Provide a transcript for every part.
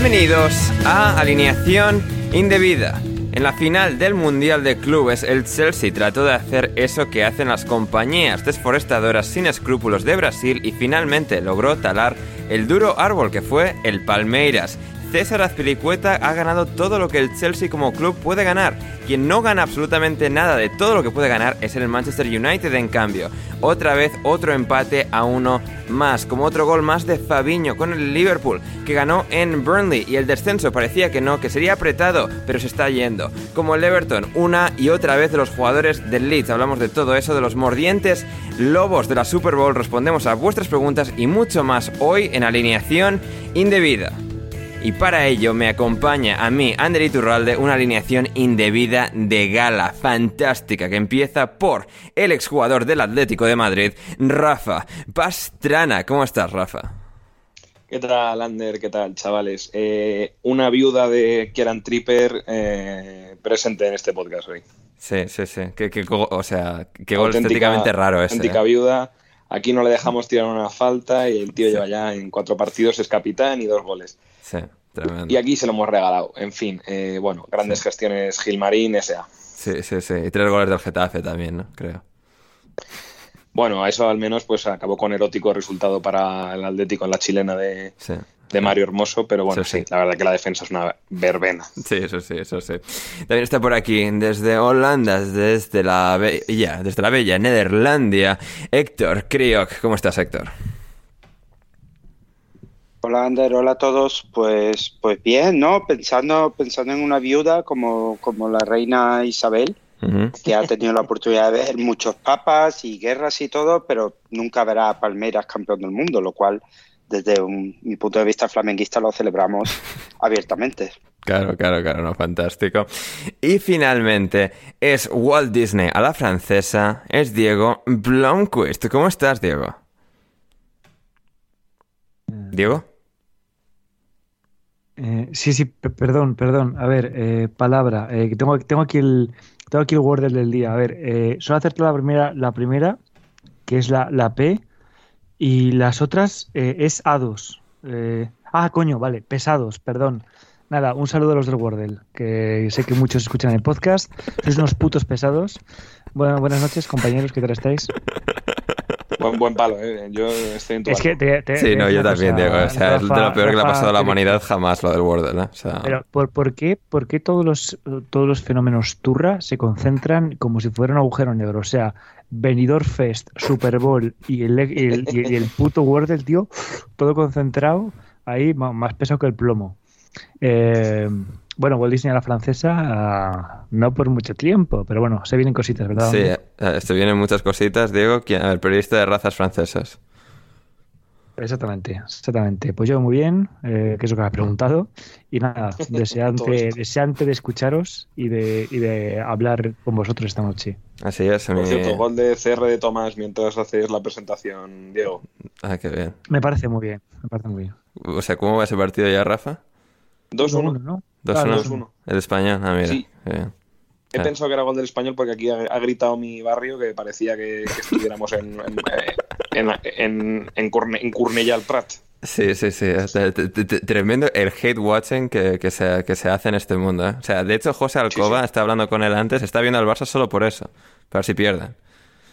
Bienvenidos a Alineación Indebida. En la final del Mundial de Clubes, el Chelsea trató de hacer eso que hacen las compañías desforestadoras sin escrúpulos de Brasil y finalmente logró talar el duro árbol que fue el Palmeiras. César Azpilicueta ha ganado todo lo que el Chelsea como club puede ganar. Quien no gana absolutamente nada de todo lo que puede ganar es el Manchester United en cambio. Otra vez otro empate a uno más, como otro gol más de Fabiño con el Liverpool, que ganó en Burnley y el descenso parecía que no, que sería apretado, pero se está yendo. Como el Everton, una y otra vez de los jugadores del Leeds. Hablamos de todo eso, de los mordientes lobos de la Super Bowl. Respondemos a vuestras preguntas y mucho más hoy en alineación indebida. Y para ello me acompaña a mí, Ander Iturralde, una alineación indebida de gala fantástica que empieza por el exjugador del Atlético de Madrid, Rafa Pastrana. ¿Cómo estás, Rafa? ¿Qué tal, Ander? ¿Qué tal, chavales? Eh, una viuda de Kieran Tripper eh, presente en este podcast hoy. Sí, sí, sí. Que, o sea, qué gol estéticamente raro ese. Auténtica ¿eh? viuda. Aquí no le dejamos tirar una falta y el tío lleva ya en cuatro partidos, es capitán y dos goles. Sí, tremendo. Y aquí se lo hemos regalado. En fin, eh, bueno, grandes Sí. gestiones Gilmarín, S.A. Sí, sí, sí. Y tres goles del Getafe también, ¿no? Creo. Bueno, a eso al menos pues acabó con erótico resultado para el Atlético en la chilena de, Sí. de Mario Hermoso, pero bueno, Sí, sí, sí. la verdad que la defensa es una verbena. Sí, eso sí, eso sí. También está por aquí, desde Holanda, desde la bella, desde la bella Nederlandia, Héctor Kriok. ¿Cómo estás, Héctor? Hola Ander, hola a todos. Pues, pues bien, ¿no? Pensando, pensando en una viuda como, como la reina Isabel, que ha tenido la oportunidad de ver muchos papas y guerras y todo, pero nunca verá a Palmeiras campeón del mundo, lo cual desde un- mi punto de vista flamenguista lo celebramos abiertamente. Claro, claro, claro, no, fantástico. Y finalmente es Walt Disney a la francesa, es Diego Blomquist. ¿Cómo estás, Diego? ¿Diego? Eh, sí, sí, pe- perdón, perdón. A ver, eh, palabra. eh, tengo, tengo aquí el, tengo aquí el Wordle del día. A ver, eh, solo acerto la primera, la primera, que es la, la P, y las otras eh, es A2. Eh, ah, coño, vale, pesados, perdón. Nada, un saludo a los del Wordle, que sé que muchos escuchan el podcast. Sois unos putos pesados. Buenas noches, compañeros, ¿qué tal estáis? Buen, buen palo, ¿eh? Yo estoy en tu Es que te- te- Sí, te no, yo también, cosa, Diego. O sea, es de lo peor que le ha pasado a la humanidad jamás, lo del Wordle, ¿eh? O sea, Pero ¿por, por qué, por qué todos los todos los fenómenos turra se concentran como si fuera un agujero negro? O sea, Benidorm Fest, Super Bowl y el, y el, y el puto Wordle, tío, todo concentrado ahí más peso que el plomo. Eh, bueno, Walt Disney a la francesa, no por mucho tiempo, pero bueno, se vienen cositas, ¿verdad? Sí, eh, esto vienen muchas cositas, Diego, ¿quién- el periodista de razas francesas. Exactamente, exactamente. Pues yo muy bien, eh, que es lo que me has preguntado. Y nada, deseante, deseante de escucharos y de, y de hablar con vosotros esta noche. Así es, Por mi- cierto, gol de CR de Tomás mientras haces la presentación, Diego. Ah, qué bien. Me parece muy bien, me parece muy bien. O sea, ¿cómo va ese partido ya, Rafa? 2-1. ¿no? 2-1. Claro, 2-1. El español, ah, mira. Sí. bien. He pensado que era gol del español porque aquí ha, ha gritado mi barrio que parecía que, que estuviéramos en, en, en, en, Corne- en Cornellà Prat. Sí, sí, sí. Tremendo el hate watching que, que se, que se hace en este mundo. ¿eh? O sea, de hecho, José Alcoba sí. está hablando con él antes, está viendo al Barça solo por eso, para ver si pierden.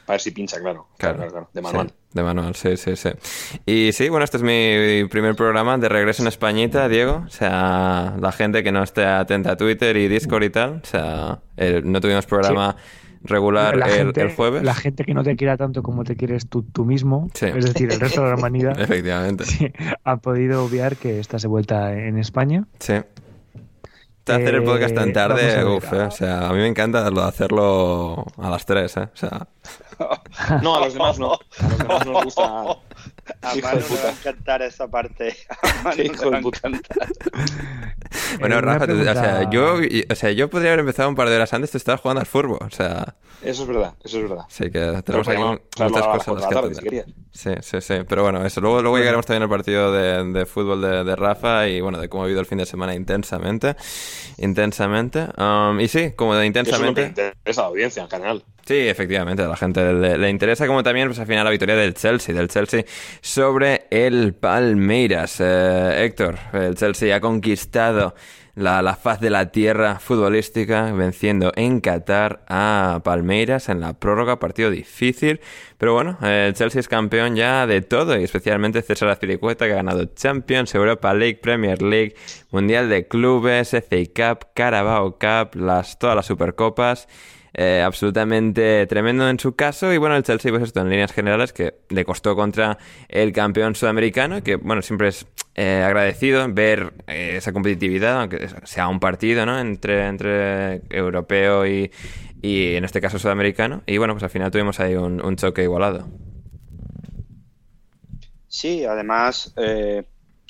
Para ver si pincha, claro. Claro, claro, claro, de manual. Sí, de manual, sí, sí, sí. Y sí, bueno, este es mi primer programa de regreso en Españita, Diego. O sea, la gente que no esté atenta a Twitter y Discord y tal. O sea, el- no tuvimos programa regular La el, gente, el jueves. la gente que no te quiera tanto como te quieres tú, tú mismo, Sí. es decir, el resto de la humanidad, Efectivamente. sí, ha podido obviar que estás de vuelta en España. Sí. Hacer el podcast tan Eh, tarde, vamos a ver. uf, eh, o sea, a mí me encanta hacerlo a las 3, ¿eh? O sea, No, a los demás no. A los demás nos gusta. A Hijo Manu de le va a puta. encantar esa parte. A Manu Hijo le de va a puta. encantar. bueno, Eh, Rafa, tú- o sea, yo, o sea, yo podría haber empezado un par de horas antes de estar jugando al fútbol, o sea, Eso es verdad, eso es verdad. sí que tenemos aquí muchas cosas que atender. Sí, sí, sí, pero bueno, eso. Luego, luego llegaremos también al partido de, de fútbol de, de Rafa y bueno, de cómo ha vivido el fin de semana intensamente, intensamente. Um, y sí, como de Eso es lo que intensamente. interesa a la audiencia en general. Sí, efectivamente, a la gente le, le interesa como también, pues al final la victoria del Chelsea, del Chelsea sobre el Palmeiras. Eh, Héctor, el Chelsea ha conquistado la, la faz de la tierra futbolística, venciendo en Qatar a Palmeiras en la prórroga, partido difícil, pero bueno, el Chelsea es campeón ya de todo, y especialmente César Azpilicueta, que ha ganado Champions, Europa League, Premier League, Mundial de Clubes, FA Cup, Carabao Cup, las, todas las Supercopas. Eh, absolutamente tremendo en su caso. Y bueno, el Chelsea, pues esto en líneas generales, que le costó contra el campeón sudamericano, que bueno, siempre es eh, agradecido ver eh, esa competitividad, aunque sea un partido, ¿no? Entre, entre europeo y, y en este caso sudamericano. Y bueno, pues al final tuvimos ahí un, un choque igualado. Sí, además, eh,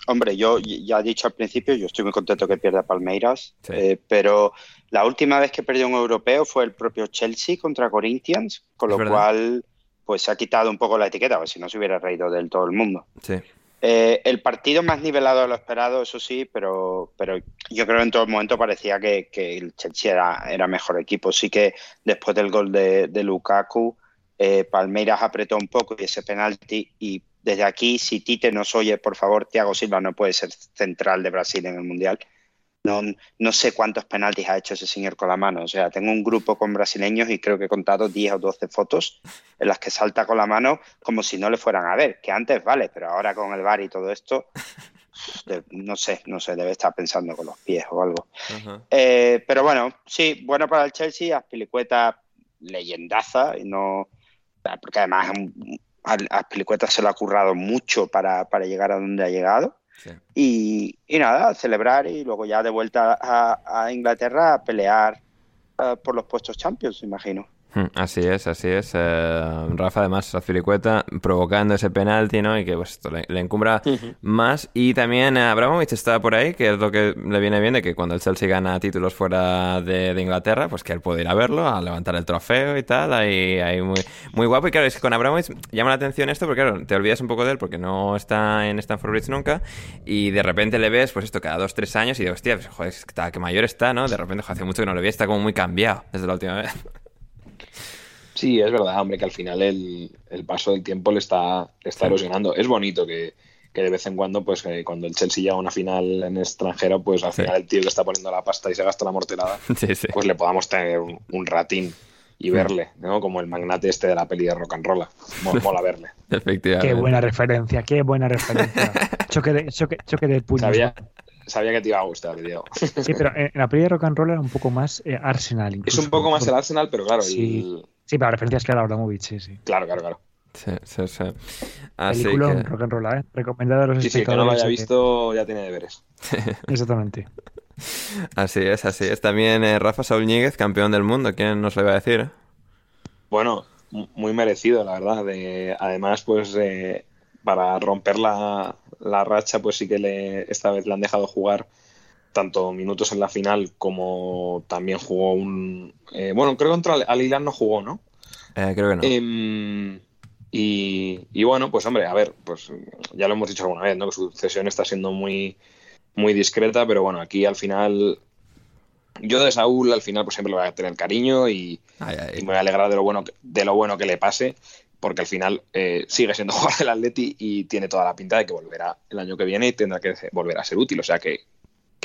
hombre, yo ya he dicho al principio, yo estoy muy contento que pierda Palmeiras, Sí. eh, pero la última vez que perdió un europeo fue el propio Chelsea contra Corinthians, con Es lo verdad. cual pues se ha quitado un poco la etiqueta, porque si no se hubiera reído del todo el mundo. Sí. Eh, el partido más nivelado de lo esperado, eso sí, pero, pero yo creo que en todo momento parecía que, el Chelsea era, mejor equipo. Sí que después del gol de, de Lukaku, eh, Palmeiras apretó un poco y ese penalti. Y desde aquí, si Tite nos oye, por favor, Thiago Silva no puede ser central de Brasil en el Mundial. No, no sé cuántos penaltis ha hecho ese señor con la mano. O sea, tengo un grupo con brasileños y creo que he contado 10 o 12 fotos en las que salta con la mano como si no le fueran a ver. Que antes vale, pero ahora con el bar y todo esto, no sé, no sé, debe estar pensando con los pies o algo. Eh, pero bueno, sí, bueno para el Chelsea, Aspilicueta leyendaza, y no, porque además Aspilicueta se lo ha currado mucho para, para llegar a donde ha llegado. Y, y nada, celebrar y luego ya de vuelta a, a Inglaterra a pelear eh, por los puestos Champions, imagino. Hmm, Así es, así es. Eh, Rafa, además, Azpilicueta provocando ese penalti, ¿no? Y que pues, esto le, le encumbra más. Y también eh, Abramovich está por ahí, que es lo que le viene bien de que cuando el Chelsea gana títulos fuera de, de Inglaterra, pues que él puede ir a verlo, a levantar el trofeo y tal. Ahí, ahí muy, muy guapo. Y claro, es que con Abramovich llama la atención esto, porque claro, te olvidas un poco de él porque no está en Stanford Bridge nunca. Y de repente le ves, pues esto, cada dos, tres años y digo, hostia, pues, joder, que mayor está, ¿no? De repente, joder, hace mucho que no lo vi, está como muy cambiado desde la última vez. Sí, es verdad, hombre, que al final el, el paso del tiempo le está, le está erosionando. Es bonito que, que de vez en cuando, pues eh, cuando el Chelsea llega a una final en extranjero, pues al Sí. final el tío que está poniendo la pasta y se gasta la morterada, sí, sí. pues le podamos tener un, un ratín y verle, ¿no? Como el magnate este de la peli de rock and roll. Mo- Mola verle. Efectivamente. Qué buena referencia, qué buena referencia. choque, de, choque, choque de puños. Sabía, sabía que te iba a gustar, Diego. Sí, pero en, en la peli de Rock and Roll era un poco más eh, Arsenal. Es incluso. un poco más el Arsenal, pero claro, Sí. el- Sí, pero la referencia es clara a Abramovich, sí, sí. claro, claro, claro. Sí, sí, sí. Así Película que... rock and roll, ¿eh? Recomendada a los Sí, sí, el que no lo espectadores. haya visto ya tiene deberes. Exactamente. Así es, así es. También eh, Rafa Saúl campeón del mundo. ¿Quién nos lo iba a decir? Bueno, muy merecido, la verdad. De- además, pues eh, para romper la, la racha, pues sí que le, esta vez le han dejado jugar tanto minutos en la final como también jugó un... eh, bueno, creo que contra Al Hilal no jugó, ¿no? Eh, creo que no. Em, y, y bueno, pues hombre, a ver, pues ya lo hemos dicho alguna vez, ¿no? Que su sucesión está siendo muy, muy discreta, pero bueno, aquí al final, yo de Saúl al final pues siempre le voy a tener cariño y, Ay, ay. y me voy a alegrar de lo bueno que, de lo bueno que le pase, porque al final eh, sigue siendo jugador del Atleti y tiene toda la pinta de que volverá el año que viene y tendrá que volver a ser útil, o sea que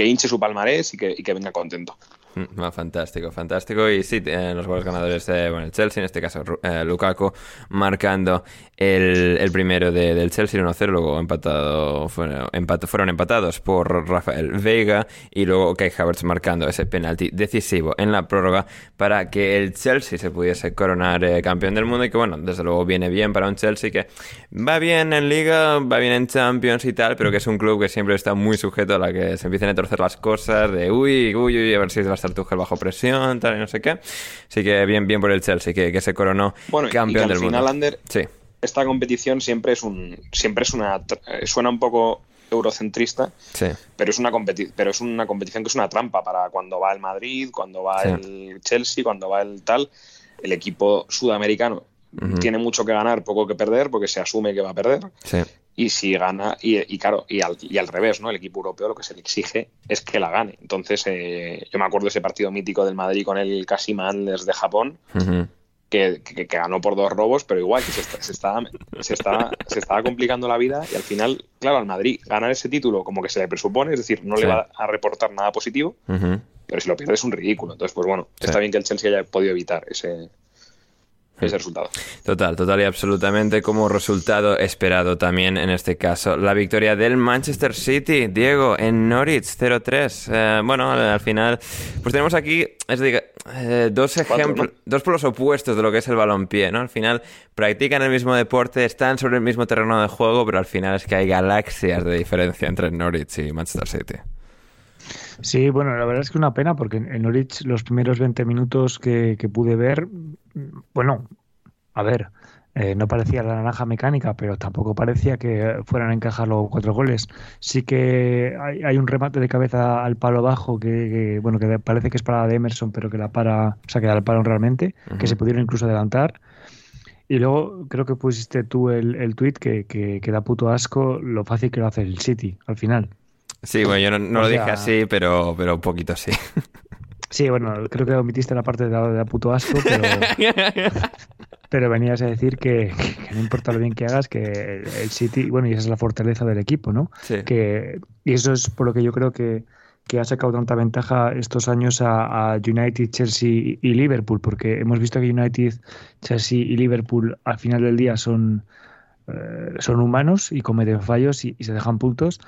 que hinche su palmarés y que, y que venga contento. Mm, va, fantástico, fantástico. Y sí, eh, los goles ganadores de bueno, el Chelsea, en este caso eh, Lukaku, marcando el, primero de- del Chelsea 1-0, luego empatado, fueron, empat- fueron empatados por Rafael Veiga y luego Kai Havertz marcando ese penalti decisivo en la prórroga para que el Chelsea se pudiese coronar eh, campeón del mundo y que bueno, desde luego viene bien para un Chelsea que va bien en Liga, va bien en Champions y tal, pero que es un club que siempre está muy sujeto a la que se empiecen a torcer las cosas de uy, uy, uy, a ver si a estar Tuchel bajo presión, tal y no sé qué. Así que bien, bien por el Chelsea, que, que se coronó Bueno, y campeón que al del final, mundo. Ander, Sí, esta competición siempre es un siempre es una eh, suena un poco eurocentrista sí, pero es una competi- pero es una competición que es una trampa para cuando va el Madrid cuando va Sí. el Chelsea cuando va el tal el equipo sudamericano tiene mucho que ganar poco que perder porque se asume que va a perder sí. Y si gana y, y claro y al, y al revés no el equipo europeo lo que se le exige es que la gane entonces eh, yo me acuerdo de ese partido mítico del Madrid con el Kashima Antlers de Japón que, que- que ganó por dos robos, pero igual que se está, se, está, se, está, se estaba complicando la vida y al final, claro, al Madrid ganar ese título como que se le presupone, es decir, no Sí. le va a reportar nada positivo, pero si lo pierde es un ridículo. Entonces, pues bueno, Sí. está bien que el Chelsea haya podido evitar ese, ese resultado. Total, total y absolutamente como resultado esperado también en este caso. La victoria del Manchester City, Diego, en Norwich 0-3. Eh, bueno, al, al final, pues tenemos aquí, es decir, eh, dos ejemplos, dos polos opuestos de lo que es el balompié, ¿no? Al final practican el mismo deporte, están sobre el mismo terreno de juego, pero al final es que hay galaxias de diferencia entre Norwich y Manchester City. Sí, bueno, la verdad es que una pena porque en Norwich los primeros 20 minutos que, que pude ver, mm, bueno, a ver, eh, no parecía la naranja mecánica, pero tampoco parecía que fueran a encajar los cuatro goles. Sí que hay, hay un remate de cabeza al palo bajo que, que, bueno, que parece que es para de Emerson, pero que la para, o sea, que la pararon realmente, que se pudieron incluso adelantar. Y luego creo que pusiste tú el, que, que, que da puto asco lo fácil que lo hace el City al final. Sí, bueno, yo no, lo sea- dije así, pero, pero un poquito sí. Sí, bueno, creo que omitiste la parte de la, de la puto asco, pero, pero venías a decir que, que no importa lo bien que hagas, que el, el City, bueno, y esa es la fortaleza del equipo, ¿no? Sí. Que, y eso es por lo que yo creo que, que ha sacado tanta ventaja estos años a, a United, Chelsea y Liverpool, porque hemos visto que United, Chelsea y Liverpool al final del día son, eh, son humanos y cometen fallos y, y se dejan puntos.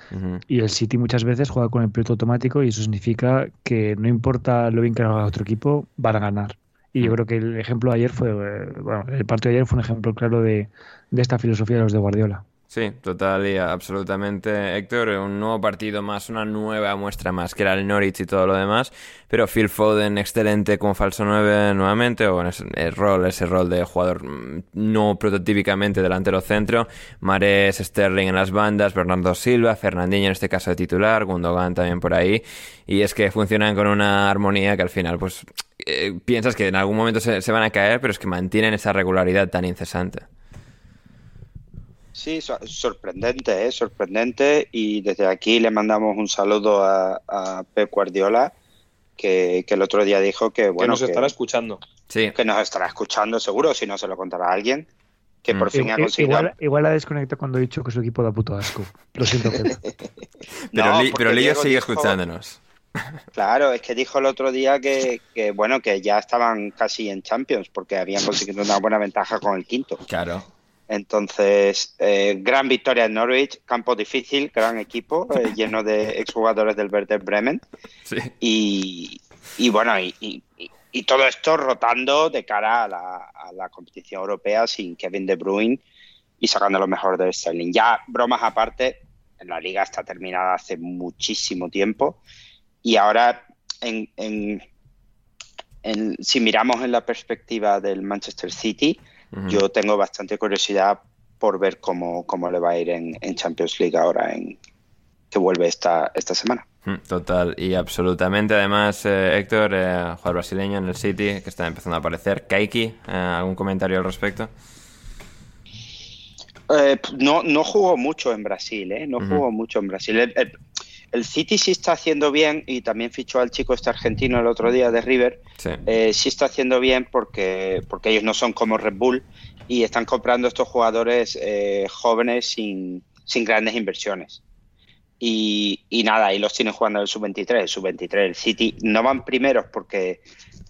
Y el City muchas veces juega con el piloto automático y eso significa que no importa lo bien que haga otro equipo, van a ganar. Y yo creo que el ejemplo de ayer fue, eh, bueno, el partido de ayer fue un ejemplo claro de, de esta filosofía de los de Guardiola. Sí, total y absolutamente, Héctor. Un nuevo partido más, una nueva muestra más, que era el Norwich y todo lo demás. Pero Phil Foden, excelente como falso 9 nuevamente, o en ese el rol, ese rol de jugador mm, no prototípicamente delantero centro. Mares, Sterling en las bandas, Bernardo Silva, Fernandinho en este caso de titular, Gundogan también por ahí. Y es que funcionan con una armonía que al final, pues, eh, piensas que en algún momento se, se van a caer, pero es que mantienen esa regularidad tan incesante. Sí, so- sorprendente, ¿eh? sorprendente. Y desde aquí le mandamos un saludo a, a Pep Guardiola, que, que el otro día dijo que, que bueno, nos que, estará escuchando. Sí, que nos estará escuchando seguro, si no se lo contará a alguien, que por Mm. fin ha conseguido... Igual, igual la desconecto cuando he dicho que su equipo da puto asco. Lo siento, Pep. pero, No, pero Lillo sigue dijo- escuchándonos. Claro, es que dijo el otro día que, que, bueno, que ya estaban casi en Champions, porque habían conseguido una buena ventaja con el quinto. Claro. Entonces, eh, gran victoria en Norwich, campo difícil, gran equipo, eh, lleno de exjugadores del Werder Bremen. Sí. Y, y bueno, y, y- y y todo esto rotando de cara a la, competición europea sin Kevin De Bruyne y sacando lo mejor de Sterling. Ya, bromas aparte, en la liga está terminada hace muchísimo tiempo y ahora en, si miramos en la perspectiva del Manchester City, yo tengo bastante curiosidad por ver cómo, cómo le va a ir en, Champions League ahora en que vuelve esta, esta semana. Total y absolutamente. Además, eh, Héctor, eh, jugador brasileño en el City, que está empezando a aparecer. Kaiki, eh, ¿algún comentario al respecto? no, no jugó mucho en Brasil, ¿eh? No jugó mucho en Brasil. El, City sí está haciendo bien y también fichó al chico este argentino el otro día de River. Sí, sí está haciendo bien porque, porque ellos no son como Red Bull y están comprando estos jugadores jóvenes sin, sin grandes inversiones. Y, nada, y los tienen jugando el sub-23, el sub-23. El City no van primeros porque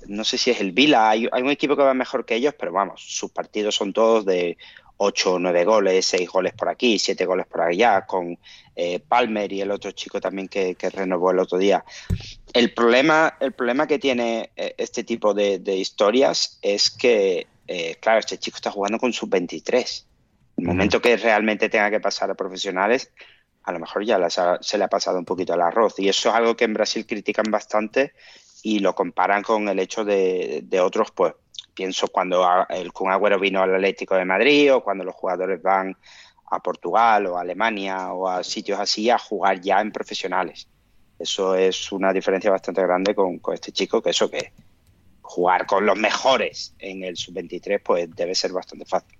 no sé si es el Vila, hay, un equipo que va mejor que ellos, pero vamos, sus partidos son todos de 8 o 9 goles, 6 goles por aquí, 7 goles por allá, con eh, Palmer y el otro chico también que, renovó el otro día. El problema, el problema que tiene eh, este tipo de, historias es que, eh, claro, este chico está jugando con sub-23. El momento que realmente tenga que pasar a profesionales, a lo mejor ya se le ha pasado un poquito el arroz. Y eso es algo que en Brasil critican bastante y lo comparan con el hecho de, otros, pues pienso cuando el Kun Agüero vino al Atlético de Madrid o cuando los jugadores van a Portugal o Alemania o a sitios así a jugar ya en profesionales. Eso es una diferencia bastante grande con, con este chico, que eso que jugar con los mejores en el sub-23 pues debe ser bastante fácil.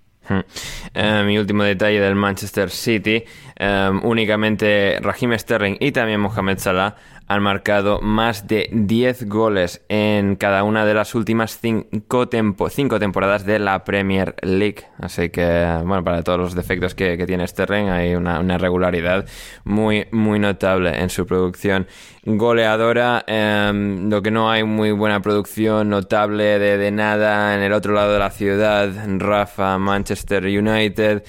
Eh, mi último detalle del Manchester City, eh, únicamente Raheem Sterling y también Mohamed Salah han marcado más de 10 goles en cada una de las últimas 5 cinco temporadas de la Premier League. Así que, bueno, para todos los defectos que, tiene Sterling, hay una, regularidad muy, muy notable en su producción goleadora. Em, lo que no hay muy buena producción notable de nada en el otro lado de la ciudad, Rafa, Manchester United.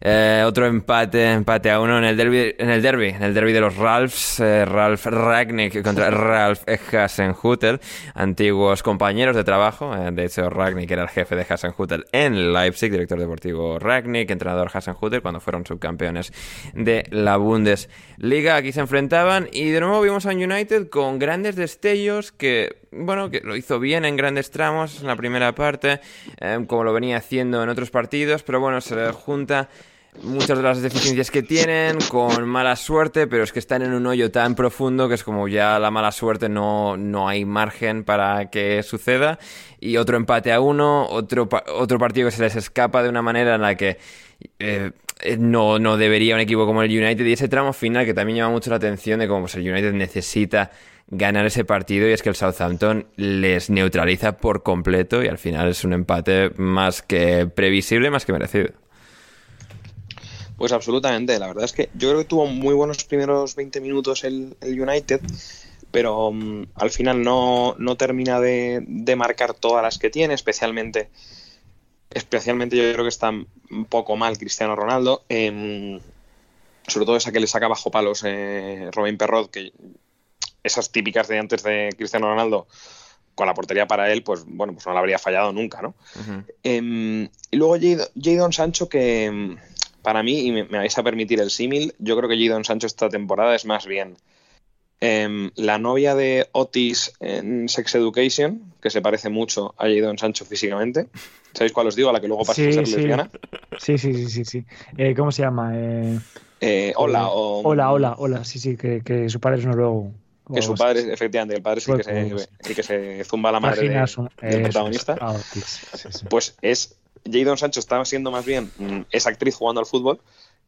Eh, otro empate, empate a uno en el derby, en el derby, en el derby de los Ralphs, eh, Ralph Ragnick contra Ralph Hasenhutel, antiguos compañeros de trabajo. Eh, de hecho, Ragnick era el jefe de Hasenhutel en Leipzig, director deportivo Ragnick, entrenador Hasenhutel cuando fueron subcampeones de la Bundesliga. Aquí se enfrentaban y de nuevo vimos a un United con grandes destellos que bueno, que lo hizo bien en grandes tramos en la primera parte, como lo venía haciendo en otros partidos, pero bueno, se le junta muchas de las deficiencias que tienen, con mala suerte, pero es que están en un hoyo tan profundo que es como ya la mala suerte no, no hay margen para que suceda. Y otro empate a uno, otro, otro partido que se les escapa de una manera en la que eh, no, no debería un equipo como el United. Y ese tramo final que también llama mucho la atención de cómo pues, el United necesita ganar ese partido y es que el Southampton les neutraliza por completo y al final es un empate más que previsible, más que merecido. Pues absolutamente, la verdad es que yo creo que tuvo muy buenos primeros 20 minutos el, United, pero mm, al final no, termina de, marcar todas las que tiene, especialmente, especialmente yo creo que está un poco mal Cristiano Ronaldo, em, sobre todo esa que le saca bajo palos eh, Robin Perrot, que esas típicas de antes de Cristiano Ronaldo con la portería para él, pues bueno, pues no la habría fallado nunca, ¿no? Em, y luego Jadon Sancho que em, para mí, y me, vais a permitir el símil, yo creo que Jadon Sancho esta temporada es más bien em, la novia de Otis en Sex Education, que se parece mucho a Jadon Sancho físicamente. ¿Sabéis cuál os digo? A la que luego pasa a ser lesbiana. Sí, sí, sí, sí. sí. Eh, ¿Cómo se llama? Eh, eh, hola, o... Hola, hola, hola. Sí, sí, que, su padre es noruego. Que su padre, efectivamente, el padre sí que, se, que se zumba la madre del protagonista. Pues es Jadon Sancho estaba siendo más bien mm, esa actriz jugando al fútbol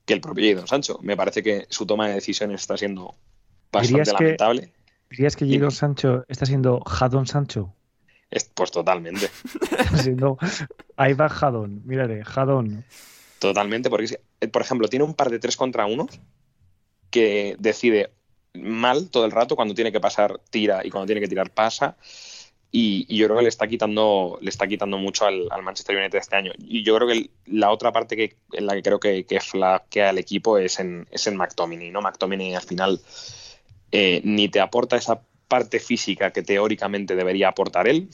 que el propio Jadon Sancho. Me parece que su toma de decisiones está siendo bastante lamentable. ¿Dirías que Jadon Sancho está siendo Jadon Sancho? pues totalmente. Ahí va Jadon, mírale, Jadon. Totalmente, porque, por ejemplo, tiene un par de tres contra uno que decide mal todo el rato cuando tiene que pasar, tira y cuando tiene que tirar, pasa. Y, yo creo que le está quitando, le está quitando mucho al, Manchester United este año. Y yo creo que la otra parte que, en la que creo que, que flaquea el equipo es en, es en McTominay, ¿no? McTominay al final eh, ni te aporta esa parte física que teóricamente debería aportar él,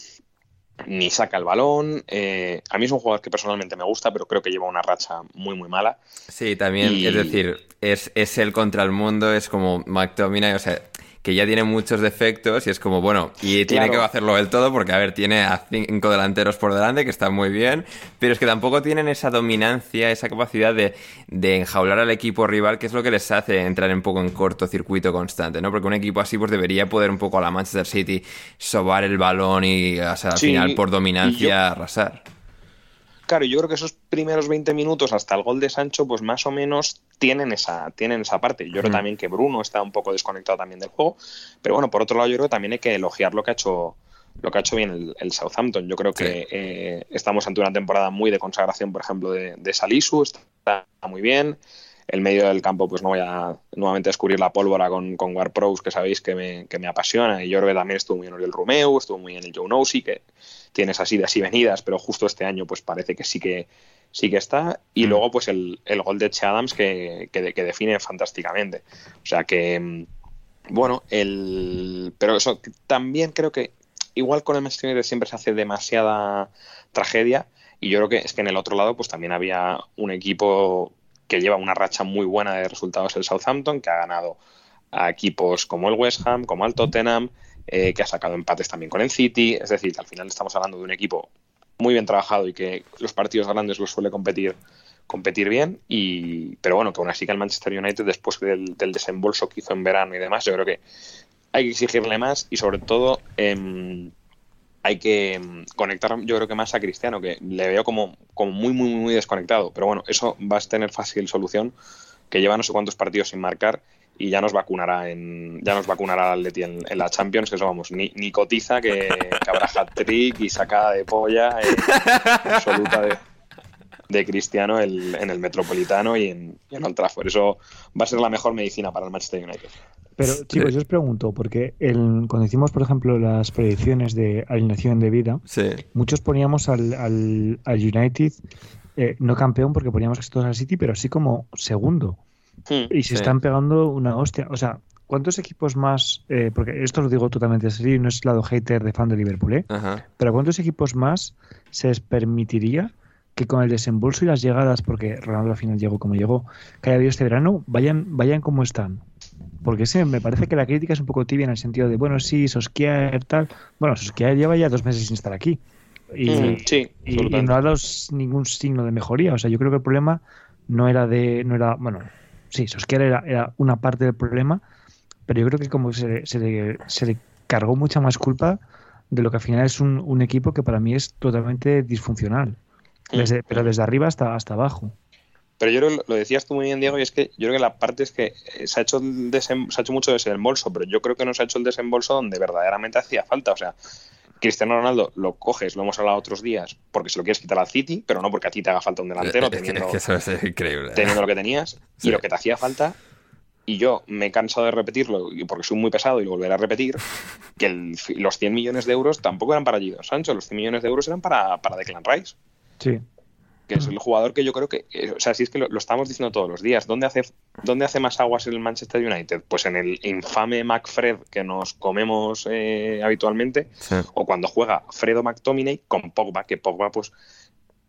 ni saca el balón. Eh, a mí es un jugador que personalmente me gusta, pero creo que lleva una racha muy, muy mala. Sí, también, Y- es decir, es, es él contra el mundo, es como McTominay, o sea, que ya tiene muchos defectos y es como, bueno, y tiene Claro. que hacerlo él todo porque, a ver, tiene a cinco delanteros por delante que están muy bien, pero es que tampoco tienen esa dominancia, esa capacidad de, de enjaular al equipo rival, que es lo que les hace entrar un poco en cortocircuito constante, ¿no? Porque un equipo así pues debería poder un poco a la Manchester City sobar el balón y, o sea, al Sí, final por dominancia yo- arrasar. Claro, yo creo que esos primeros 20 minutos hasta el gol de Sancho, pues más o menos tienen esa, tienen esa parte. Yo creo también que Bruno está un poco desconectado también del juego. Pero bueno, por otro lado, yo creo que también hay que elogiar lo que ha hecho, lo que ha hecho bien el, el Southampton. Yo creo que eh, estamos ante una temporada muy de consagración, por ejemplo, de, de Salisu, está muy bien. El medio del campo, pues no voy a nuevamente descubrir la pólvora con, con War Pros, que sabéis que me, que me apasiona. Y yo creo que también estuvo muy bien el Romeo, estuvo muy bien el Joe Nosey, que tienes así de así venidas, pero justo este año pues parece que sí que sí que está. Y Mm. luego pues el, el gol de Che Adams que, que, que define fantásticamente. O sea que, mm, bueno, el... Pero eso también creo que igual con el Manchester United siempre se hace demasiada tragedia y yo creo que es que en el otro lado pues también había un equipo que lleva una racha muy buena de resultados el Southampton, que ha ganado a equipos como el West Ham, como el Tottenham, eh, que ha sacado empates también con el City. Es decir, al final estamos hablando de un equipo muy bien trabajado y que los partidos grandes los suele competir competir bien y pero bueno que aún así que el Manchester United después del, del desembolso que hizo en verano y demás yo creo que hay que exigirle más y sobre todo em, hay que em, conectar yo creo que más a Cristiano que le veo como, como muy muy muy desconectado. Pero bueno eso va a tener fácil solución que lleva no sé cuántos partidos sin marcar y ya nos vacunará en ya nos vacunará al Atleti en, en la Champions que eso vamos ni, ni cotiza que, que habrá hat trick y sacada de polla eh, absoluta de, de Cristiano el- en el Metropolitano y en, y en Old Trafford eso va a ser la mejor medicina para el Manchester United Pero chicos, yo os pregunto, porque el- cuando hicimos, por ejemplo, las predicciones de alineación de vida, Sí. muchos poníamos al, al- al United eh, no campeón porque poníamos casi todos al City, pero sí como segundo. Y se Sí. están pegando una hostia. O sea, ¿cuántos equipos más? eh, porque esto lo digo totalmente serio, no es lado hater de fan de Liverpool, ¿eh? Ajá. Pero ¿cuántos equipos más se les permitiría que con el desembolso y las llegadas, porque Ronaldo al final llegó como llegó, que haya habido este verano, vayan, vayan como están? Porque sí, me parece que la crítica es un poco tibia en el sentido de, bueno, sí, Soskier, tal. Bueno, Soskier lleva ya dos meses sin estar aquí. Y, Mm, sí, y- y, no ha dado ningún signo de mejoría. O sea, yo creo que el problema no era de. no era Bueno, sí, Soskier era, era una parte del problema, pero yo creo que como se, le- se, le, se le cargó mucha más culpa de lo que al final es un, un equipo que para mí es totalmente disfuncional. Mm. Desde, pero desde arriba hasta, hasta abajo. Pero yo creo, lo decías tú muy bien, Diego, y es que yo creo que la parte es que eh, se ha hecho, desem- se ha hecho mucho desembolso, pero yo creo que no se ha hecho el desembolso donde verdaderamente hacía falta. O sea, Cristiano Ronaldo lo coges, lo hemos hablado otros días, porque se lo quieres quitar al City, pero no porque a ti te haga falta un delantero Es teniendo, es que eso es increíble. teniendo lo que tenías Sí. y lo que te hacía falta. Y yo me he cansado de repetirlo, y porque soy muy pesado y lo volveré a repetir, que el- los 100 millones de euros tampoco eran para Gido Sancho, los 100 millones de euros eran para, para Declan Rice Sí. Que es el jugador que yo creo que, eh, o sea, si es que lo, lo estamos diciendo todos los días, ¿dónde hace, ¿dónde hace más aguas el Manchester United? Pues en el infame McFred que nos comemos eh, habitualmente, Sí. o cuando juega Fredo McTominay con Pogba, que Pogba pues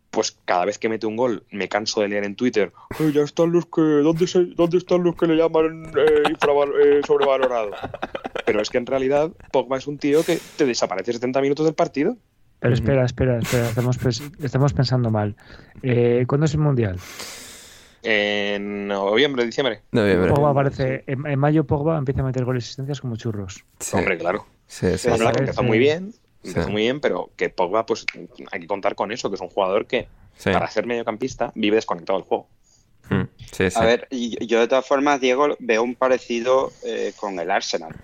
pues cada vez que mete un gol me canso de leer en Twitter "Eh, ya están los que ¿dónde, se- dónde están los que le llaman eh, eh, sobrevalorado pero es que en realidad Pogba es un tío que te desaparece 70 minutos del partido Pero espera, espera, espera, estamos, pens- estamos pensando mal. Eh, ¿Cuándo es el Mundial? en noviembre, diciembre Noviembre. Pogba aparece, en, en mayo Pogba empieza a meter goles y asistencias como churros. Sí. hombre claro Sí, sí, Es verdad sí. que empezó sí. muy bien, empezó Sí. muy bien, pero que Pogba, pues hay que contar con eso, que es un jugador que Sí. para ser mediocampista vive desconectado del juego. Mm, sí, sí. A ver, yo de todas formas, Diego, veo un parecido eh, con el Arsenal.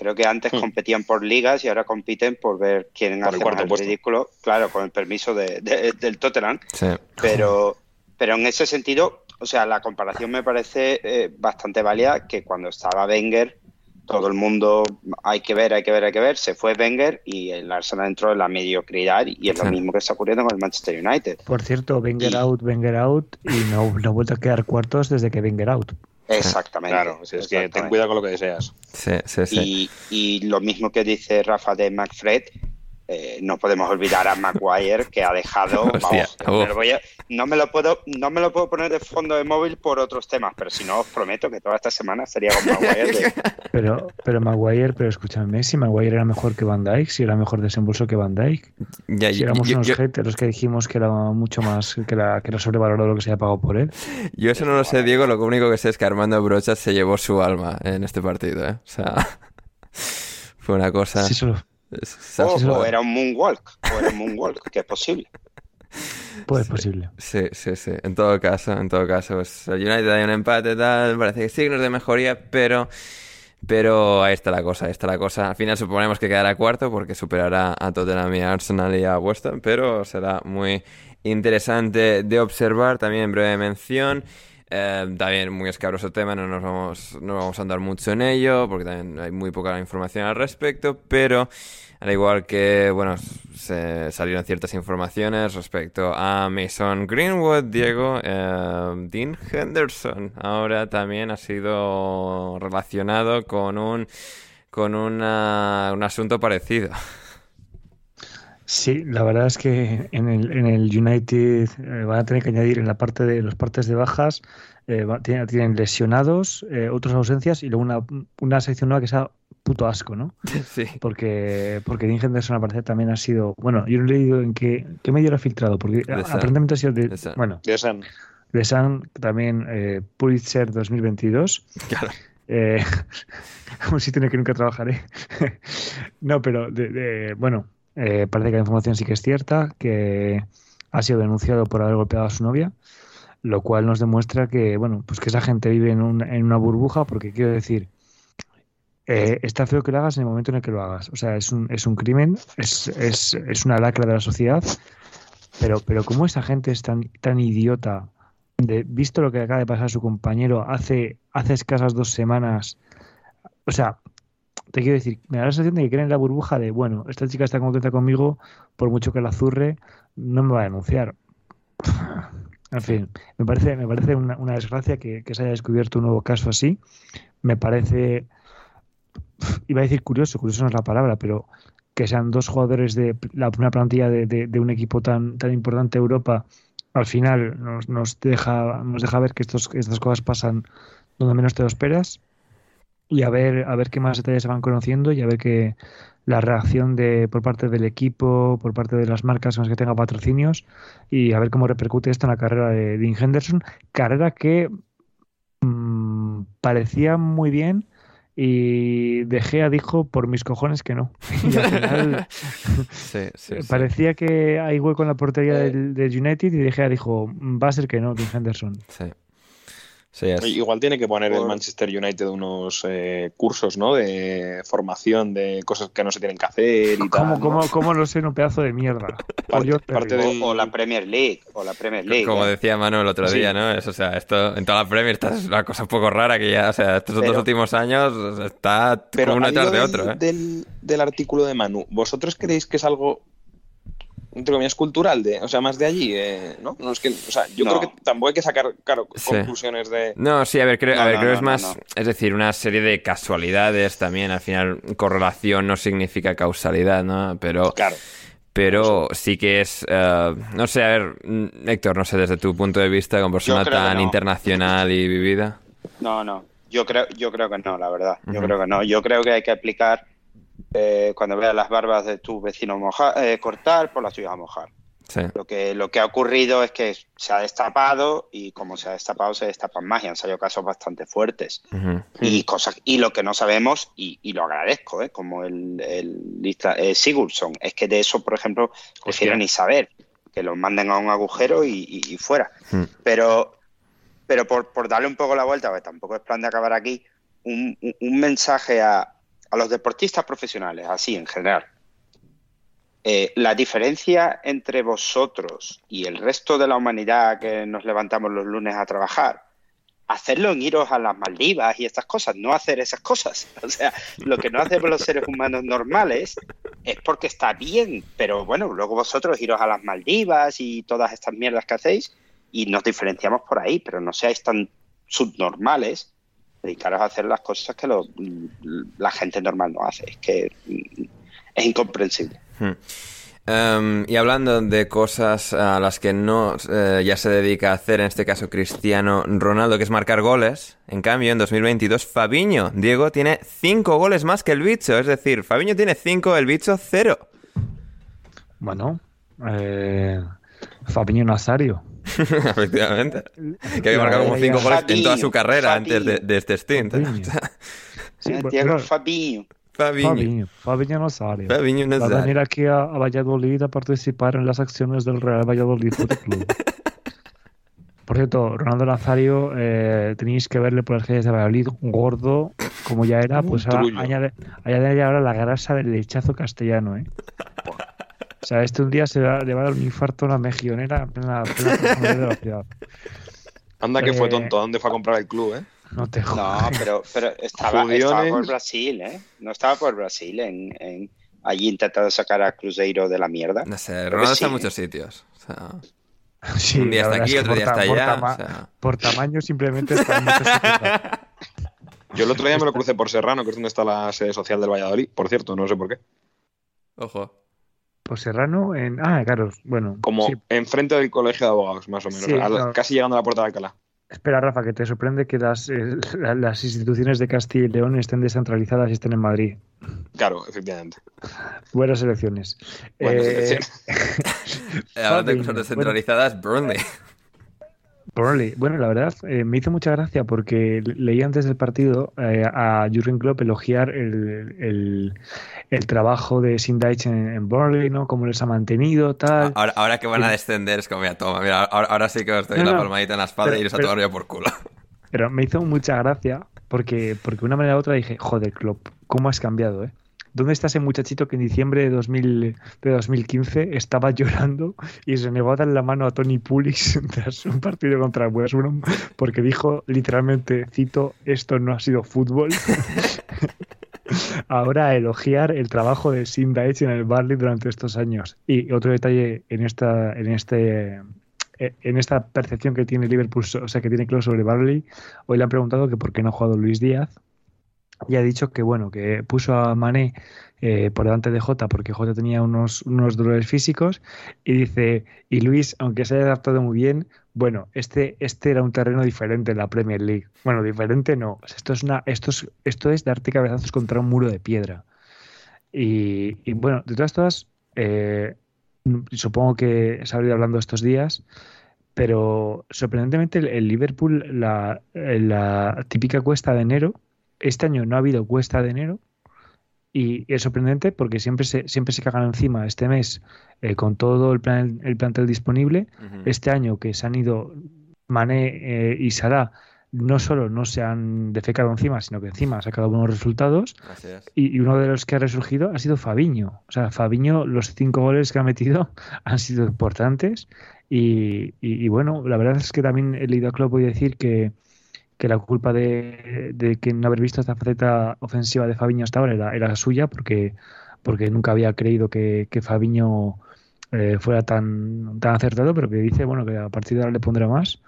Creo que antes Hmm. competían por ligas y ahora compiten por ver quién Por el hace cuarto más puesto. ridículo. Claro, con el permiso de- de- del Tottenham. Sí. Pero, pero en ese sentido, o sea, la comparación me parece eh, bastante válida que cuando estaba Wenger, todo el mundo hay que ver, hay que ver, hay que ver, se fue Wenger y el Arsenal entró en la mediocridad y es Sí. lo mismo que está ocurriendo con el Manchester United. Por cierto, Wenger Y- out, Wenger out, y no, no ha vuelto a quedar cuartos desde que Wenger out. Exactamente. Claro, si es que ten cuidado con lo que deseas. Sí, sí, sí. Y, y lo mismo que dice Rafa de McFred, eh, no podemos olvidar a Maguire que ha dejado. Hostia, vamos, uf. me lo voy a- no, me lo puedo, no me lo puedo poner de fondo de móvil por otros temas, pero si no, os prometo que toda esta semana sería con Maguire. de- Pero, pero Maguire, pero escúchame, si Maguire era mejor que Van Dyke, si era mejor desembolso que Van Dyke, Ya, si éramos yo- unos yo- haters los que dijimos que era mucho más, que era, que era sobrevalorado lo que se había pagado por él. yo eso no lo sé, Diego. Lo único que sé es que Armando Brochas se llevó su alma en este partido, ¿eh? O sea, fue una cosa. Sí, solo o, sí, o sí. era un moonwalk, o era un moonwalk, que es posible. pues posible. Sí, sí, sí. En todo caso, en todo caso, pues el United hay un empate tal, parece que signos de mejoría, pero pero ahí está la cosa, ahí está la cosa. Al final suponemos que quedará cuarto porque superará a Tottenham y a Arsenal y a West Ham, pero será muy interesante de observar. También breve mención. Eh, también muy escabroso tema, no nos vamos, no vamos a andar mucho en ello, porque también hay muy poca información al respecto, pero al igual que, bueno, se salieron ciertas informaciones respecto a Mason Greenwood, Diego, eh, Dean Henderson ahora también ha sido relacionado con un con una- un asunto parecido. Sí, la verdad es que en el, en el United eh, van a tener que añadir en la parte de los partes de bajas, eh, va- tienen, tienen lesionados, eh, otras ausencias y luego una, una sección nueva que sea puto asco, ¿no? Sí. Porque, porque Dean Henderson al parecer también ha sido, bueno, yo no he leído en qué, qué medio lo ha filtrado, porque aparentemente ha sido de, Sun. bueno, De San. de Sun también eh, Pulitzer 2022. Claro. Eh, un sitio en el que nunca trabajaré. no, pero de, de- bueno, eh, parece que la información sí que es cierta, que ha sido denunciado por haber golpeado a su novia, lo cual nos demuestra que, bueno, pues que esa gente vive en, un- en una burbuja, porque quiero decir, eh, está feo que lo hagas en el momento en el que lo hagas. O sea, es un, es un crimen, es, es, es una lacra de la sociedad, pero, pero ¿cómo esa gente es tan, tan idiota de, visto lo que acaba de pasar a su compañero hace, hace escasas dos semanas? O sea, te quiero decir, me da la sensación de que creen en la burbuja de, bueno, esta chica está contenta conmigo, por mucho que la zurre, no me va a denunciar. En fin, me parece, me parece una, una desgracia que, que se haya descubierto un nuevo caso así. Me parece, iba a decir curioso, curioso no es la palabra, pero que sean dos jugadores de la plantilla de, de- de un equipo tan, tan importante de Europa, al final nos, nos deja, nos deja ver que estos, estas cosas pasan donde menos te lo esperas y a ver, a ver qué más detalles se van conociendo y a ver que la reacción de por parte del equipo, por parte de las marcas con las que tenga patrocinios y a ver cómo repercute esto en la carrera de Dean Henderson, carrera que mm, parecía muy bien y De Gea dijo por mis cojones que no. Y al final Sí, sí, sí. parecía que hay hueco en la portería Eh. del, del United y De Gea dijo va a ser que no, Dean Henderson. Sí. Sí, es- Igual tiene que poner el Manchester United unos eh, cursos, ¿no? De formación, de cosas que no se tienen que hacer y ¿Cómo, tal. ¿no? cómo, no sé, un pedazo de mierda? Parte del- O, la Premier League, o la Premier League. Como ¿eh? decía Manu el otro Sí. día, ¿no? Es, o sea, esto en toda la Premier esta es una cosa un poco rara que ya, o sea, estos Pero- dos últimos años está Pero uno al detrás hilo de del, otro, ¿eh? del, del artículo de Manu, ¿vosotros creéis que es algo, entre comillas, cultural? De, o sea, más de allí, eh, ¿no? No, es que, o sea, yo No. creo que tampoco hay que sacar claro, Sí. conclusiones de... No, sí, a ver, creo, a No, ver, no, creo no, es no, más, no. es decir, una serie de casualidades también. Al final, correlación no significa causalidad, ¿no? Pero, Claro. pero sí que es, eh, no sé, a ver, Héctor, no sé, desde tu punto de vista, como persona tan no. internacional y vivida. No, no. Yo creo, yo creo que no, la verdad. Yo creo que no. Yo creo que hay que aplicar eh, cuando veas las barbas de tu vecino moja- eh, cortar, por las tuyas a mojar. Sí. Lo que, lo que ha ocurrido es que se ha destapado y como se ha destapado, se destapan más y han salido casos bastante fuertes. Y cosas y lo que no sabemos, y, y lo agradezco, ¿eh? como el, el lista, eh, Sigurdsson, es que de eso, por ejemplo, prefiero ni saber, que los manden a un agujero y, y- y fuera. Hmm. Pero, pero por, por darle un poco la vuelta, porque tampoco es plan de acabar aquí, un, un- un mensaje a, a los deportistas profesionales, así en general. Eh, la diferencia entre vosotros y el resto de la humanidad que nos levantamos los lunes a trabajar, hacerlo en iros a las Maldivas y estas cosas, no hacer esas cosas. O sea, lo que no hacemos los seres humanos normales es porque está bien, pero bueno, luego vosotros iros a las Maldivas y todas estas mierdas que hacéis y nos diferenciamos por ahí, pero no seáis tan subnormales, dedicaros a hacer las cosas que lo- la gente normal no hace. Es que mm, es incomprensible. Hmm. Um, y hablando de cosas a las que no eh, ya se dedica a hacer, en este caso Cristiano Ronaldo, que es marcar goles, en cambio en 2022 Fabiño, Diego, tiene 5 goles más que el bicho, es decir, Fabiño tiene 5, el bicho 0. Bueno, eh, Fabiño Nazario. Efectivamente. Que había marcado como 5 goles en toda su carrera antes de, de, este stint. Pero- Fabiño. Fabiño. Fabiño, Fabiño Nazario. Fabiño Va a Nazario. venir aquí a, a Valladolid a participar en las acciones del Real Valladolid Fútbol Club. Por cierto, Ronaldo Nazario, eh, tenéis que verle por las calles de Valladolid, gordo, como ya era, pues ahora añade, añade ahora la grasa del lechazo castellano, ¿eh? O sea, este un día se va- le va a dar un infarto a una mejionera en plena, plena profundidad de la ciudad. Anda que fue Eh, tonto, ¿a dónde fue a comprar el club, eh? No te No, jodas. pero, pero estaba, estaba por Brasil, ¿eh? No estaba por Brasil, en, en- allí intentando sacar a Cruzeiro de la mierda. No sé, Ronaldo está en muchos sitios. O sea, Sí, un día está aquí, es que otro día está por allá. tama- o sea. Por tamaño simplemente está en muchos sitios. Yo el otro día me lo crucé por Serrano, que es donde está la sede social del Valladolid. Por cierto, no sé por qué. Ojo. Por Serrano en... Ah, claro, bueno. Como sí. enfrente del colegio de abogados, más o menos. Sí. Casi llegando a la puerta de Alcalá. Espera, Rafa, que te sorprende que las, eh, la- las instituciones de Castilla y León estén descentralizadas y estén en Madrid. Claro, efectivamente. Buenas elecciones. Buenas Eh, elecciones. Eh, Hablando de cosas descentralizadas, Burnley. Burnley. Bueno, la verdad, eh, me hizo mucha gracia porque le- leí antes del partido eh, a Jurgen Klopp elogiar el, el, el trabajo de Sindage en, en Burnley, ¿no? Cómo les ha mantenido, tal. Ahora, ahora que van a descender, es como, mira, toma, mira, ahora, ahora sí que os doy No, la no. palmadita en la espalda Pero- y iros a tomar ya por culo. Pero me hizo mucha gracia porque, porque de una manera u otra dije, joder, Klopp, ¿cómo has cambiado, eh? ¿Dónde está ese muchachito que en diciembre de, 2000, de 2015 estaba llorando y se negó a dar la mano a Tony Pulis tras un partido contra West Brom porque dijo literalmente, cito, esto no ha sido fútbol? Ahora a elogiar el trabajo de Sim Daich en el Barley durante estos años. Y otro detalle en esta, en este eh, en esta percepción que tiene Liverpool, o sea, que tiene Klopp sobre Barley, hoy le han preguntado que por qué no ha jugado Luis Díaz y ha dicho que bueno, que puso a Mané eh, por delante de Jota porque Jota tenía unos, unos dolores físicos y dice, y Luis, aunque se haya adaptado muy bien, bueno, este, este era un terreno diferente en la Premier League. Bueno, diferente no. Esto es una, esto es, esto es darte cabezazos contra un muro de piedra. Y, y, bueno, de todas todas, eh, supongo que se ha ido hablando estos días, pero sorprendentemente el, el Liverpool, la, la típica cuesta de enero, este año no ha habido cuesta de enero y es sorprendente porque siempre se, siempre se cagan encima este mes eh, con todo el, plan, el plantel disponible. Este año que se han ido Mané eh, y Salah, no solo no se han defecado encima, sino que encima ha sacado buenos resultados. Y, y uno de los que ha resurgido ha sido Fabiño. O sea, Fabiño, los cinco goles que ha metido han sido importantes. Y, y- y bueno, la verdad es que también he leído a Klopp hoy decir que, que la culpa de, de que no haber visto esta faceta ofensiva de Fabiño hasta ahora era, era suya, porque, porque nunca había creído que, que Fabiño eh, fuera tan, tan acertado, pero que dice bueno que a partir de ahora le pondrá más.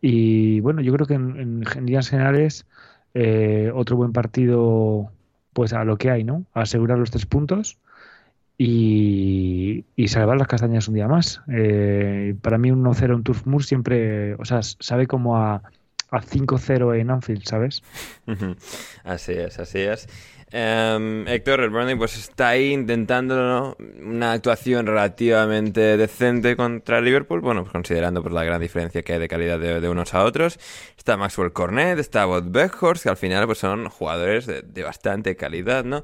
Y bueno, yo creo que en, en, líneas generales, eh, otro buen partido, pues a lo que hay, ¿no? A asegurar los tres puntos y, y salvar las castañas un día más. Eh, para mí, un 1-0 en Turf Moor siempre, o sea, sabe como a, a 5-0 en Anfield, ¿sabes? Así es, así es. Em, Héctor, el Burnley pues está ahí intentando ¿no? una actuación relativamente decente contra Liverpool, bueno, pues considerando pues la gran diferencia que hay de calidad de, unos a otros. Está Maxwell Cornet, está Bob Beckhorst, que al final pues son jugadores de, de bastante calidad, ¿no?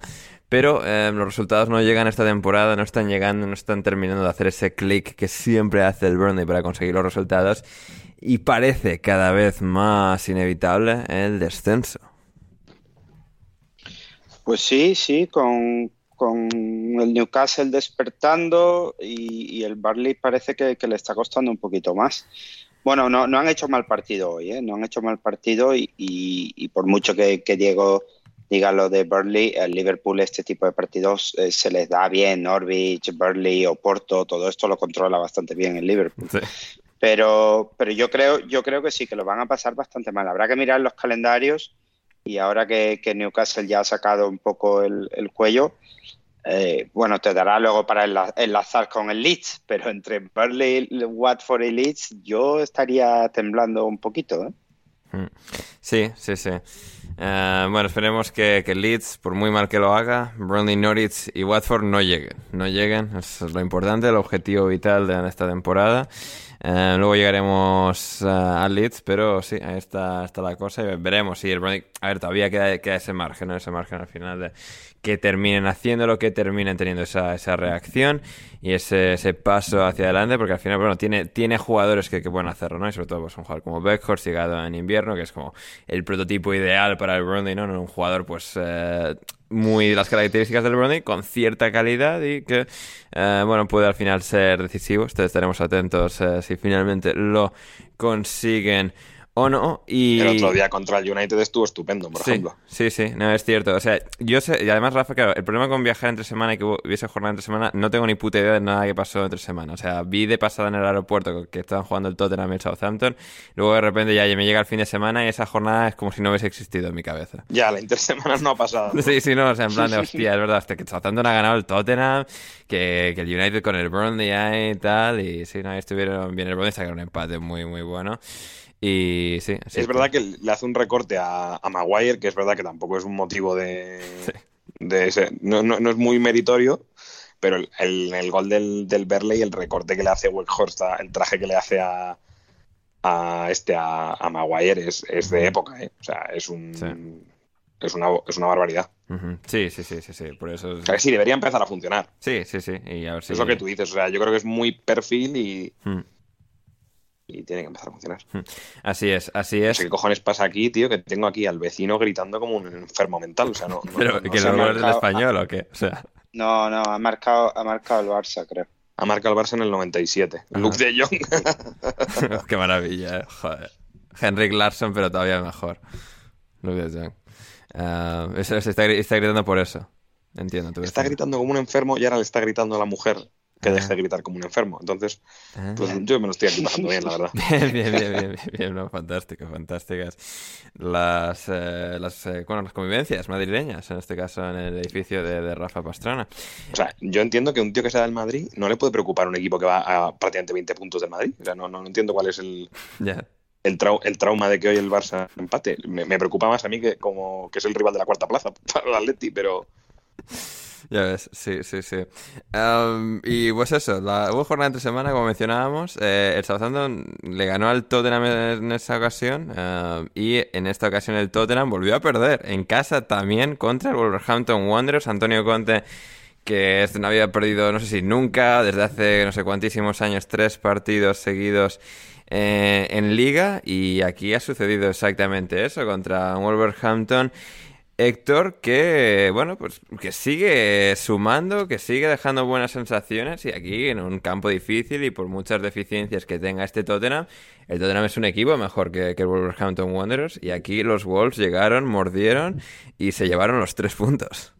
Pero em, los resultados no llegan esta temporada, no están llegando, no están terminando de hacer ese clic que siempre hace el Burnley para conseguir los resultados y parece cada vez más inevitable el descenso. Pues sí, sí, con, con el Newcastle despertando y, y el Barley parece que, que, le está costando un poquito más. Bueno, no, no han hecho mal partido hoy, ¿eh? no han hecho mal partido y, y, y por mucho que, que, Diego diga lo de Burnley, el Liverpool este tipo de partidos eh, se les da bien, Norwich, Burnley, Oporto, todo esto lo controla bastante bien el Liverpool. Sí. Pero, pero yo creo, yo creo que sí, que lo van a pasar bastante mal. Habrá que mirar los calendarios y ahora que, que Newcastle ya ha sacado un poco el, el cuello, eh, bueno, te dará luego para enlazar con el Leeds, pero entre Burnley, Watford y Leeds yo estaría temblando un poquito. ¿eh? Mm. Sí, sí, sí. Eh, bueno, esperemos que, que, Leeds, por muy mal que lo haga, Burnley, Norwich y Watford no lleguen. No lleguen, eso es lo importante, el objetivo vital de esta temporada. Eh, luego llegaremos uh, a Leeds, pero sí, ahí está, está la cosa y veremos si el Burnley... A ver, todavía queda, queda ese margen. Ese margen al final de que terminen haciéndolo, que terminen teniendo esa, esa reacción y ese, ese, paso hacia adelante, porque al final, bueno, tiene, tiene jugadores que, que pueden hacerlo, ¿no? Y sobre todo, pues un jugador como Beckhorst, llegado en invierno, que es como el prototipo ideal para el Burnley, ¿no? Un jugador, pues, eh, muy las características del Burnley, con cierta calidad y que, eh, bueno, puede al final ser decisivo. Entonces estaremos atentos eh, si finalmente lo consiguen o no. Y... El otro día contra el United estuvo estupendo, por ejemplo. Sí, sí, no, es cierto. O sea, yo sé, y además, Rafa, claro, el problema con viajar entre semana y que hubiese jornada entre semana, no tengo ni puta idea de nada que pasó entre semana. O sea, vi de pasada en el aeropuerto que estaban jugando el Tottenham y el Southampton, luego de repente ya me llega el fin de semana y esa jornada es como si no hubiese existido en mi cabeza. Ya, la intersemana no ha pasado. Sí, sí, no, o sea, en plan de hostia, es verdad, hasta que Southampton ha ganado el Tottenham, que, que el United con el Burnley y tal, y sí, no, estuvieron bien el Burnley, sacaron un empate muy, muy bueno. Y sí, es verdad que le hace un recorte a, a, Maguire, que es verdad que tampoco es un motivo de, de ese, no, no, no, es muy meritorio, pero el, el, el gol del, del Berley, el recorte que le hace Weghorst, el traje que le hace a, a este a, a Maguire es, es, de época, ¿eh? o sea, es un sí. es una, es una barbaridad. Uh -huh. Sí, sí, sí, sí, sí, por eso. Sea, sí, debería empezar a funcionar. Sí, sí, sí. Y a ver si... Es lo que tú dices, o sea, yo creo que es muy perfil y. Hmm y tiene que empezar a funcionar. Así es, así es. ¿Qué cojones pasa aquí, tío? Que tengo aquí al vecino gritando como un enfermo mental. O sea, no. no Pero no, que no lo del español o qué? O sea. No, no, ha marcado, ha marcado el Barça, creo. Ha marcado el Barça en el 97. Ajá. Luke de Jong. qué maravilla, eh. joder. Henrik Larsson, pero todavía mejor. Luke de Jong. Uh, se está, está, gritando por eso. Entiendo. Tu está gritando como un enfermo y ahora le está gritando a la mujer que deje de gritar como un enfermo. Entonces, Ah. pues yo me lo estoy aquí pasando bien, la verdad. Bien, bien, bien, bien, bien, bien, no, fantástico, fantásticas. Las, eh, las, eh, bueno, las convivencias madrileñas, en este caso en el edificio de, de, Rafa Pastrana. O sea, yo entiendo que un tío que sea del Madrid no le puede preocupar un equipo que va a prácticamente 20 puntos del Madrid. O sea, no, no, no entiendo cuál es el... Yeah. El, trau el, trauma de que hoy el Barça empate. Me, me, preocupa más a mí que como que es el rival de la cuarta plaza para el Atleti, pero... Ya ves, sí, sí, sí. Um, y pues eso, la, hubo jornada entre semana, como mencionábamos. Eh, el Southampton le ganó al Tottenham en esa ocasión. Uh, y en esta ocasión el Tottenham volvió a perder en casa también contra el Wolverhampton Wanderers. Antonio Conte, que este no había perdido, no sé si nunca, desde hace no sé cuantísimos años, tres partidos seguidos. Eh, en liga y aquí ha sucedido exactamente eso contra Wolverhampton Héctor, que bueno, pues que sigue sumando, que sigue dejando buenas sensaciones y aquí en un campo difícil y por muchas deficiencias que tenga este Tottenham, el Tottenham es un equipo mejor que, que el Wolverhampton Wanderers y aquí los Wolves llegaron, mordieron y se llevaron los tres puntos.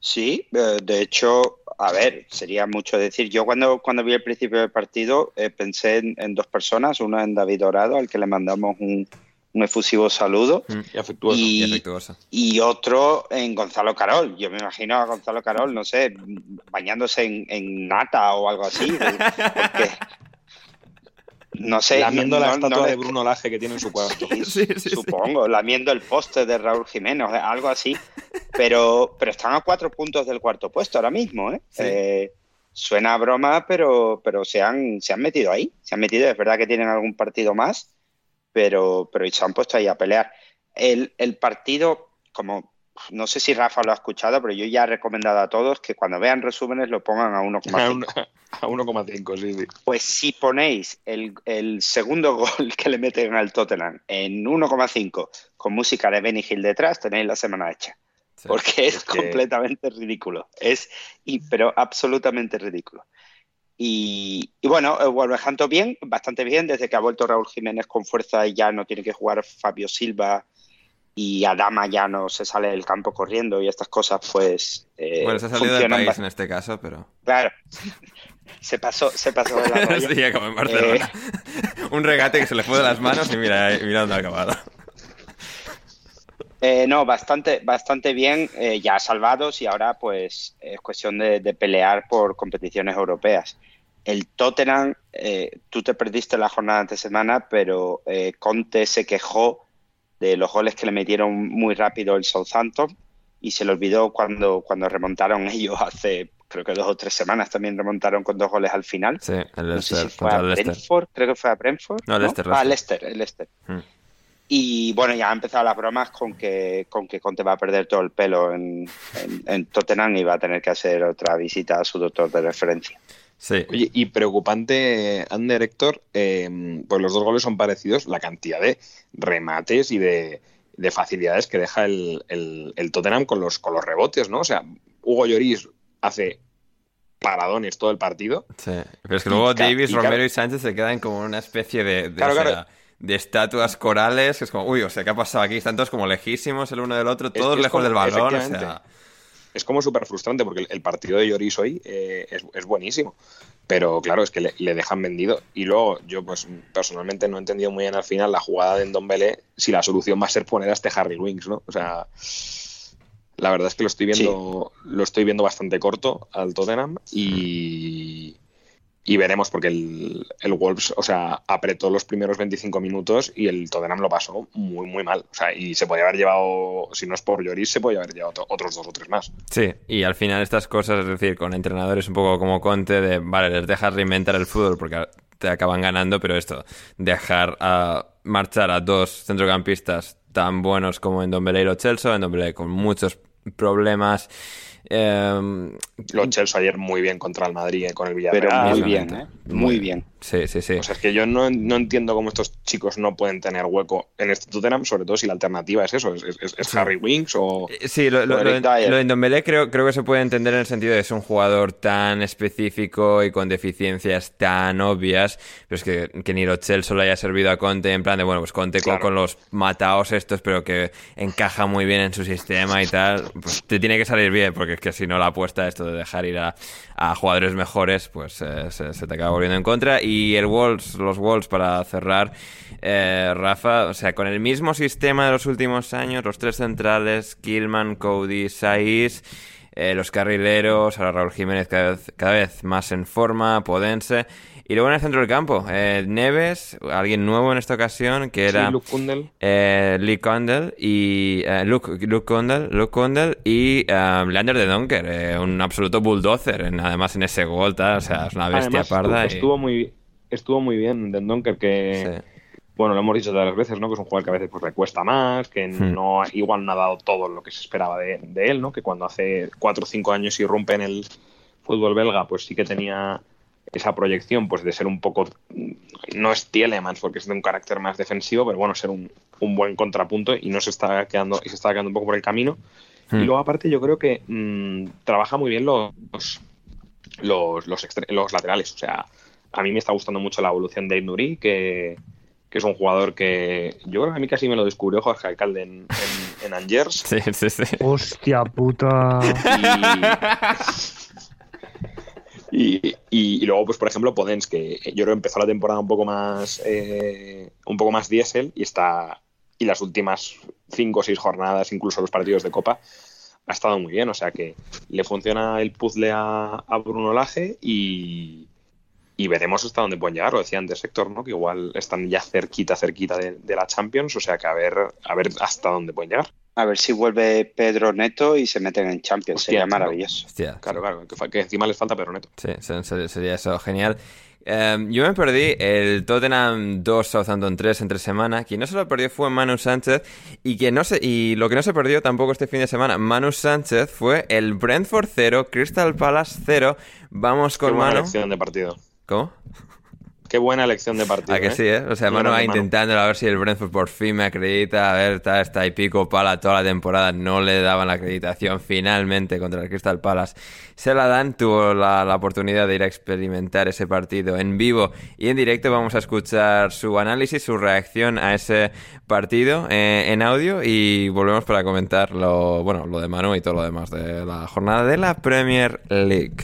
Sí, eh, de hecho, a ver, sería mucho decir. Yo cuando, cuando vi el principio del partido eh, pensé en, en, dos personas, uno en David Dorado, al que le mandamos un, un efusivo saludo. Mm, y, afectuoso, y, y, afectuoso. y, otro en Gonzalo Carol. Yo me imagino a Gonzalo Carol, no sé, bañándose en, en nata o algo así. Porque, no sé. Lamiendo no, la estatua no, de Bruno Laje que tiene en su cuarto. Sí, sí, supongo, sí. lamiendo el poste de Raúl Jiménez, algo así. Pero, pero están a cuatro puntos del cuarto puesto ahora mismo, ¿eh? eh suena a broma, pero, pero se, han, se han metido ahí. Se han metido, es verdad que tienen algún partido más pero, pero se han puesto ahí a pelear. El, el, partido, como no sé si Rafa lo ha escuchado, pero yo ya he recomendado a todos que cuando vean resúmenes lo pongan a 1,5. A 1,5, sí, sí. Pues si ponéis el, el, segundo gol que le meten al Tottenham en 1,5 con música de Benny Hill detrás, tenéis la semana hecha. Sí, porque es, es que... completamente ridículo. Es, pero absolutamente ridículo. Y, y, bueno, Wolverhampton bien, bastante bien, desde que ha vuelto Raúl Jiménez con fuerza y ya no tiene que jugar Fabio Silva y Adama ya no se sale del campo corriendo y estas cosas, pues. Eh, bueno, se ha salido del país en este caso, pero. Claro. Se pasó, se pasó de la raya. sí, como en Barcelona. Eh... Un regate que se le fue de las manos y mira, mira dónde ha acabado. Eh, no, bastante, bastante bien, eh, ya salvados y ahora pues es cuestión de, de pelear por competiciones europeas. El Tottenham, eh, tú te perdiste la jornada de semana, pero eh, Conte se quejó de los goles que le metieron muy rápido el Southampton y se le olvidó cuando, cuando remontaron ellos hace, creo que dos o tres semanas también remontaron con dos goles al final. Sí, el No sé si fue a. Brentford, creo que fue a Brentford. No, Leicester, Ah, Leicester. Leicester, el Leicester. Hmm. Y bueno, ya han empezado las bromas con que, con que Conte va a perder todo el pelo en, en- en Tottenham y va a tener que hacer otra visita a su doctor de referencia. Sí. Oye, y preocupante, Ander Héctor, eh, pues los dos goles son parecidos, la cantidad de remates y de, de facilidades que deja el, el- el Tottenham con los, con los rebotes, ¿no? O sea, Hugo Lloris hace paradones todo el partido. Sí, pero es que luego Y Davis, y Romero y Sánchez se quedan como una especie de, de, Claro, o sea, claro. de estatuas corales, que es como, uy, o sea, ¿qué ha pasado aquí? Están todos como lejísimos el uno del otro, todos es lejos como- del balón, o sea... Es como súper frustrante porque el, el partido de Lloris hoy eh, es, es buenísimo. Pero claro, es que le, le dejan vendido. Y luego, yo pues personalmente no he entendido muy bien al final la jugada de Ndombele si la solución va a ser poner a este Harry Winks, ¿no? O sea, la verdad es que lo estoy viendo, lo estoy viendo bastante corto al Tottenham y, y veremos porque el, el Wolves, o sea, apretó los primeros 25 minutos y el Tottenham lo pasó muy, muy mal. O sea, y se podía haber llevado, si no es por Lloris, se podía haber llevado otro- otros dos o tres más. Sí, y al final estas cosas, es decir, con entrenadores un poco como Conte, de, vale, les dejas reinventar el fútbol porque te acaban ganando, pero esto, dejar a marchar a dos centrocampistas tan buenos como en Dombele y Lo Celso, en Dombele con muchos problemas, eh, Lo Chelsea ayer muy bien contra el Madrid eh, con el Pero Villarreal. muy mismamente. bien, ¿eh? Muy bien. sí, sí, sí. O sea, es que yo no, no entiendo cómo estos chicos no pueden tener hueco en este Tottenham, sobre todo si la alternativa es eso, es, es- es Harry Winks o... Eh, Sí, lo, lo, Lo lo, de Ndombele creo, creo que se puede entender en el sentido de que es un jugador tan específico y con deficiencias tan obvias, pero es que, que ni lo Chelsea le haya servido a Conte en plan de, bueno, pues Conte con, Claro. con los mataos estos, pero que encaja muy bien en su sistema y tal, pues te tiene que salir bien, porque es que si no la apuesta esto de dejar ir a, a jugadores mejores, pues eh, se, te acaba volviendo en contra. Y el Wolves, los Wolves para cerrar, eh, Rafa, o sea, con el mismo sistema de los últimos años, los tres centrales, Killman, Cody, Saiz, eh, los carrileros, ahora Raúl Jiménez cada vez, cada vez más en forma, Podense. Y luego en el centro del campo, eh, Neves, alguien nuevo en esta ocasión, que era Sí, Luke Kundel. eh, Lee Condell y eh, Luke, Luke Condell, Luke Condell y eh, Leander de Donker, eh, un absoluto bulldozer, en- además en ese gol, tal, o sea, es una bestia Además, parda. estuvo, y- estuvo muy, estuvo muy bien Den Donker, que... Sí. Bueno, lo hemos dicho todas las veces, ¿no? Que es un jugador que a veces pues, le cuesta más, que Hmm. no igual no ha dado todo lo que se esperaba de, de él, ¿no? Que cuando hace cuatro o cinco años irrumpe en el fútbol belga, pues sí que tenía esa proyección pues de ser un poco no es Tielemans porque es de un carácter más defensivo pero bueno ser un, un buen contrapunto y no se está quedando y se está quedando un poco por el camino Hmm. y luego aparte yo creo que mm, trabaja muy bien los los, los laterales o sea a mí me está gustando mucho la evolución de Nuri que, que es un jugador que yo creo que a mí casi me lo descubrió Jorge Alcalde en, en, en Angers Sí, sí, sí. Hostia puta. Y, y, y luego, pues, por ejemplo, Podens, que yo creo que empezó la temporada un poco más eh, un poco más diésel y está. Y las últimas cinco o seis jornadas, incluso los partidos de Copa, ha estado muy bien. O sea que le funciona el puzzle a, a Bruno Lage y, y veremos hasta dónde pueden llegar. Lo decía antes Héctor, ¿no? Que igual están ya cerquita, cerquita de, de la Champions. O sea que a ver, a ver hasta dónde pueden llegar. A ver si vuelve Pedro Neto y se meten en Champions. Hostia, Sería maravilloso. Hostia, Claro, claro, que, encima les falta Pedro Neto. Sí, se- se- sería eso, genial. Eh, yo me perdí el Tottenham 2 Southampton 3 entre semana. Quien no se lo perdió fue Manu Sánchez. Y, que no se, y lo que no se perdió tampoco este fin de semana, Manu Sánchez, fue el Brentford 0, Crystal Palace 0. Vamos Qué con buena Manu. elección de partido. ¿Cómo? Qué buena elección de partido. ¿A que ¿eh? sí, eh? O sea, Manu va intentándolo a ver si el Brentford por fin me acredita. A ver, está, está y pico pala toda la temporada. No le daban la acreditación. Finalmente, contra el Crystal Palace, se la dan. Tuvo la, la oportunidad de ir a experimentar ese partido en vivo y en directo. Vamos a escuchar su análisis, su reacción a ese partido eh, en audio y volvemos para comentar lo, bueno, lo de Manu y todo lo demás de la jornada de la Premier League.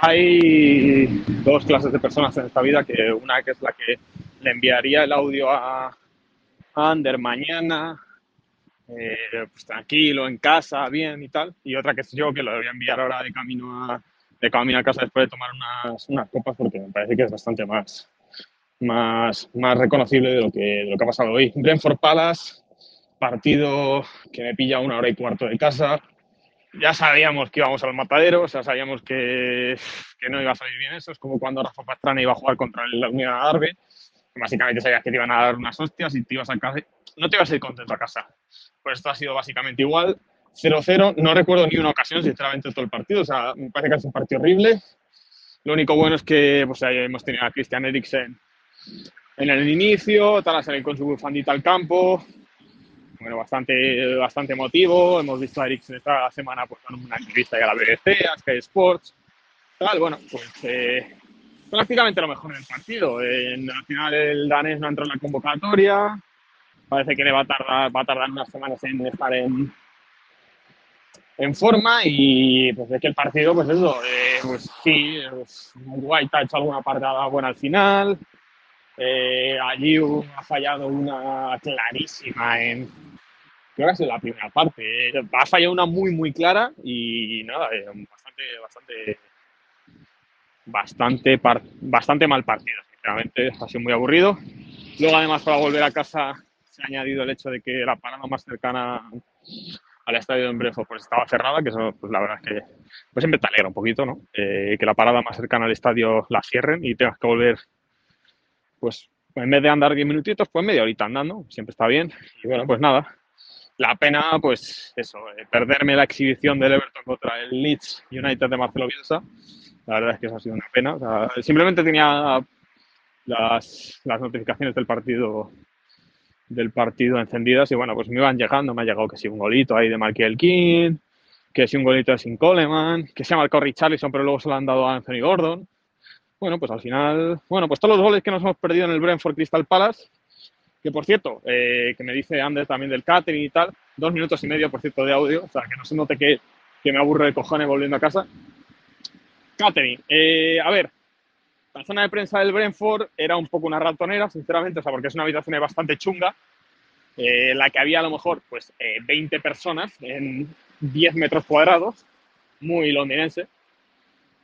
Hay dos clases de personas en esta vida, que una que es la que le enviaría el audio a, under mañana, eh, pues tranquilo, en casa, bien y tal. Y otra que es yo, que lo voy a enviar ahora de camino a, de camino a casa después de tomar unas, unas copas, porque me parece que es bastante más, más, más reconocible de lo, que, de lo que ha pasado hoy. Brentford Palace, partido que me pilla una hora y cuarto de casa. Ya sabíamos que íbamos al matadero, o sea, sabíamos que, no iba a salir bien eso. Es como cuando Rafa Pastrana iba a jugar contra la Unión Arbe. Básicamente sabías que te iban a dar unas hostias y te ibas a casa. No te ibas a ir contento a casa. Pues esto ha sido básicamente igual. 0-0. No recuerdo ni una ocasión, sinceramente, todo el partido. O sea, me parece que es un partido horrible. Lo único bueno es que pues, hemos tenido a Christian Eriksen en el inicio, tal, a salir con su bufandita al campo. Bueno, bastante, bastante emotivo. Hemos visto a Eriksen esta semana pues, con una entrevista a la BBC, a Sky Sports. Tal, bueno, pues eh, prácticamente lo mejor en el partido. En, al final el danés no entró en la convocatoria. Parece que le va a tardar, va a tardar unas semanas en estar en, en forma y pues es que el partido, pues eso, eh, pues sí, pues, White ha hecho alguna parada buena al final, eh, allí ha fallado una clarísima en, creo que sido la primera parte, eh, ha fallado una muy muy clara y nada, eh, bastante, bastante, bastante, par- bastante mal partido, sinceramente, ha sido muy aburrido. Luego además para volver a casa se ha añadido el hecho de que la parada más cercana al estadio de Brentford pues estaba cerrada, que eso pues la verdad es que pues siempre te alegra un poquito, ¿no? Eh, que la parada más cercana al estadio la cierren y tengas que volver, pues en vez de andar 10 minutitos, pues media horita andando, siempre está bien. Y bueno, pues nada, la pena, pues eso, eh, perderme la exhibición del Everton contra el Leeds United de Marcelo Bielsa, la verdad es que eso ha sido una pena. O sea, simplemente tenía las, las notificaciones del partido del partido encendidas y bueno, pues me iban llegando, me ha llegado que si un golito ahí de Michael King, que si un golito de Sin Coleman, que se ha marcado Richarlison pero luego se lo han dado a Anthony Gordon. Bueno, pues al final, bueno, pues todos los goles que nos hemos perdido en el Brentford Crystal Palace, que por cierto, eh, que me dice Ander también del catering y tal, dos minutos y medio, por cierto, de audio, o sea, que no se note que, que me aburre de cojones volviendo a casa. Catering, eh, a ver, la zona de prensa del Brentford era un poco una ratonera, sinceramente, o sea, porque es una habitación bastante chunga, eh, la que había a lo mejor pues eh, 20 personas en 10 metros cuadrados, muy londinense.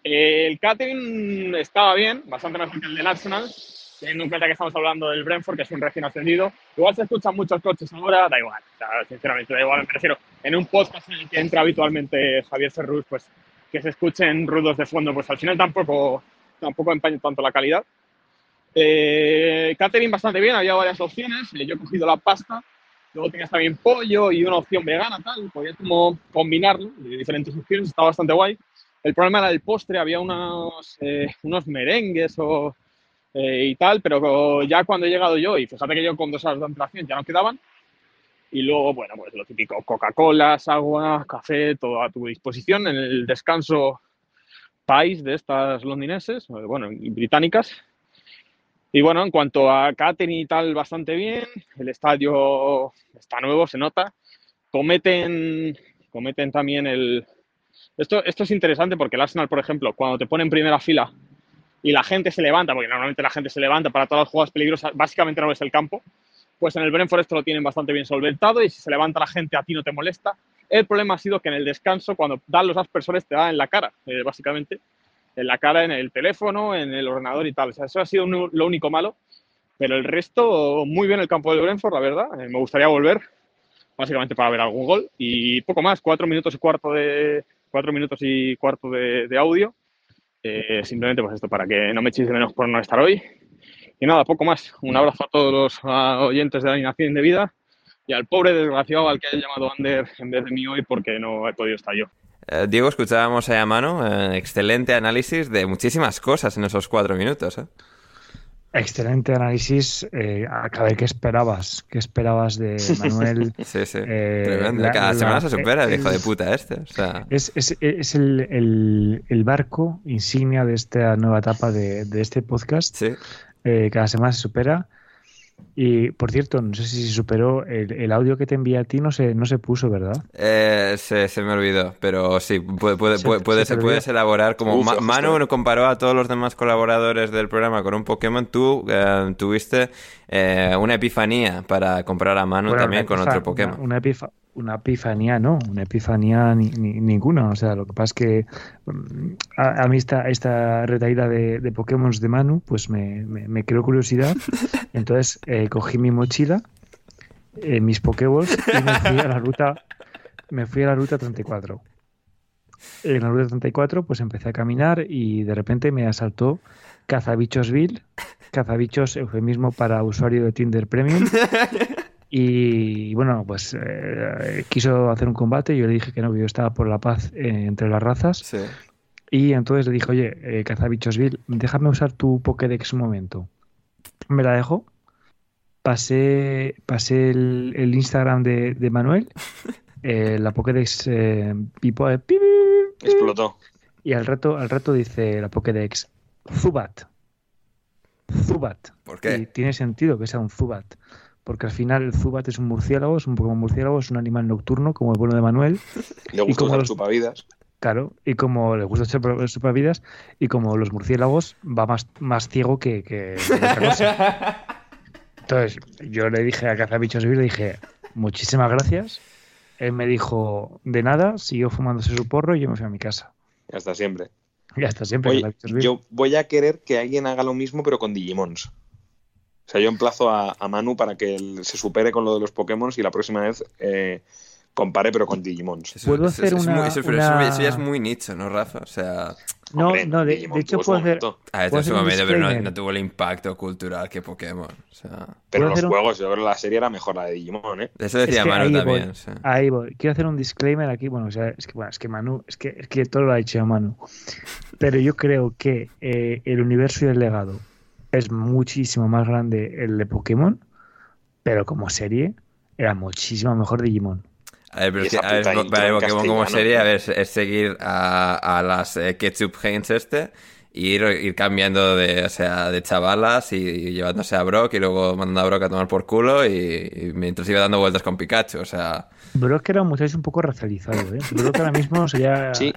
Eh, el catering estaba bien, bastante mejor que el del Arsenal, teniendo en cuenta que estamos hablando del Brentford, que es un recién ascendido. Igual se escuchan muchos coches ahora, da igual, o sea, sinceramente da igual, me refiero, en un podcast en el que entra habitualmente Javier Ferrus, pues que se escuchen ruidos de fondo, pues al final tampoco, tampoco empaña tanto la calidad. Eh, bastante bien, había varias opciones. yo he cogido la pasta, luego tenías también pollo y una opción vegana, tal. Podías como combinarlo de diferentes opciones, estaba bastante guay. El problema era el postre, había unos, eh, unos merengues o, eh, y tal, pero ya cuando he llegado yo, y fíjate que yo con dos horas de antelación ya no quedaban, y luego, bueno, pues lo típico, Coca-Colas, agua, café, todo a tu disposición en el descanso país de estas londinenses, eh, bueno, británicas. Y bueno, en cuanto a catering y tal, bastante bien. El estadio está nuevo, se nota. Cometen, cometen también el... Esto, esto es interesante porque el Arsenal, por ejemplo, cuando te pone en primera fila y la gente se levanta, porque normalmente la gente se levanta para todas las jugadas peligrosas, básicamente no ves el campo, pues en el Brentford esto lo tienen bastante bien solventado y si se levanta la gente a ti no te molesta. El problema ha sido que en el descanso, cuando dan los aspersores, te da en la cara, eh, básicamente en la cara, en el teléfono, en el ordenador y tal. O sea, eso ha sido un- lo único malo. Pero el resto, muy bien el campo del Brentford, la verdad. Eh, me gustaría volver, básicamente para ver algún gol. Y poco más, cuatro minutos y cuarto de, cuatro minutos y cuarto de, de audio. Eh, simplemente, pues esto, para que no me echéis de menos por no estar hoy. Y nada, poco más. Un abrazo a todos los ah, oyentes de la Alineación de Vida y al pobre desgraciado al que haya llamado Ander en vez de mí hoy porque no he podido estar yo. Eh, Diego, escuchábamos a mano, eh, excelente análisis de muchísimas cosas en esos cuatro minutos. ¿eh? Excelente análisis. Eh, a a ver, ¿qué esperabas? ¿Qué esperabas de Manuel? Sí, sí. Eh, Tremendo. la- Cada la- semana se supera el el- hijo de puta este. O sea, Es, es- es el, el- el barco insignia de esta nueva etapa de, de este podcast. sí. Eh, cada semana se supera. Y por cierto, no sé si se superó el, el audio que te envié a ti, no se, no se puso, ¿verdad? Eh, se, se me olvidó, pero sí, puede, puede, Se- puede- se puedes, elaborar como Uf, Ma- justo. Manu comparó a todos los demás colaboradores del programa con un Pokémon, tú eh, tuviste eh, una epifanía para comprar a Manu Bueno, también con otro Pokémon. Una, una epifa- una epifanía, no, una epifanía ni- ni- ninguna. O sea, lo que pasa es que mm, a, a mí esta, esta retaída de, de Pokémon de Manu, pues me, me- me creó curiosidad. Entonces eh, cogí mi mochila, eh, mis Pokéballs y me fui a la ruta, me fui a la ruta 34. En la ruta 34, pues empecé a caminar y de repente me asaltó Cazabichosville, Cazabichos, eufemismo para usuario de Tinder Premium. Y bueno, pues eh, quiso hacer un combate. Yo le dije que no, que yo estaba por la paz eh, entre las razas. Sí. Y entonces le dije, oye, eh, Cazabichosville, déjame usar tu Pokédex un momento. Me la dejó. Pasé, pasé el, el Instagram de, de Manuel. eh, la Pokédex pipó, pi, pi, pi, Explotó. y al rato, al rato dice la Pokédex, Zubat. Zubat. ¿Por Y qué? tiene sentido que sea un Zubat. Porque al final el Zubat es un murciélago, es un Pokémon murciélago, es un animal nocturno, como el bueno de Manuel. Le gustó como usar los- chupavidas. Claro, y como le gusta echar supervidas, y como los murciélagos va más, más ciego que, que- que otra cosa. Entonces, yo le dije a Cazabichos le dije, muchísimas gracias. Él me dijo, de nada, siguió fumándose su porro y yo me fui a mi casa. Hasta siempre. Y hasta siempre. Oye, yo voy a querer que alguien haga lo mismo, pero con Digimons. O sea, yo emplazo a, a Manu para que él se supere con lo de los Pokémon y la próxima vez eh, compare, pero con Digimons. Eso- ¿Puedo eso- hacer eso es una- muy- eso, una- ya es muy nicho, ¿no, Rafa? O sea, No, Hombre, no, de, Digimon de hecho puedo hacer, momento. a este ¿Puedo es hacer un un momento, pero no, tuvo el impacto cultural que Pokémon. O sea, Pero ¿Puedo los un- juegos, yo creo que la serie era mejor la de Digimon, ¿eh? eso Es decía que Manu ahí también. voy, o sea. ahí voy. Quiero hacer un disclaimer aquí. Bueno, o sea, es que, bueno, es que Manu, es que, es que todo lo ha dicho Manu. Pero yo creo que eh, el universo y el legado es muchísimo más grande el de Pokémon, pero como serie era muchísimo mejor Digimon. A ver, pero es que, a ver, Pokémon como serie, a ver, es, es seguir a, a las eh, Ketchup Haynes este, y ir, ir cambiando de, o sea, de chavalas y, y llevándose a Brock y luego mandando a Brock a tomar por culo y, y mientras iba dando vueltas con Pikachu, o sea... Brock era un muchacho un poco racializado, ¿eh? Brock ahora mismo sería Sí,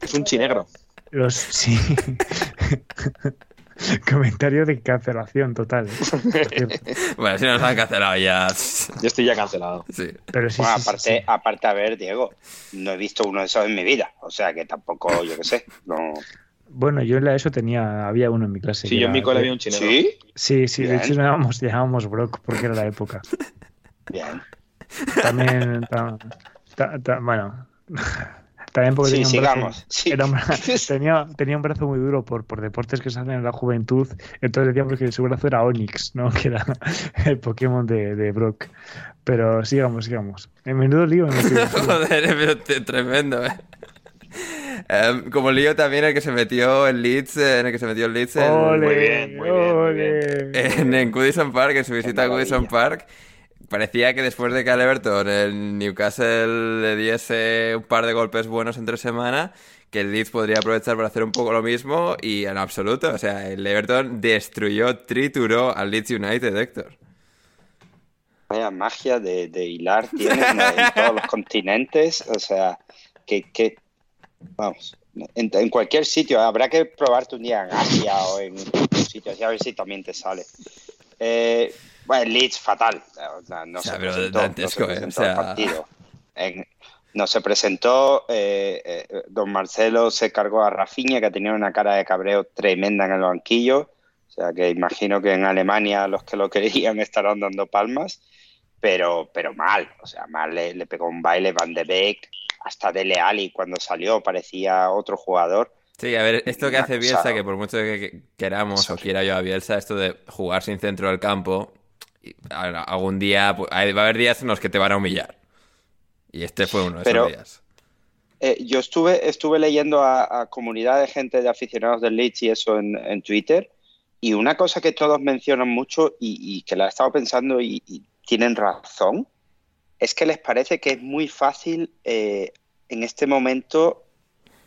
es un chinegro. los sí. Comentario de cancelación total. ¿eh? Bueno, si nos han cancelado ya... Yo estoy ya cancelado. Sí. Pero sí, Bueno, sí, sí, aparte, sí. aparte, a ver, Diego, no he visto uno de esos en mi vida. O sea que tampoco, yo qué sé. No... Bueno, yo en la ESO tenía, había uno en mi clase. Sí, yo en mi cole había un chinegro. ¿Sí? Sí, sí, de hecho llamábamos, llamábamos Brock porque era la época. Bien. También, ta- ta- ta- bueno, también porque Sí, tenía un sigamos. brazo, Sí. era tenía, tenía un brazo muy duro por, por deportes que se hacen en la juventud, entonces decíamos que su brazo era Onix, ¿no? Que era el Pokémon de, de Brock. Pero sigamos, sigamos. En menudo lío. me metido. Joder, pero tremendo, eh. Em, como lío también el que se metió en Leeds, eh, en el que se metió en Leeds en- ¡Ole! Muy bien, muy bien, muy bien. ¡Ole! en, en Goodison Park, en su visita a. Goodison Park, parecía que después de que al Everton el Newcastle le diese un par de golpes buenos entre semana, que el Leeds podría aprovechar para hacer un poco lo mismo y en absoluto, o sea, el Everton destruyó, trituró al Leeds United, Héctor. Vaya magia de, de hilar tienes en, en todos los continentes. O sea, que, que vamos, en, en cualquier sitio. Habrá que probarte un día en Asia o en sitios y a ver si también te sale. Eh, bueno, el Leeds fatal. No se presentó, no se presentó eh, eh, don Marcelo se cargó a Rafinha, que tenía una cara de cabreo tremenda en el banquillo. O sea, que imagino que en Alemania los que lo querían estarán dando palmas pero, pero mal, o sea, mal le, le pegó un baile Van de Beek, hasta Dele Alli cuando salió parecía otro jugador. Sí, a ver, esto que hace Bielsa, que por mucho que que queramos o quiera yo a Bielsa, esto de jugar sin centro del campo, algún día pues, va a haber días en los que te van a humillar. Y este fue uno de Pero- esos días. Eh, yo estuve, estuve leyendo a, a comunidad de gente de aficionados del Leeds y eso en, en Twitter, y una cosa que todos mencionan mucho y, y que la he estado pensando y, y tienen razón, es que les parece que es muy fácil eh, en este momento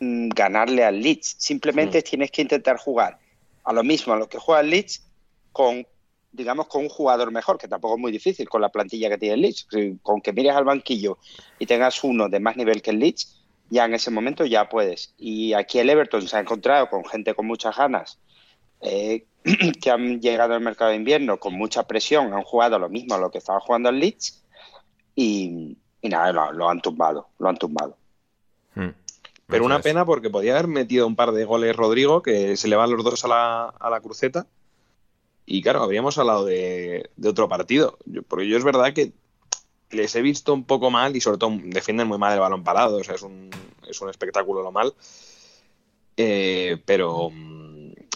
mm, ganarle al Leeds. Simplemente tienes que intentar jugar a lo mismo a lo que juega el Leeds con digamos, con un jugador mejor, que tampoco es muy difícil con la plantilla que tiene el Leeds. Con que mires al banquillo y tengas uno de más nivel que el Leeds, ya en ese momento ya puedes. Y aquí el Everton se ha encontrado con gente con muchas ganas, eh, que han llegado al mercado de invierno con mucha presión, han jugado lo mismo a lo que estaba jugando el Leeds y, nada, lo, han tumbado, lo han tumbado. Hmm. Pero una pena porque podía haber metido un par de goles Rodrigo, que se le van los dos a la, a la cruceta. Y claro, habríamos hablado de, otro partido. porque yo es verdad que les he visto un poco mal y sobre todo defienden muy mal el balón parado. O sea, es un, es un espectáculo lo mal. Eh, pero,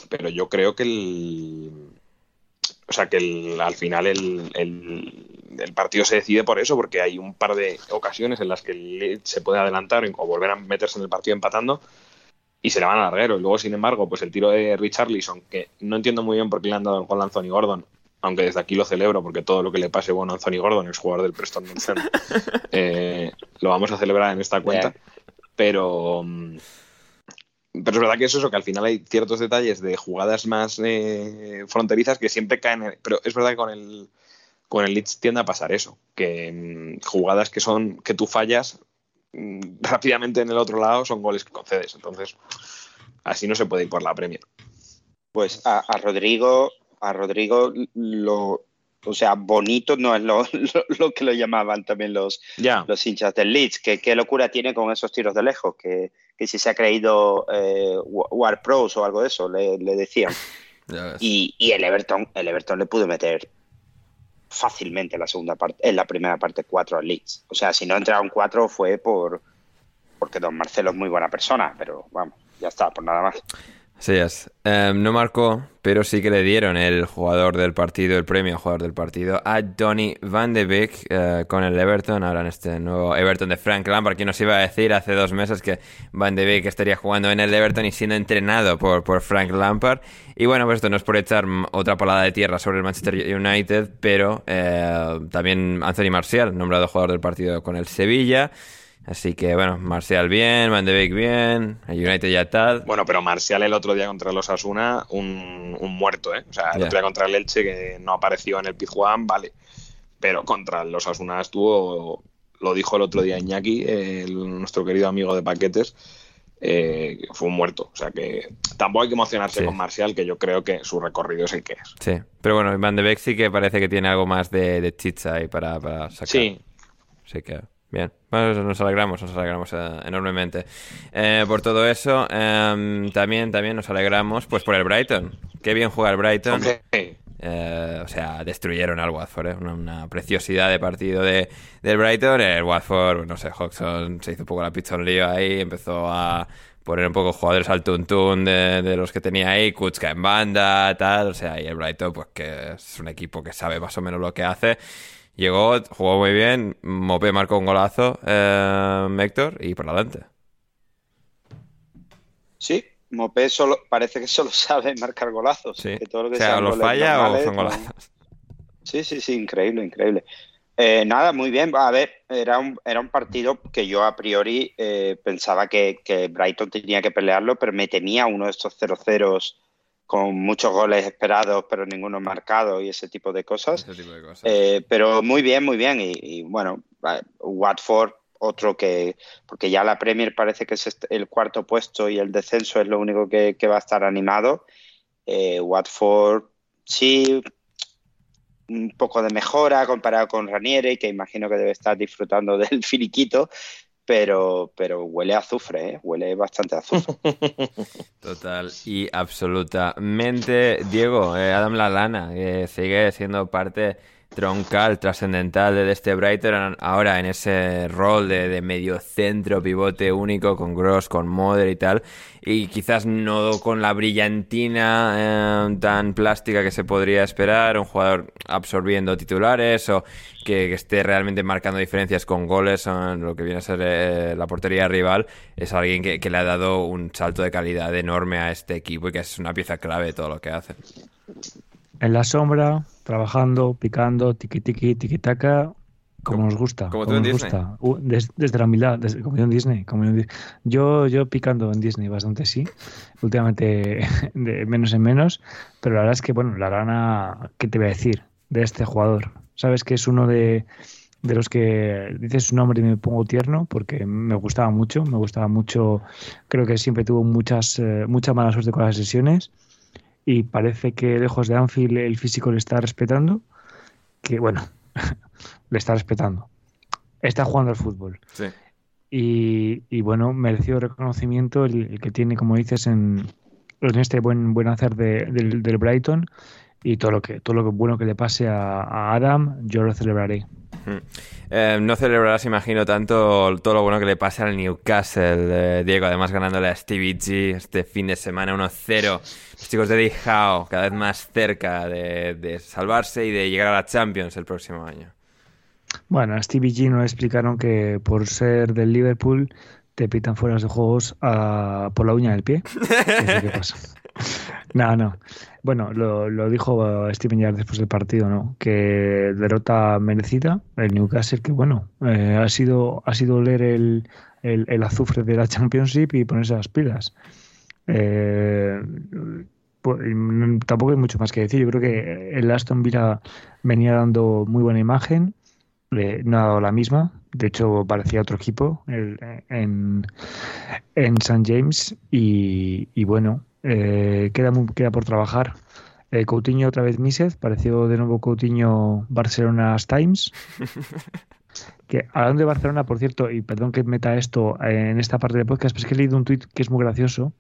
pero yo creo que el. O sea, que al final el, el, partido se decide por eso, porque hay un par de ocasiones en las que se puede adelantar o volver a meterse en el partido empatando y se le van al larguero. Y luego, sin embargo, pues el tiro de Richarlison, que no entiendo muy bien por qué le han dado el gol a Anthony Gordon, aunque desde aquí lo celebro porque todo lo que le pase bueno a Anthony Gordon, es jugador del Preston North eh, lo vamos a celebrar en esta cuenta. Pero, mm, pero es verdad que es eso, que al final hay ciertos detalles de jugadas más eh, fronterizas que siempre caen. pero es verdad que con el, con el Leeds tiende a pasar eso, que mm, jugadas que son que tú fallas rápidamente en el otro lado son goles que concedes. Entonces, así no se puede ir por la Premier. Pues a, Rodrigo, a Rodrigo lo, o sea, bonito no es lo, que lo llamaban también los, los hinchas del Leeds. Que qué locura tiene con esos tiros de lejos, que, si se ha creído eh, War Pros o algo de eso, le, decían. Y, y, el Everton, el Everton le pudo meter fácilmente en la segunda parte, en la primera parte 4 al Leeds. O sea, si no entraron 4 fue por porque Don Marcelo es muy buena persona, pero vamos, ya está, por nada más. Sí, es. Em, no marcó, pero sí que le dieron el jugador del partido, el premio jugador del partido, a Donny Van de Beek eh, con el Everton, ahora en este nuevo Everton de Frank Lampard, que nos iba a decir hace dos meses que Van de Beek estaría jugando en el Everton y siendo entrenado por, por Frank Lampard. Y bueno, pues esto no es por echar otra palada de tierra sobre el Manchester United, pero eh, también Anthony Marcial, nombrado jugador del partido con el Sevilla. Así que bueno, Marcial bien, Van de Beek bien, United ya tal. Bueno, pero Marcial el otro día contra los Asuna, un, muerto, ¿eh? O sea, el otro día contra el Elche que no apareció en el Pizjuán, vale. Pero contra los Asuna estuvo, lo dijo el otro día Iñaki, nuestro querido amigo de paquetes, eh, fue un muerto. O sea que tampoco hay que emocionarse con Marcial, que yo creo que su recorrido es el que es. Sí, pero bueno, Van de Beek sí que parece que tiene algo más de, de chicha ahí para, para sacar. Sí. Sí que... Bien, nos alegramos, nos alegramos eh, enormemente. Eh, por todo eso, em, también, también nos alegramos pues por el Brighton. Qué bien juega el Brighton. Eh, o sea, destruyeron al Watford, una, preciosidad de partido de, del Brighton. El Watford, no sé, Hodgson se hizo un poco la pizza lío ahí, empezó a poner un poco jugadores al tuntún de, de los que tenía ahí, Kutska en banda, tal. O sea, y el Brighton, pues que es un equipo que sabe más o menos lo que hace. Llegó, jugó muy bien, Mopé marcó un golazo, eh, Héctor, y por adelante. Sí, Mopé solo, parece que solo sabe marcar golazos. Sí. Que todo lo que o sea, ¿los falla o son golazos? Sí, sí, sí, increíble, increíble. Eh, nada, muy bien. A ver, era un, era un partido que yo a priori eh, pensaba que, que, Brighton tenía que pelearlo, pero me temía uno de estos 0-0 con muchos goles esperados, pero ninguno marcado y ese tipo de cosas. Eh, pero muy bien, muy bien. Y, bueno, Watford, otro que, porque ya la Premier parece que es el cuarto puesto y el descenso es lo único que, va a estar animado. Eh, Watford, sí, un poco de mejora comparado con Ranieri, que imagino que debe estar disfrutando del finiquito, pero, pero huele a azufre, ¿eh? huele bastante a azufre. Total y absolutamente. Diego, eh, Adam Lalana, que sigue siendo parte troncal, trascendental de este Brighton, ahora en ese rol de, medio centro, pivote único, con Gross, con Moder y tal, y quizás no con la brillantina eh, tan plástica que se podría esperar, un jugador absorbiendo titulares o que, esté realmente marcando diferencias con goles en lo que viene a ser eh, la portería rival, es alguien que, que le ha dado un salto de calidad enorme a este equipo y que es una pieza clave de todo lo que hace en la sombra, trabajando, picando, tiki tiki, tiki taka, Como nos gusta. como tú en Disney. gusta. Uh, desde la humildad, desde, como yo en Disney. como yo, en yo, yo picando en Disney bastante, sí. Últimamente de menos en menos. Pero la verdad es que, bueno, la gana, ¿qué te voy a decir de este jugador? Sabes que es uno de, de los que dices su nombre y me pongo tierno porque me gustaba mucho, me gustaba mucho. Creo que siempre tuvo muchas, eh, mucha mala suerte con las sesiones. Y parece que lejos de Anfield el físico le está respetando. Que bueno, le está respetando. Está jugando al fútbol. Sí. Y, y, bueno, mereció reconocimiento el, el que tiene, como dices, en, en este buen, buen hacer de- del, del Brighton. Y todo lo que todo lo que bueno que le pase a, a Adam, yo lo celebraré. Eh, no celebrarás, imagino, tanto todo lo bueno que le pasa al Newcastle, eh, Diego, además ganándole a Stevie G este fin de semana 1-0. Los chicos de Dijao cada vez más cerca de, de salvarse y de llegar a la Champions el próximo año. Bueno, a Stevie G nos explicaron que por ser del Liverpool te pitan fueras de juegos a- por la uña del pie. Qué pasa. No, no. Bueno, lo, dijo eh, Steven Gerrard después del partido, ¿no? Que derrota merecida el Newcastle, que bueno, eh, ha sido ha sido oler el, el, azufre de la Championship y ponerse las pilas. Eh, pues, tampoco hay mucho más que decir. Yo creo que el Aston Villa venía dando muy buena imagen. eh, no ha dado la misma. De hecho, parecía otro equipo en, en St. James. Y bueno, eh, queda, muy- queda por trabajar. Eh, Coutinho otra vez Mises, pareció de nuevo Coutinho Barcelona Times. Que hablando de Barcelona, por cierto, y perdón que meta esto en esta parte del podcast, pero es que he leído un tuit que es muy gracioso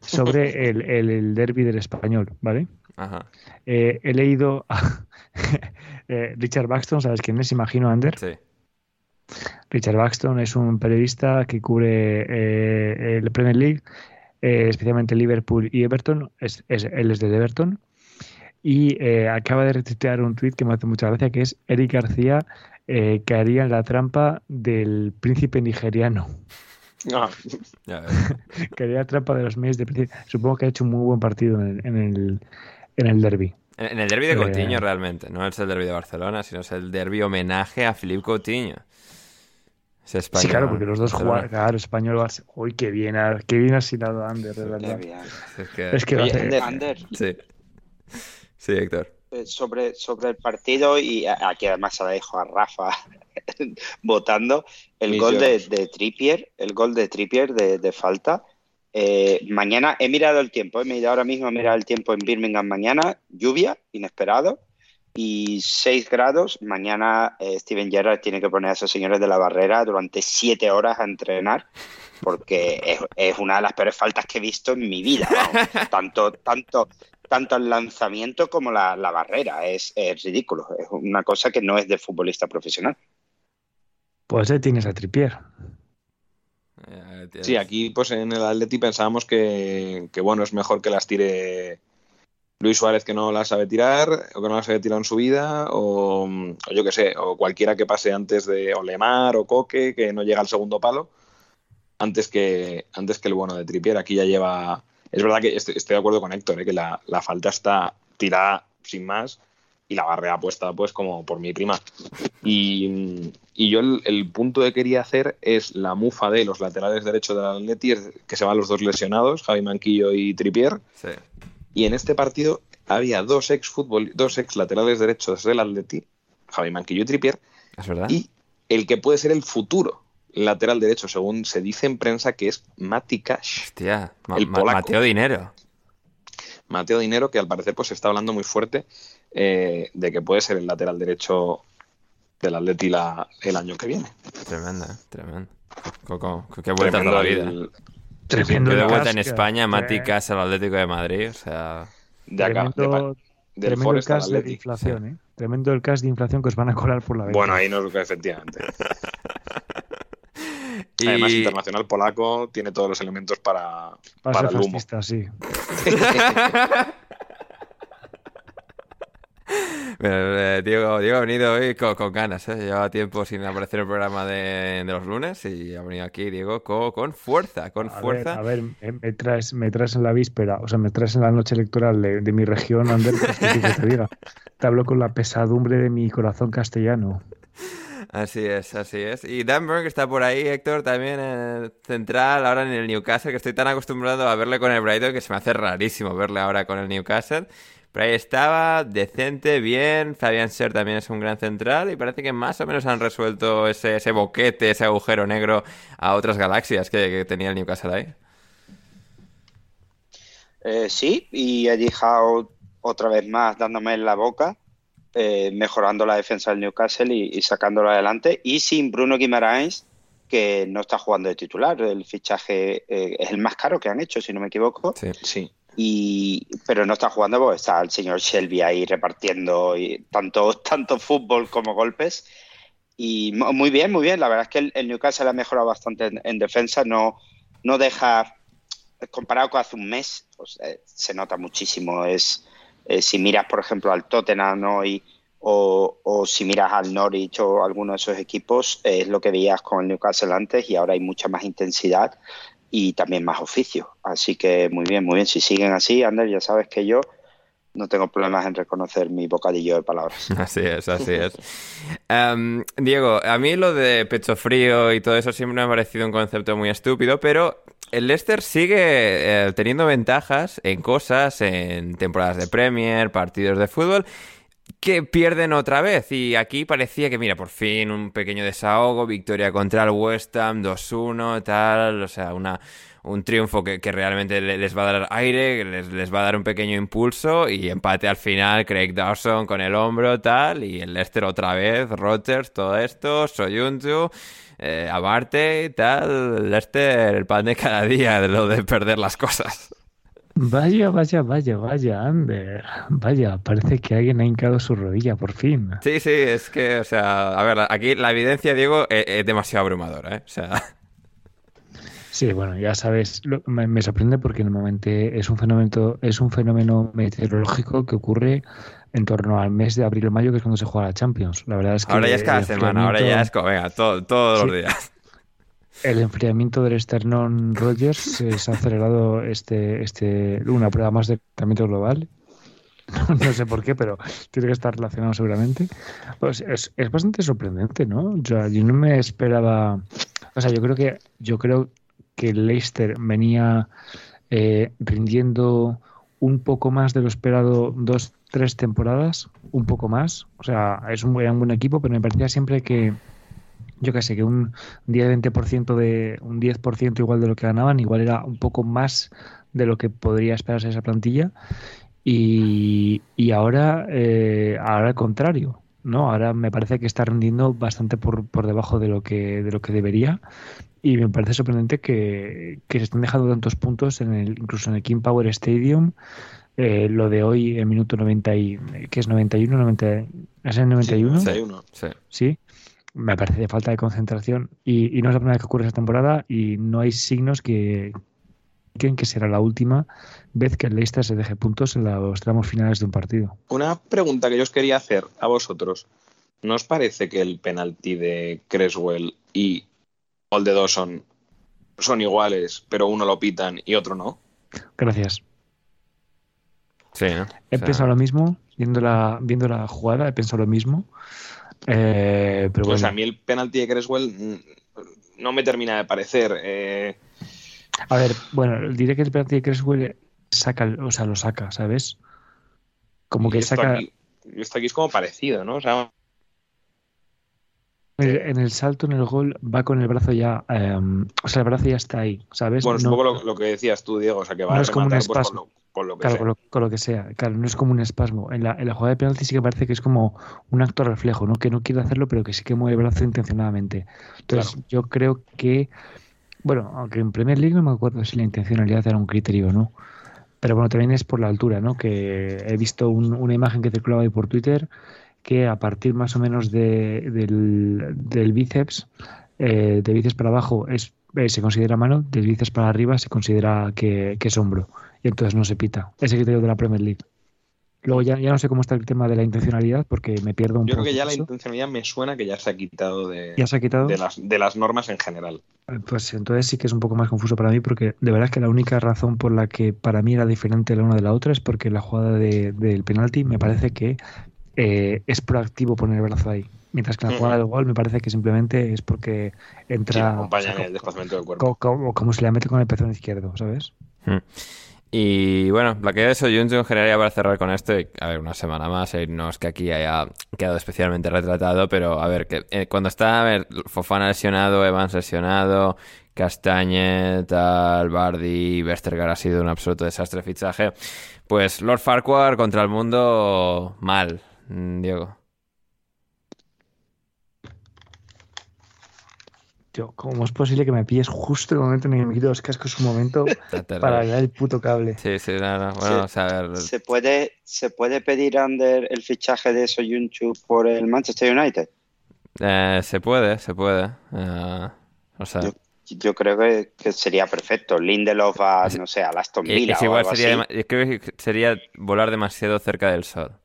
sobre el, el, el derby del español, ¿vale? Ajá. Eh, he leído a Richard Baxton, ¿sabes quién es? Imagino, Ander. Sí. Richard Baxton es un periodista que cubre eh, el Premier League, eh, especialmente Liverpool y Everton. Es, es- él es de Everton. Y eh, acaba de retuitear un tweet que me hace mucha gracia, que es Eric García eh, caería en la trampa del príncipe nigeriano. Ah, Ya ves. Caería en la trampa de los medios de príncipe. Supongo que ha hecho un muy buen partido en el, en el, en el derby. En, en el derby de Eh. Coutinho, realmente. No es el derby de Barcelona, sino es el derby homenaje a Philippe Coutinho. Es español. sí, claro, porque los dos jugaron. Claro, español. Barça- Uy, qué bien, ha- qué bien ha Ander, de verdad. bien. Es que... Es que Oye, Ander, Ander, Sí. Sí, Héctor. eh, sobre, sobre el partido y aquí además se la dejo a Rafa votando el gol de, de Trippier, el gol de Trippier de, de falta. Eh, mañana he mirado el tiempo, he mirado ahora mismo he mirado el tiempo en Birmingham mañana, lluvia, inesperado y 6 grados. Mañana eh, Steven Gerrard tiene que poner a esos señores de la barrera durante 7 horas a entrenar porque es, es una de las peores faltas que he visto en mi vida. vamos. Tanto, tanto, tanto el lanzamiento como la, la barrera. Es, es ridículo. Es una cosa que no es de futbolista profesional. Pues ahí tienes a Tripier. Sí, aquí pues en el Atleti pensábamos que, que, bueno, es mejor que las tire Luis Suárez que no las sabe tirar, o que no las sabe tirar en su vida, o, yo qué sé, o cualquiera que pase antes de Olemar o Coque, que no llega al segundo palo, antes que, antes que el bueno de Tripier. Aquí ya lleva. Es verdad que estoy, de acuerdo con Héctor, ¿eh? que la, la falta está tirada sin más y la barrera puesta pues como por mi prima. Y, y yo el, el punto que quería hacer es la mufa de los laterales derechos del Atleti, que se van los dos lesionados, Javi Manquillo y Tripier. Sí. Y en este partido había dos ex fútbol, dos ex laterales derechos del Atleti, Javi Manquillo y Tripier, Es verdad. y el que puede ser el futuro lateral derecho, según se dice en prensa, que es Mati Cash. Hostia, Ma- el Ma- polaco. Mateo Dinero. Mateo Dinero, que al parecer pues se está hablando muy fuerte eh, de que puede ser el lateral derecho del Atleti la- el año que viene. Tremendo, eh, tremendo. Coco, qué vuelta Tremendo toda la vida. el- Tremendo Yo de el vuelta en España, Mati Cas al Atlético de Madrid, o sea... de acá, de Tremendo, del tremendo el cash de inflación, ¿eh? Tremendo el cash de inflación que os van a colar por la venta. Bueno, ahí no efectivamente. Y... Además, internacional polaco tiene todos los elementos para, Para para ser el humo. fascista, sí. Eh, Diego, Diego ha venido hoy con, con ganas, ¿eh? Llevaba tiempo sin aparecer en el programa de, de los lunes y ha venido aquí, Diego, con, con fuerza, con A ver, fuerza. a ver, me, me traes, me traes en la víspera, o sea, me traes en la noche electoral de, de mi región, Ander, pues, ¿qué quieres que te diga? Te hablo con la pesadumbre de mi corazón castellano. Así es, así es. Y Dan Burn, que está por ahí, Héctor, también en central, ahora en el Newcastle, que estoy tan acostumbrado a verle con el Brighton que se me hace rarísimo verle ahora con el Newcastle. Pero ahí estaba, decente, bien. Fabian Ser también es un gran central y parece que más o menos han resuelto ese, ese boquete, ese agujero negro a otras galaxias que, que tenía el Newcastle ahí. Eh, sí, y Eddie Howe otra vez más dándome en la boca, eh, mejorando la defensa del Newcastle y, y sacándolo adelante. Y sin Bruno Guimaraes, que no está jugando de titular. El fichaje eh, es el más caro que han hecho, si no me equivoco. Sí. Sí. Y, pero no está jugando porque está el señor Shelby ahí repartiendo y tanto, tanto fútbol como golpes. Y mu- muy bien, muy bien. La verdad es que el, el Newcastle ha mejorado bastante en, en defensa. No, no deja, comparado con hace un mes, pues, eh, se nota muchísimo. Es, eh, si miras, por ejemplo, al Tottenham hoy o, o si miras al Norwich o alguno de esos equipos, eh, es lo que veías con el Newcastle antes y ahora hay mucha más intensidad y también más oficio. Así que muy bien, muy bien. Si siguen así, Ander, ya sabes que yo no tengo problemas en reconocer mi bocadillo de palabras. Así es, así es. Em, Diego, a mí lo de pecho frío y todo eso siempre me ha parecido un concepto muy estúpido, pero el Leicester sigue eh, teniendo ventajas en cosas, en temporadas de Premier, partidos de fútbol, que pierden otra vez. Y aquí parecía que, mira, por fin un pequeño desahogo, victoria contra el West Ham, 2-1, tal, o sea, una, un triunfo que, que realmente le- les va a dar aire, les, les va a dar un pequeño impulso y empate al final, Craig Dawson con el hombro, tal, y el Leicester otra vez, Rodgers, todo esto, Soyuncu, eh, Abarte, tal, Leicester, el pan de cada día de lo de perder las cosas. Vaya, vaya, vaya, vaya, Ander. Vaya, parece que alguien ha hincado su rodilla, por fin. Sí, sí, es que, o sea, a ver, aquí la evidencia, Diego, es, es demasiado abrumadora, ¿eh? O sea, Sí, bueno, ya sabes, lo- me, me sorprende porque normalmente es un fenómeno, es un fenómeno meteorológico que ocurre en torno al mes de abril o mayo, que es cuando se juega la Champions. La verdad es que ahora ya es cada semana, ahora ya es como, venga, todo- todos los días. El enfriamiento del esternón Rogers se ha acelerado este, este, una prueba más de calentamiento global. No sé por qué, pero tiene que estar relacionado seguramente. Pues es, es bastante sorprendente, ¿no? O sea, yo no me esperaba. O sea, yo creo que yo creo que Leicester venía eh, rindiendo un poco más de lo esperado dos, tres temporadas, un poco más. O sea, es un buen, un buen equipo, pero me parecía siempre que yo qué sé, que un 10-20% de un 10% igual de lo que ganaban, igual era un poco más de lo que podría esperarse de esa plantilla. Y, y ahora, eh, ahora al contrario, ¿no? Ahora me parece que está rindiendo bastante por, por debajo de lo que, de lo que debería. Y me parece sorprendente que, que se estén dejando tantos puntos en el, incluso en el King Power Stadium. Eh, lo de hoy, el minuto 90 y, ¿qué es 91? 90, ¿Es el 91? Sí, 91. Sí. Sí, me parece de falta de concentración y, y no es la primera vez que ocurre esta temporada y no hay signos que indiquen que será la última vez que el Leicester se deje puntos en los tramos finales de un partido. Una pregunta que yo os quería hacer a vosotros. ¿No os parece que el penalti de Creswell y el de Dawson son iguales, pero uno lo pitan y otro no? Gracias. Sí, ¿no? He O sea, pensado lo mismo, viendo la, viendo la jugada, he pensado lo mismo. Eh, pero O sea, bueno, a mí el penalti de Creswell mm, no me termina de parecer. eh, a ver, bueno, diré que el penalti de Creswell saca, o sea, lo saca, ¿sabes? Como y que esto saca, aquí, esto aquí es como parecido, ¿no? O sea, el, en el salto, en el gol, va con el brazo ya, eh, o sea, el brazo ya está ahí, ¿sabes? bueno, es No- un poco lo, lo que decías tú, Diego, o sea, que va no a es como un pues, con, espasmo. lo, con lo que Claro, sea. con lo, con lo que sea. Claro, no es como un espasmo. En la, en la jugada de penalti sí que parece que es como un acto reflejo, ¿no? Que no quiere hacerlo, pero que sí que mueve el brazo intencionadamente. Entonces, Claro. yo creo que, bueno, aunque en Premier League no me acuerdo si la intencionalidad era un criterio o no. Pero bueno, también es por la altura, ¿no? Que he visto un- una imagen que circulaba ahí por Twitter que a partir más o menos de- del, del bíceps, eh, de bíceps para abajo es, eh, se considera mano, del bíceps para arriba se considera que, que es hombro y entonces no se pita. Ese criterio de la Premier League. Luego ya, ya no sé cómo está el tema de la intencionalidad porque me pierdo un Yo creo poco que ya la intencionalidad me suena que ya se ha quitado de, ¿Ya se ha quitado? de, las, de las normas en general. Pues entonces sí que es un poco más confuso para mí porque de verdad que la única razón por la que para mí era diferente la una de la otra es porque la jugada de- del penalti me parece que eh, es proactivo poner el brazo ahí. Mientras que la jugada del gol me parece que simplemente es porque entra. acompaña en el desplazamiento del cuerpo. Como, como, se le mete con el pezón izquierdo, ¿sabes? Hmm. Y bueno, la que de Soyuncu generaría para cerrar con esto, y, a ver, una semana más, y no es que aquí haya quedado especialmente retratado, pero a ver, que eh, cuando está, a ver, Fofana lesionado, Evans lesionado, Castañet, Albardi, Westergaard ha sido un absoluto desastre de fichaje, pues Lord Farquhar contra el mundo, mal, mm, Diego. ¿cómo es posible que me pilles justo el momento en el que me quito los cascos un momento para dar el puto cable? Sí, sí, nada, bueno, se, ¿Se puede, ¿Se puede pedir under el fichaje de Soyuncu por el Manchester United? Eh, se puede, se puede. Eh, o sea... Yo, creo que, sería perfecto. Lindelof a, no sé, a Aston Villa. igual sería, creo que sería volar demasiado cerca del sol.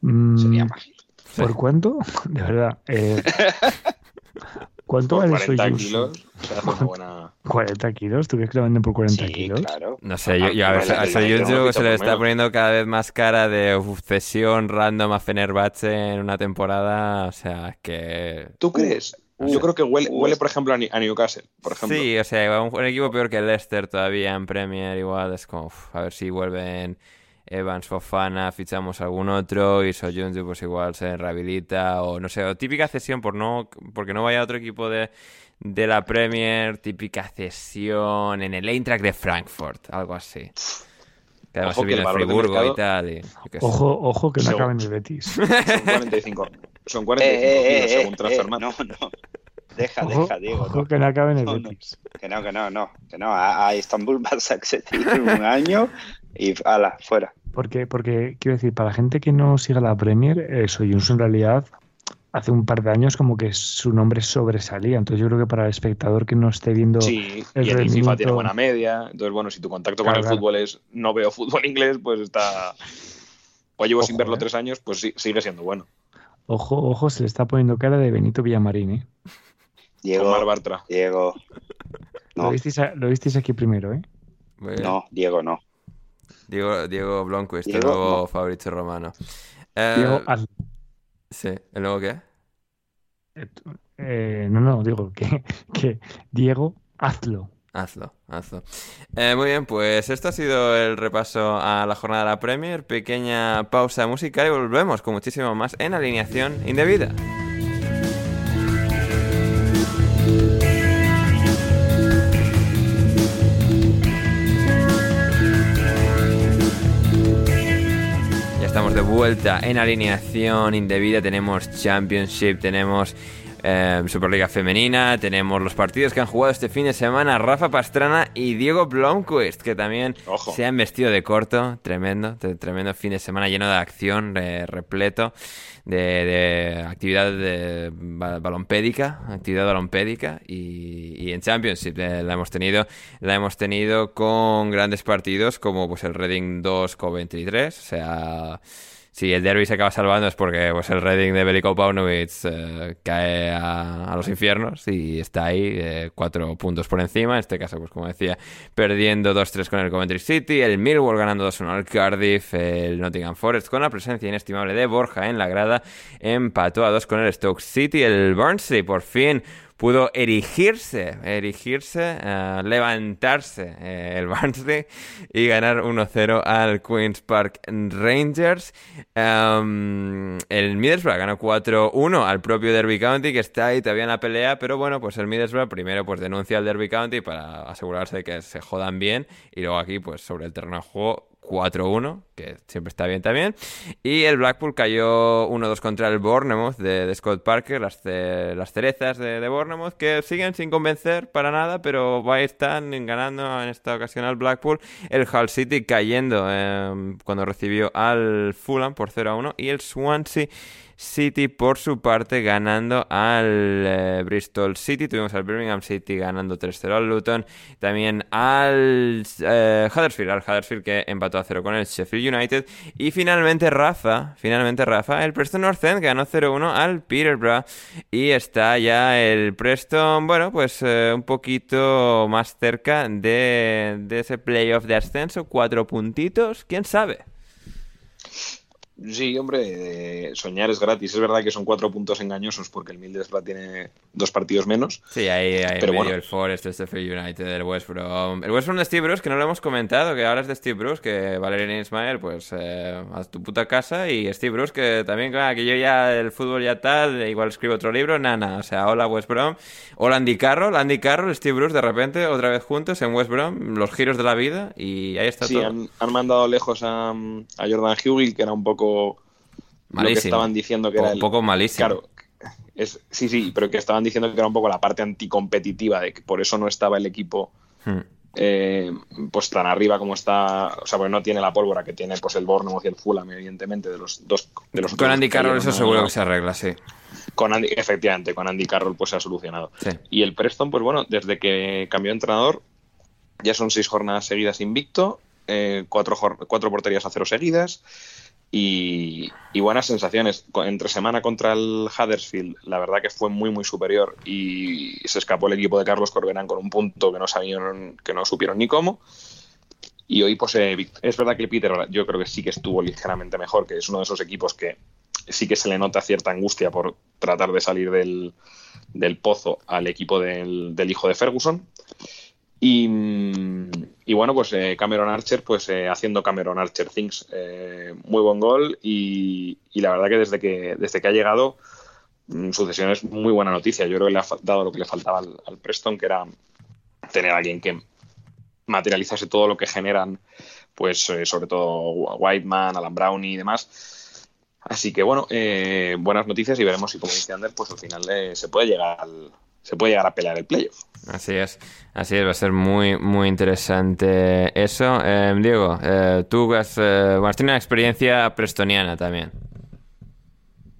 Sería mm, mágico. ¿Por cuánto? De verdad. Eh, ¿Cuánto vale 40 kilos. buena... 40 kilos, ¿tú crees que lo venden por 40 sí, kilos? Claro. No sé, yo, yo a ver, a Soyuncu se le está poniendo cada vez más cara de obsesión random a Fenerbahce en una temporada. O sea, que. ¿Tú crees? Yo creo que huele, huele, por ejemplo, a Newcastle, por ejemplo. Sí, o sea, un, un equipo peor que el Leicester todavía en Premier, igual es como, a ver si vuelven Evans, Fofana, fichamos algún otro y Soyuncu pues igual se rehabilita o no sé, o típica cesión por no, porque no vaya a otro equipo de, de la Premier, típica cesión en el Eintracht de Frankfurt, algo así. Que además se viene el Friburgo y tal. Y, ojo, ojo que no acaben en el Betis. Son 45, son 45 eh, eh, según eh, No, no. Deja, deja, Diego. Ojo que no acaben en el Betis. Que no, que no, no. Que no. A, a Istanbul vas a acceder un año y ala, fuera. Porque, porque quiero decir, para la gente que no siga la Premier, eh, Soyuncu en realidad hace un par de años como que su nombre sobresalía. Entonces yo creo que para el espectador que no esté viendo sí, el y el FIFA tiene buena media. Entonces, bueno, si tu contacto con el fútbol es no veo fútbol inglés, pues está... O llevo sin verlo ¿eh? tres años, pues sí, sigue siendo bueno. Ojo, ojo, se le está poniendo cara de Benito Villamarín, ¿eh? Diego, Diego. Lo, visteis aquí primero, ¿eh? No, Diego no. Diego, Diego Blomqvist, el nuevo Fabrizio Romano. Eh, Diego, Sí, ¿el nuevo qué? Eh, eh, no, no, digo que, que Diego, hazlo. Hazlo, hazlo. muy bien, pues esto ha sido el repaso a la jornada de la Premier. Pequeña pausa musical y volvemos con muchísimo más en alineación indebida. Vuelta en alineación indebida. Tenemos Championship, tenemos eh, Superliga Femenina, tenemos los partidos que han jugado este fin de semana Rafa Pastrana y Diego Blomquist, que también se han vestido de corto. Tremendo, tremendo fin de semana lleno de acción, repleto de, actividad de balompédica, actividad balompédica y, en Championship eh, la hemos tenido, la hemos tenido con grandes partidos como pues el Reading 2 Coventry 3, o sea, si el derby se acaba salvando es porque pues, el Reading de Veliko Paunovic eh, cae a, los infiernos y está ahí eh, cuatro puntos por encima. En este caso, pues como decía, perdiendo 2-3 con el Coventry City, el Millwall ganando 2-1 al Cardiff, el Nottingham Forest con la presencia inestimable de Borja en la grada, empató a 2 con el Stoke City, el Barnsley por fin pudo erigirse, erigirse, uh, levantarse eh, el Barnsley y ganar 1-0 al Queen's Park Rangers. Um, el Middlesbrough ganó 4-1 al propio Derby County que está ahí todavía en la pelea, pero bueno, pues el Middlesbrough primero pues denuncia al Derby County para asegurarse de que se jodan bien y luego aquí pues sobre el terreno de juego 4-1, que siempre está bien también. Y el Blackpool cayó 1-2 contra el Bournemouth de, Scott Parker, las, cerezas de, de, Bournemouth, que siguen sin convencer para nada, pero están ganando en esta ocasión al Blackpool. El Hull City cayendo em, cuando recibió al Fulham por 0-1 y el Swansea City por su parte ganando al eh, Bristol City. Tuvimos al Birmingham City ganando 3-0 al Luton. También al eh, Huddersfield, al Huddersfield que empató a 0 con el Sheffield United. Y finalmente Rafa, finalmente Rafa, el Preston North End ganó 0-1 al Peterborough. Y está ya el Preston, bueno, pues eh, un poquito más cerca de, de ese playoff de ascenso. Cuatro puntitos, quién sabe. Sí, hombre, eh, soñar es gratis. Es verdad que son cuatro puntos engañosos porque el Middlesbrough tiene dos partidos menos. Sí, ahí hay Pero medio bueno. el Forest, el Sheffield United, el West Brom. El West Brom de Steve Bruce, que no lo hemos comentado, que ahora es de Steve Bruce, que Valerian Ismael, pues eh, a tu puta casa. Y Steve Bruce, que también, claro, que yo ya el fútbol ya tal, igual escribo otro libro, nana. O sea, hola West Brom. Hola Andy Carroll, Andy Carroll, Steve Bruce, de repente, otra vez juntos en West Brom, los giros de la vida, y ahí está Sí, todo. han, han mandado lejos a, a Jordan Hughes, que era un poco lo que Malísimo. estaban diciendo que Un era el, poco malísimo. Claro, es, sí, sí, pero que estaban diciendo que era un poco la parte anticompetitiva, de que por eso no estaba el equipo Hmm. eh, pues tan arriba como está, o sea, porque no tiene la pólvora que tiene pues el Bournemouth y el Fulham, evidentemente, de los dos de los Con Andy Carroll eso ¿no? seguro que se arregla, sí. Con Andy, efectivamente, con Andy Carroll pues se ha solucionado. Sí. Y el Preston, pues bueno, desde que cambió de entrenador, ya son seis jornadas seguidas invicto, eh, cuatro, cuatro porterías a cero seguidas y, y buenas sensaciones. Entre semana contra el Huddersfield, la verdad que fue muy, muy superior y se escapó el equipo de Carlos Corberán con un punto que no sabían, que no supieron ni cómo. Y hoy, pues, eh, es verdad que el Peter, yo creo que sí que estuvo ligeramente mejor, que es uno de esos equipos que sí que se le nota cierta angustia por tratar de salir del, del pozo al equipo del, del hijo de Ferguson. Y, mm, y bueno, pues eh, Cameron Archer, pues eh, haciendo Cameron Archer Things, eh, muy buen gol y, la verdad que desde que desde que ha llegado mm, sucesión es muy buena noticia. Yo creo que le ha dado lo que le faltaba al, Preston, que era tener a alguien que materializase todo lo que generan, pues eh, sobre todo Whiteman, Alan Brownie y demás. Así que bueno, buenas noticias y veremos si como dice Ander, pues al final se puede llegar al, se puede llegar a pelear el playoff. Así es, así es, va a ser muy, muy interesante eso. Eh, Diego, eh, tú has, eh, tenido una experiencia prestoniana también,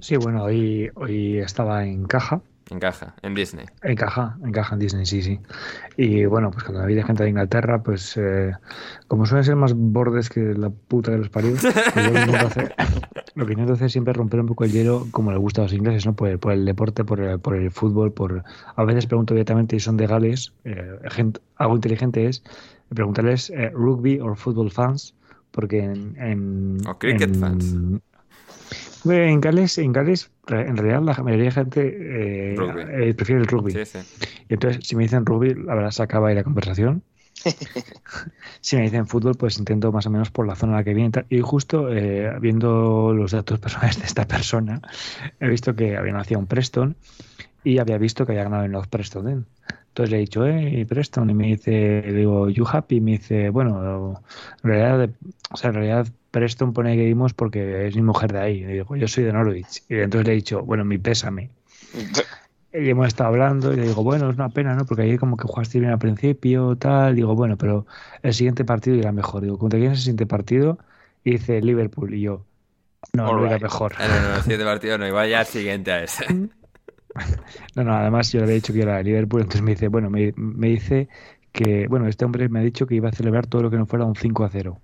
Sí, bueno, hoy, hoy estaba en caja. En caja, en Disney. En caja, en caja en Disney, sí, sí. Y bueno, pues cuando había gente de Inglaterra, pues eh, como suelen ser más bordes que la puta de los paridos, pues lo que hacer, lo que intento hacer es siempre romper un poco el hielo como le gusta a los ingleses, ¿no? Por el, por el deporte, por el, por el fútbol, por... A veces pregunto directamente si son de Gales. eh, gente- algo inteligente es preguntarles eh, rugby o fútbol fans, porque en... en- O cricket en- fans. En Gales, en Gales, en realidad la mayoría de gente eh, Rugby. eh, prefiere el rugby. Sí, sí. Y entonces, si me dicen rugby, la verdad se acaba ahí la conversación. si me dicen fútbol, pues intento más o menos por la zona a la que viene. y justo eh, viendo los datos personales de esta persona, he visto que había nacido en Preston y había visto que había ganado en los Preston. Entonces le he dicho, eh, Preston, y me dice, le digo, you happy, y me dice, bueno, en realidad, o sea, en realidad Preston pone que vimos porque es mi mujer de ahí. Y digo, yo soy de Norwich. Y entonces le he dicho, bueno, mi pésame. Y hemos estado hablando y le digo, bueno, es una pena, ¿no? Porque ahí como que jugaste bien al principio, tal. Digo, bueno, pero el siguiente partido irá mejor. Digo, ¿contra quién es el siguiente partido? Y dice Liverpool. Y yo, no, no irá Alright. mejor. No, no, el siguiente partido no, iba ya al siguiente a ese. No, no, además yo le había dicho que era de Liverpool. Entonces me dice, bueno, me, me dice que, bueno, este hombre me ha dicho que iba a celebrar todo lo que no fuera un 5 a 0.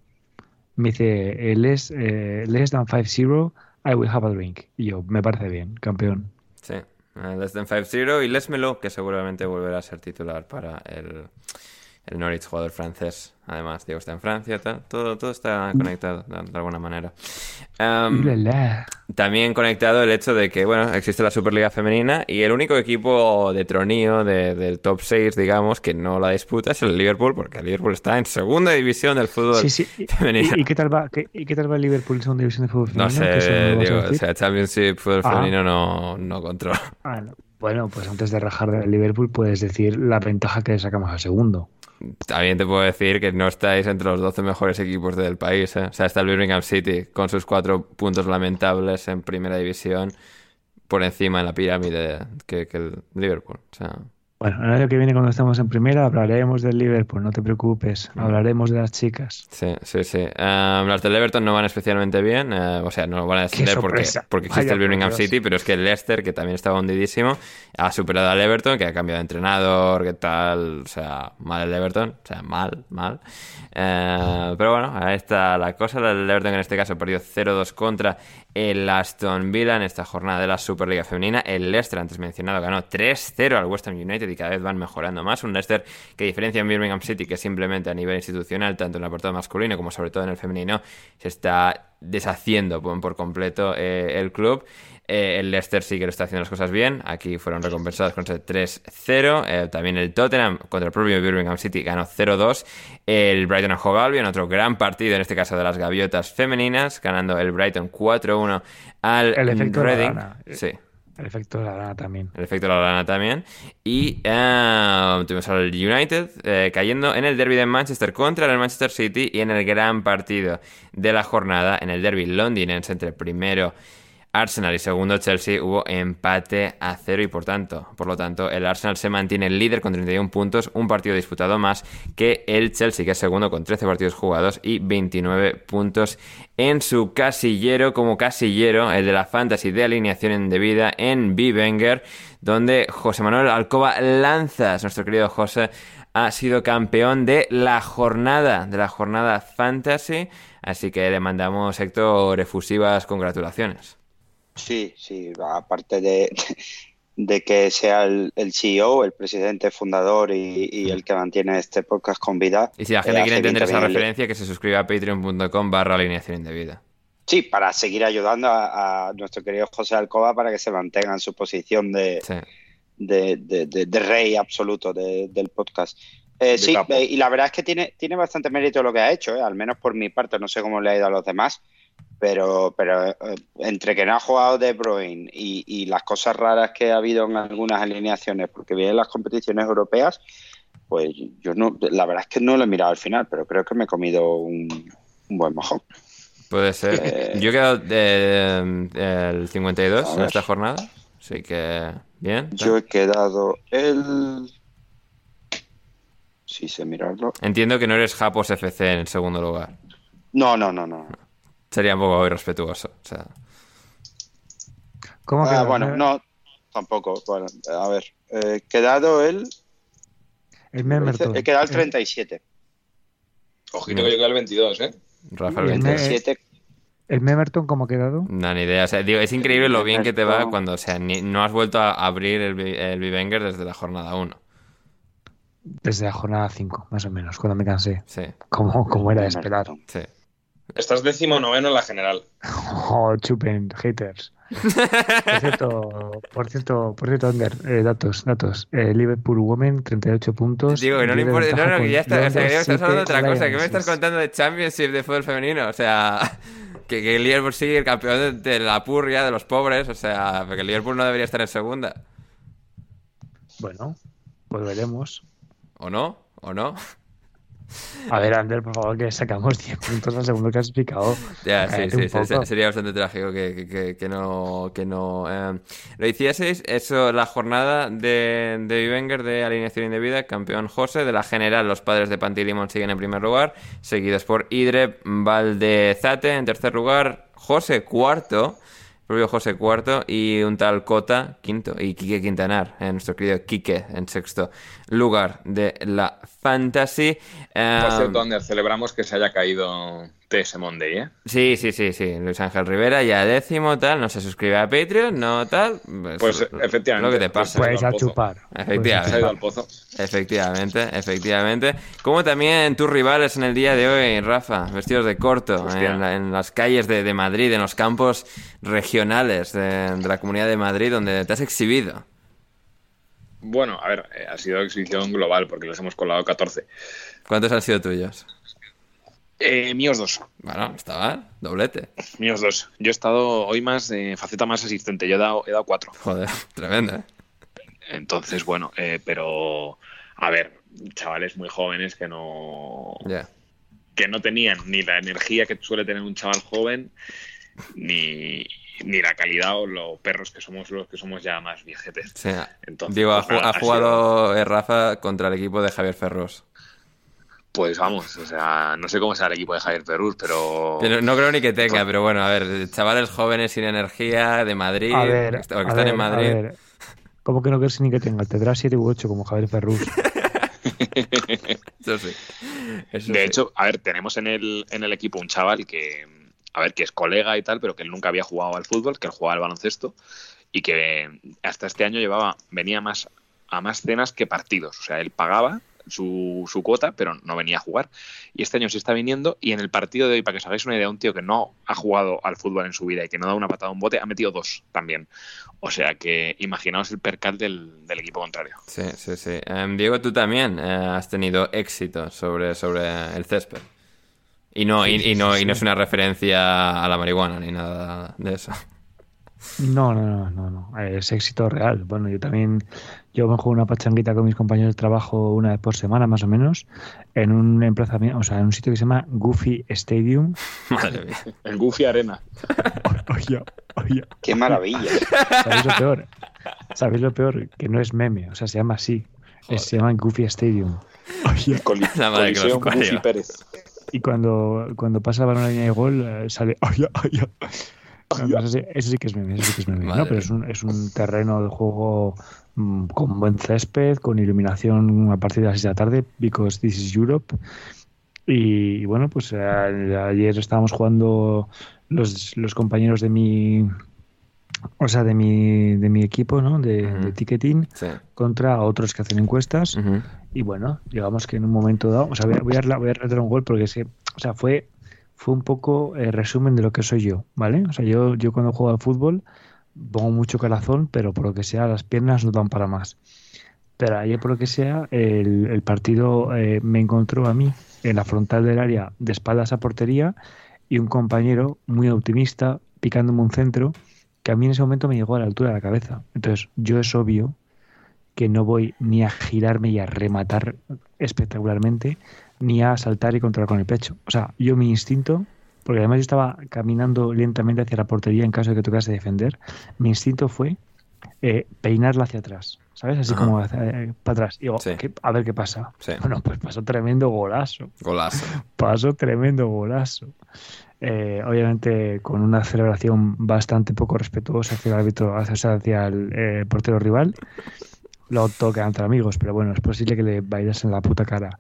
Me dice, eh, less, eh, less than 5-0, I will have a drink. Y yo, me parece bien, campeón. Sí, eh, Less Than 5-0 y Les Melo, que seguramente volverá a ser titular para el, el Norwich, jugador francés. Además, Diego está en Francia, tal. Todo, todo está conectado de, de alguna manera. Ulala. También conectado el hecho de que, bueno, existe la Superliga Femenina y el único equipo de tronío de- del top 6, digamos, que no la disputa es el Liverpool, porque el Liverpool está en segunda división del fútbol Sí, sí. ¿Y, femenino. y- y qué tal va, qué, y qué tal va el Liverpool en segunda división de fútbol No femenino? ¿Qué sé, Diego, o sea, Championship, fútbol Ah. femenino no, no controla. Ah, no. Bueno, pues antes de rajar del Liverpool puedes decir la ventaja que le sacamos al segundo. También te puedo decir que no estáis entre los 12 mejores equipos del país. ¿eh? O sea, está el Birmingham City con sus cuatro puntos lamentables en primera división por encima en la pirámide que, que el Liverpool. O sea, Bueno, el año que viene cuando estemos en primera hablaremos del Liverpool, no te preocupes, hablaremos de las chicas. sí, sí, sí. Um, las del Everton no van especialmente bien. eh, o sea, no van a descender porque, existe Vaya el Birmingham Dios. City, pero es que el Leicester, que también estaba hundidísimo, ha superado al Everton, que ha cambiado de entrenador, que tal. O sea, mal el Everton. O sea, mal, mal. Eh, pero bueno, ahí está la cosa. El Everton en este caso perdió 0-2 contra el Aston Villa en esta jornada de la Superliga Femenina. El Leicester, antes mencionado, ganó 3-0 al West Ham United y cada vez van mejorando más. Un Leicester que diferencia en Birmingham City, que simplemente a nivel institucional, tanto en el apartado masculino como sobre todo en el femenino, se está deshaciendo por, completo eh, el club. Eh, el Leicester sí que lo está haciendo las cosas bien. Aquí fueron recompensados con ese 3-0. Eh, también el Tottenham contra el propio Birmingham City ganó 0-2. El Brighton a Hove Albion, otro gran partido, en este caso de las gaviotas femeninas, ganando el Brighton 4-1 al el efecto Reading. Sí. El efecto de la lana también. El efecto de la lana también. Y uh, tuvimos al United cayendo en el derby de Manchester contra el Manchester City y en el gran partido de la jornada, en el derby londinense entre el primero Arsenal y segundo Chelsea hubo empate a cero y por tanto, por lo tanto, el Arsenal se mantiene líder con 31 puntos, un partido disputado más que el Chelsea, que es segundo con 13 partidos jugados y 29 puntos en su casillero, como casillero, el de la fantasy de alineación indebida en Bivenger, donde José Manuel Alcoba Lanzas, nuestro querido José, ha sido campeón de la jornada, de la jornada fantasy, así que le mandamos, Héctor, efusivas congratulaciones. Sí, sí, aparte de, de que sea el, CEO, el presidente fundador y, el que mantiene este podcast con vida. Y si la gente eh, quiere entender esa referencia, que se suscriba a patreon.com barra alineación indebida. Sí, para seguir ayudando a, nuestro querido José Alcoba para que se mantenga en su posición de, de, rey absoluto del podcast. Eh, sí, eh, y la verdad es que tiene, tiene bastante mérito lo que ha hecho, al menos por mi parte, no sé cómo le ha ido a los demás, pero, pero eh, entre que no ha jugado De Bruyne y, las cosas raras que ha habido en algunas alineaciones, porque vienen las competiciones europeas, pues yo no, la verdad es que no lo he mirado al final, pero creo que me he comido un, buen mojón. Puede ser. Eh, yo he quedado el 52 en esta jornada, así que bien. Yo he quedado el... Sí, sé mirarlo. Entiendo que no eres Japos FC en segundo lugar. No, no, no, no. Sería un poco irrespetuoso. O sea. ¿Cómo ah, bueno, no, tampoco. Bueno, a ver, he quedado el. El Memerton. He quedado el 37. Ojito que yo quedé el 22, ¿eh? Rafael, el 27. ¿El Memerton cómo ha quedado? No, ni idea. O sea, digo, es increíble lo bien que te va cuando, o sea, no has vuelto a abrir el, el Vivenger desde la jornada 1. Desde la jornada 5, más o menos, cuando me cansé. Sí. Como, como era de esperar. Sí. Estás décimo noveno en la general. Oh, chupen, haters. Por cierto, por cierto, por cierto, Ander, eh, datos, datos. Eh, Liverpool Women, 38 puntos. Digo, que no le importa, no, no, que ya está, o sea, que ya estás hablando de otra cosa. ¿Qué me estás contando de Championship de fútbol femenino? O sea, que, que el Liverpool sigue el campeón de, de, la purria, de los pobres, o sea, porque el Liverpool no debería estar en segunda. Bueno, pues veremos. ¿O no? ¿O no? A ver, Ander, por favor, que sacamos 10 puntos al segundo clasificado. Ya, sí, sí, sería bastante trágico que, que, no. Que no eh. Lo hicieseis, eso, la jornada de, de Vivenger de alineación indebida, campeón José, de la general, los padres de Pantilimon siguen en primer lugar, seguidos por Idre Valdezate en tercer lugar, José cuarto propio José cuarto y un tal Cota quinto y Quique Quintanar, eh, nuestro querido Quique en sexto lugar de la Fantasy. Por cierto, Ander, celebramos que se haya caído TS Monday, ¿eh? Sí, sí, sí, sí. Luis Ángel Rivera ya décimo, tal, no se suscribe a Patreon, no tal. Pues, pues efectivamente. Lo que te pasa. Puedes a chupar. Efectivamente. Al pozo. Efectivamente, efectivamente. Como también tus rivales en el día de hoy, Rafa, vestidos de corto, en, las calles de, Madrid, en los campos regionales de, de la Comunidad de Madrid, donde te has exhibido. Bueno, a ver, eh, ha sido exhibición global porque los hemos colado 14. ¿Cuántos han sido tuyos? Eh, míos dos. Bueno, estaba doblete. Míos dos. Yo he estado hoy más de faceta más asistente. Yo he dado, he dado cuatro. Joder, tremendo, ¿eh? Entonces, bueno, eh, pero a ver, chavales muy jóvenes que no. Que no tenían ni la energía que suele tener un chaval joven, ni, ni la calidad o los perros que somos los que somos ya más viejetes. Entonces, Digo, ha, pues jugado eh, Rafa contra el equipo de Javier Ferros. Pues vamos, o sea, no sé cómo será el equipo de Javier Ferrus, pero... No creo ni que tenga, pero bueno, a ver, chavales jóvenes sin energía de Madrid, a ver, que están en Madrid. ¿Cómo que no crees ni que tenga? Tendrá 7 u 8 como Javier Ferrus. Eso sí. de hecho, a ver, tenemos en el, en el equipo un chaval que, a ver, que es colega y tal, pero que él nunca había jugado al fútbol, que él jugaba al baloncesto y que hasta este año llevaba, venía más a más cenas que partidos. O sea, él pagaba su, su, cuota, pero no venía a jugar. Y este año sí está viniendo y en el partido de hoy, para que os hagáis una idea, un tío que no ha jugado al fútbol en su vida y que no da una patada a un bote, ha metido dos también. O sea que imaginaos el percal del, del equipo contrario. Sí, sí, sí. Um, Diego, tú también eh, has tenido éxito sobre, sobre el césped. Y no, y, y no, y no es una referencia a la marihuana ni nada de eso. No, no, no, no, no. Es éxito real. Bueno, yo también, yo me juego una pachanguita con mis compañeros de trabajo una vez por semana, más o menos, en un emplazamiento, o sea, en un sitio que se llama Goofy Stadium. Madre mía. El Goofy Arena. Oye, oye. Qué maravilla. ¿Sabéis lo peor? ¿Sabéis lo peor? Que no es meme, o sea, se llama así. Se llama Goofy Stadium. Oye. La madre que los Coliseo parió. Goofy Pérez. Y cuando, cuando pasa el balón a la línea de gol, eh, sale. Oye, oye. No, eso, sí, eso sí que es meme, eso sí que es meme. ¿no? Pero es un, es un terreno de juego mm, con buen césped, con iluminación a partir de las 6 de la tarde, because this is Europe. Y bueno, pues eh, ayer estábamos jugando los, los compañeros de mi. O sea, de mi, de mi equipo, ¿no? De, de ticketing Sí. contra otros que hacen encuestas. Y bueno, digamos que en un momento dado, o sea, voy a, voy a, voy un gol porque es que, o sea, fue, fue un poco eh, resumen de lo que soy yo, ¿vale? O sea, yo, yo cuando juego al fútbol pongo mucho corazón, pero por lo que sea, las piernas no dan para más. Pero ayer, por lo que sea, el, el partido eh, me encontró a mí en la frontal del área, de espaldas a portería, y un compañero muy optimista picándome un centro que a mí en ese momento me llegó a la altura de la cabeza. Entonces, yo es obvio que no voy ni a girarme y a rematar espectacularmente, ni a saltar y controlar con el pecho. O sea, yo mi instinto, porque además yo estaba caminando lentamente hacia la portería en caso de que tocase defender, mi instinto fue eh, peinarla hacia atrás, ¿sabes? Así Ajá. como hacia- eh, para atrás. Digo, Sí. ¿qué- a ver qué pasa. Sí. Bueno, pues pasó tremendo golazo. Golazo. Pasó tremendo golazo. Eh, obviamente con una celebración bastante poco respetuosa hacia el árbitro, hacia, hacia el portero rival. Todo queda entre amigos, pero bueno, es posible que le bailasen la puta cara.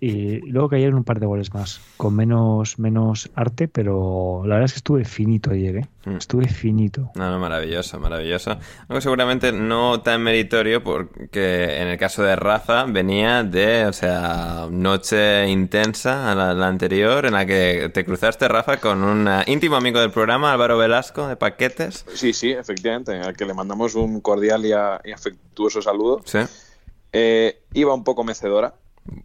Y luego cayeron un par de goles más, con menos, menos arte, pero la verdad es que estuve finito ayer, ¿eh? Mm. Estuve finito. No, no, maravilloso, maravilloso. Algo seguramente no tan meritorio porque en el caso de Rafa venía de, o sea, noche intensa a la, la anterior en la que te cruzaste, Rafa, con un eh, íntimo amigo del programa, Álvaro Velasco, de Paquetes. Sí, sí, efectivamente, al que le mandamos un cordial y, a- y afectuoso saludo. Sí. Eh, iba un poco mecedora.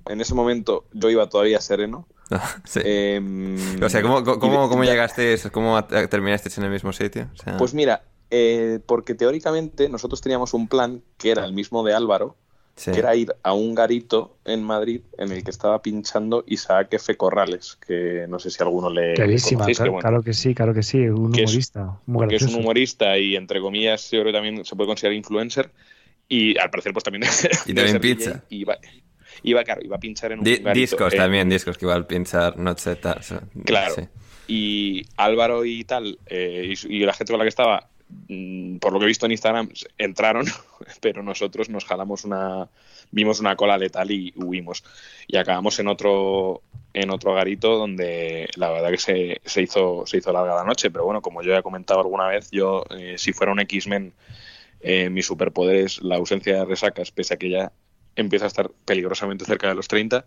En ese momento yo iba todavía sereno. Sí. Em, o sea, ¿cómo, cómo, de- cómo llegasteis, cómo terminasteis en el mismo sitio? O sea, Pues mira, eh, porque teóricamente nosotros teníamos un plan que era el mismo de Álvaro, sí. que era ir a un garito en Madrid en el que estaba pinchando Isaac F. Corrales, que no sé si alguno le Clarísima, conocéis, que claro, bueno, claro que sí, claro que sí, un Que es- humorista, muy que es gracioso. un humorista y entre comillas yo creo que también se puede considerar influencer y al parecer pues también Y también pincha. y iba, iba, claro, iba a pinchar en un Di- garito, discos eh, también, discos que igual pinchar noche tal. o sea, Claro. sí. Y Álvaro y tal, eh, y, y la gente con la que estaba, mm, por lo que he visto en Instagram, entraron, pero nosotros nos jalamos una, vimos una cola letal y huimos. Y acabamos en otro, en otro garito donde la verdad que se, se hizo, se hizo larga la noche. Pero bueno, como yo ya he comentado alguna vez, yo, eh, si fuera un X-Men, eh, mi superpoder es la ausencia de resacas, pese a que ya empiezo a estar peligrosamente cerca de los 30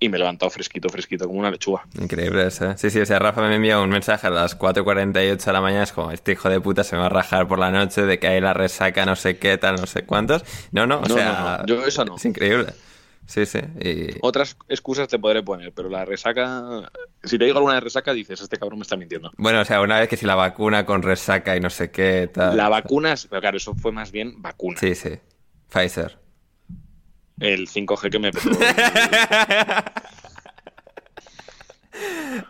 y me he levantado fresquito, fresquito, como una lechuga. Increíble eso. ¿eh? Sí, sí, o sea, Rafa me envió un mensaje a las 4.48 de la mañana. Es como, este hijo de puta se me va a rajar por la noche de que hay la resaca, no sé qué, tal, no sé cuántos. No, no, o No, sea. no, no, yo eso no. Es increíble. Sí, sí. Y... Otras excusas te podré poner, pero la resaca, si te digo alguna de resaca, dices, este cabrón me está mintiendo. Bueno, o sea, una vez que si la vacuna con resaca y no sé qué, tal. La vacuna, es- pero claro, eso fue más bien vacuna. Sí, sí. Pfizer. El 5G que me petó.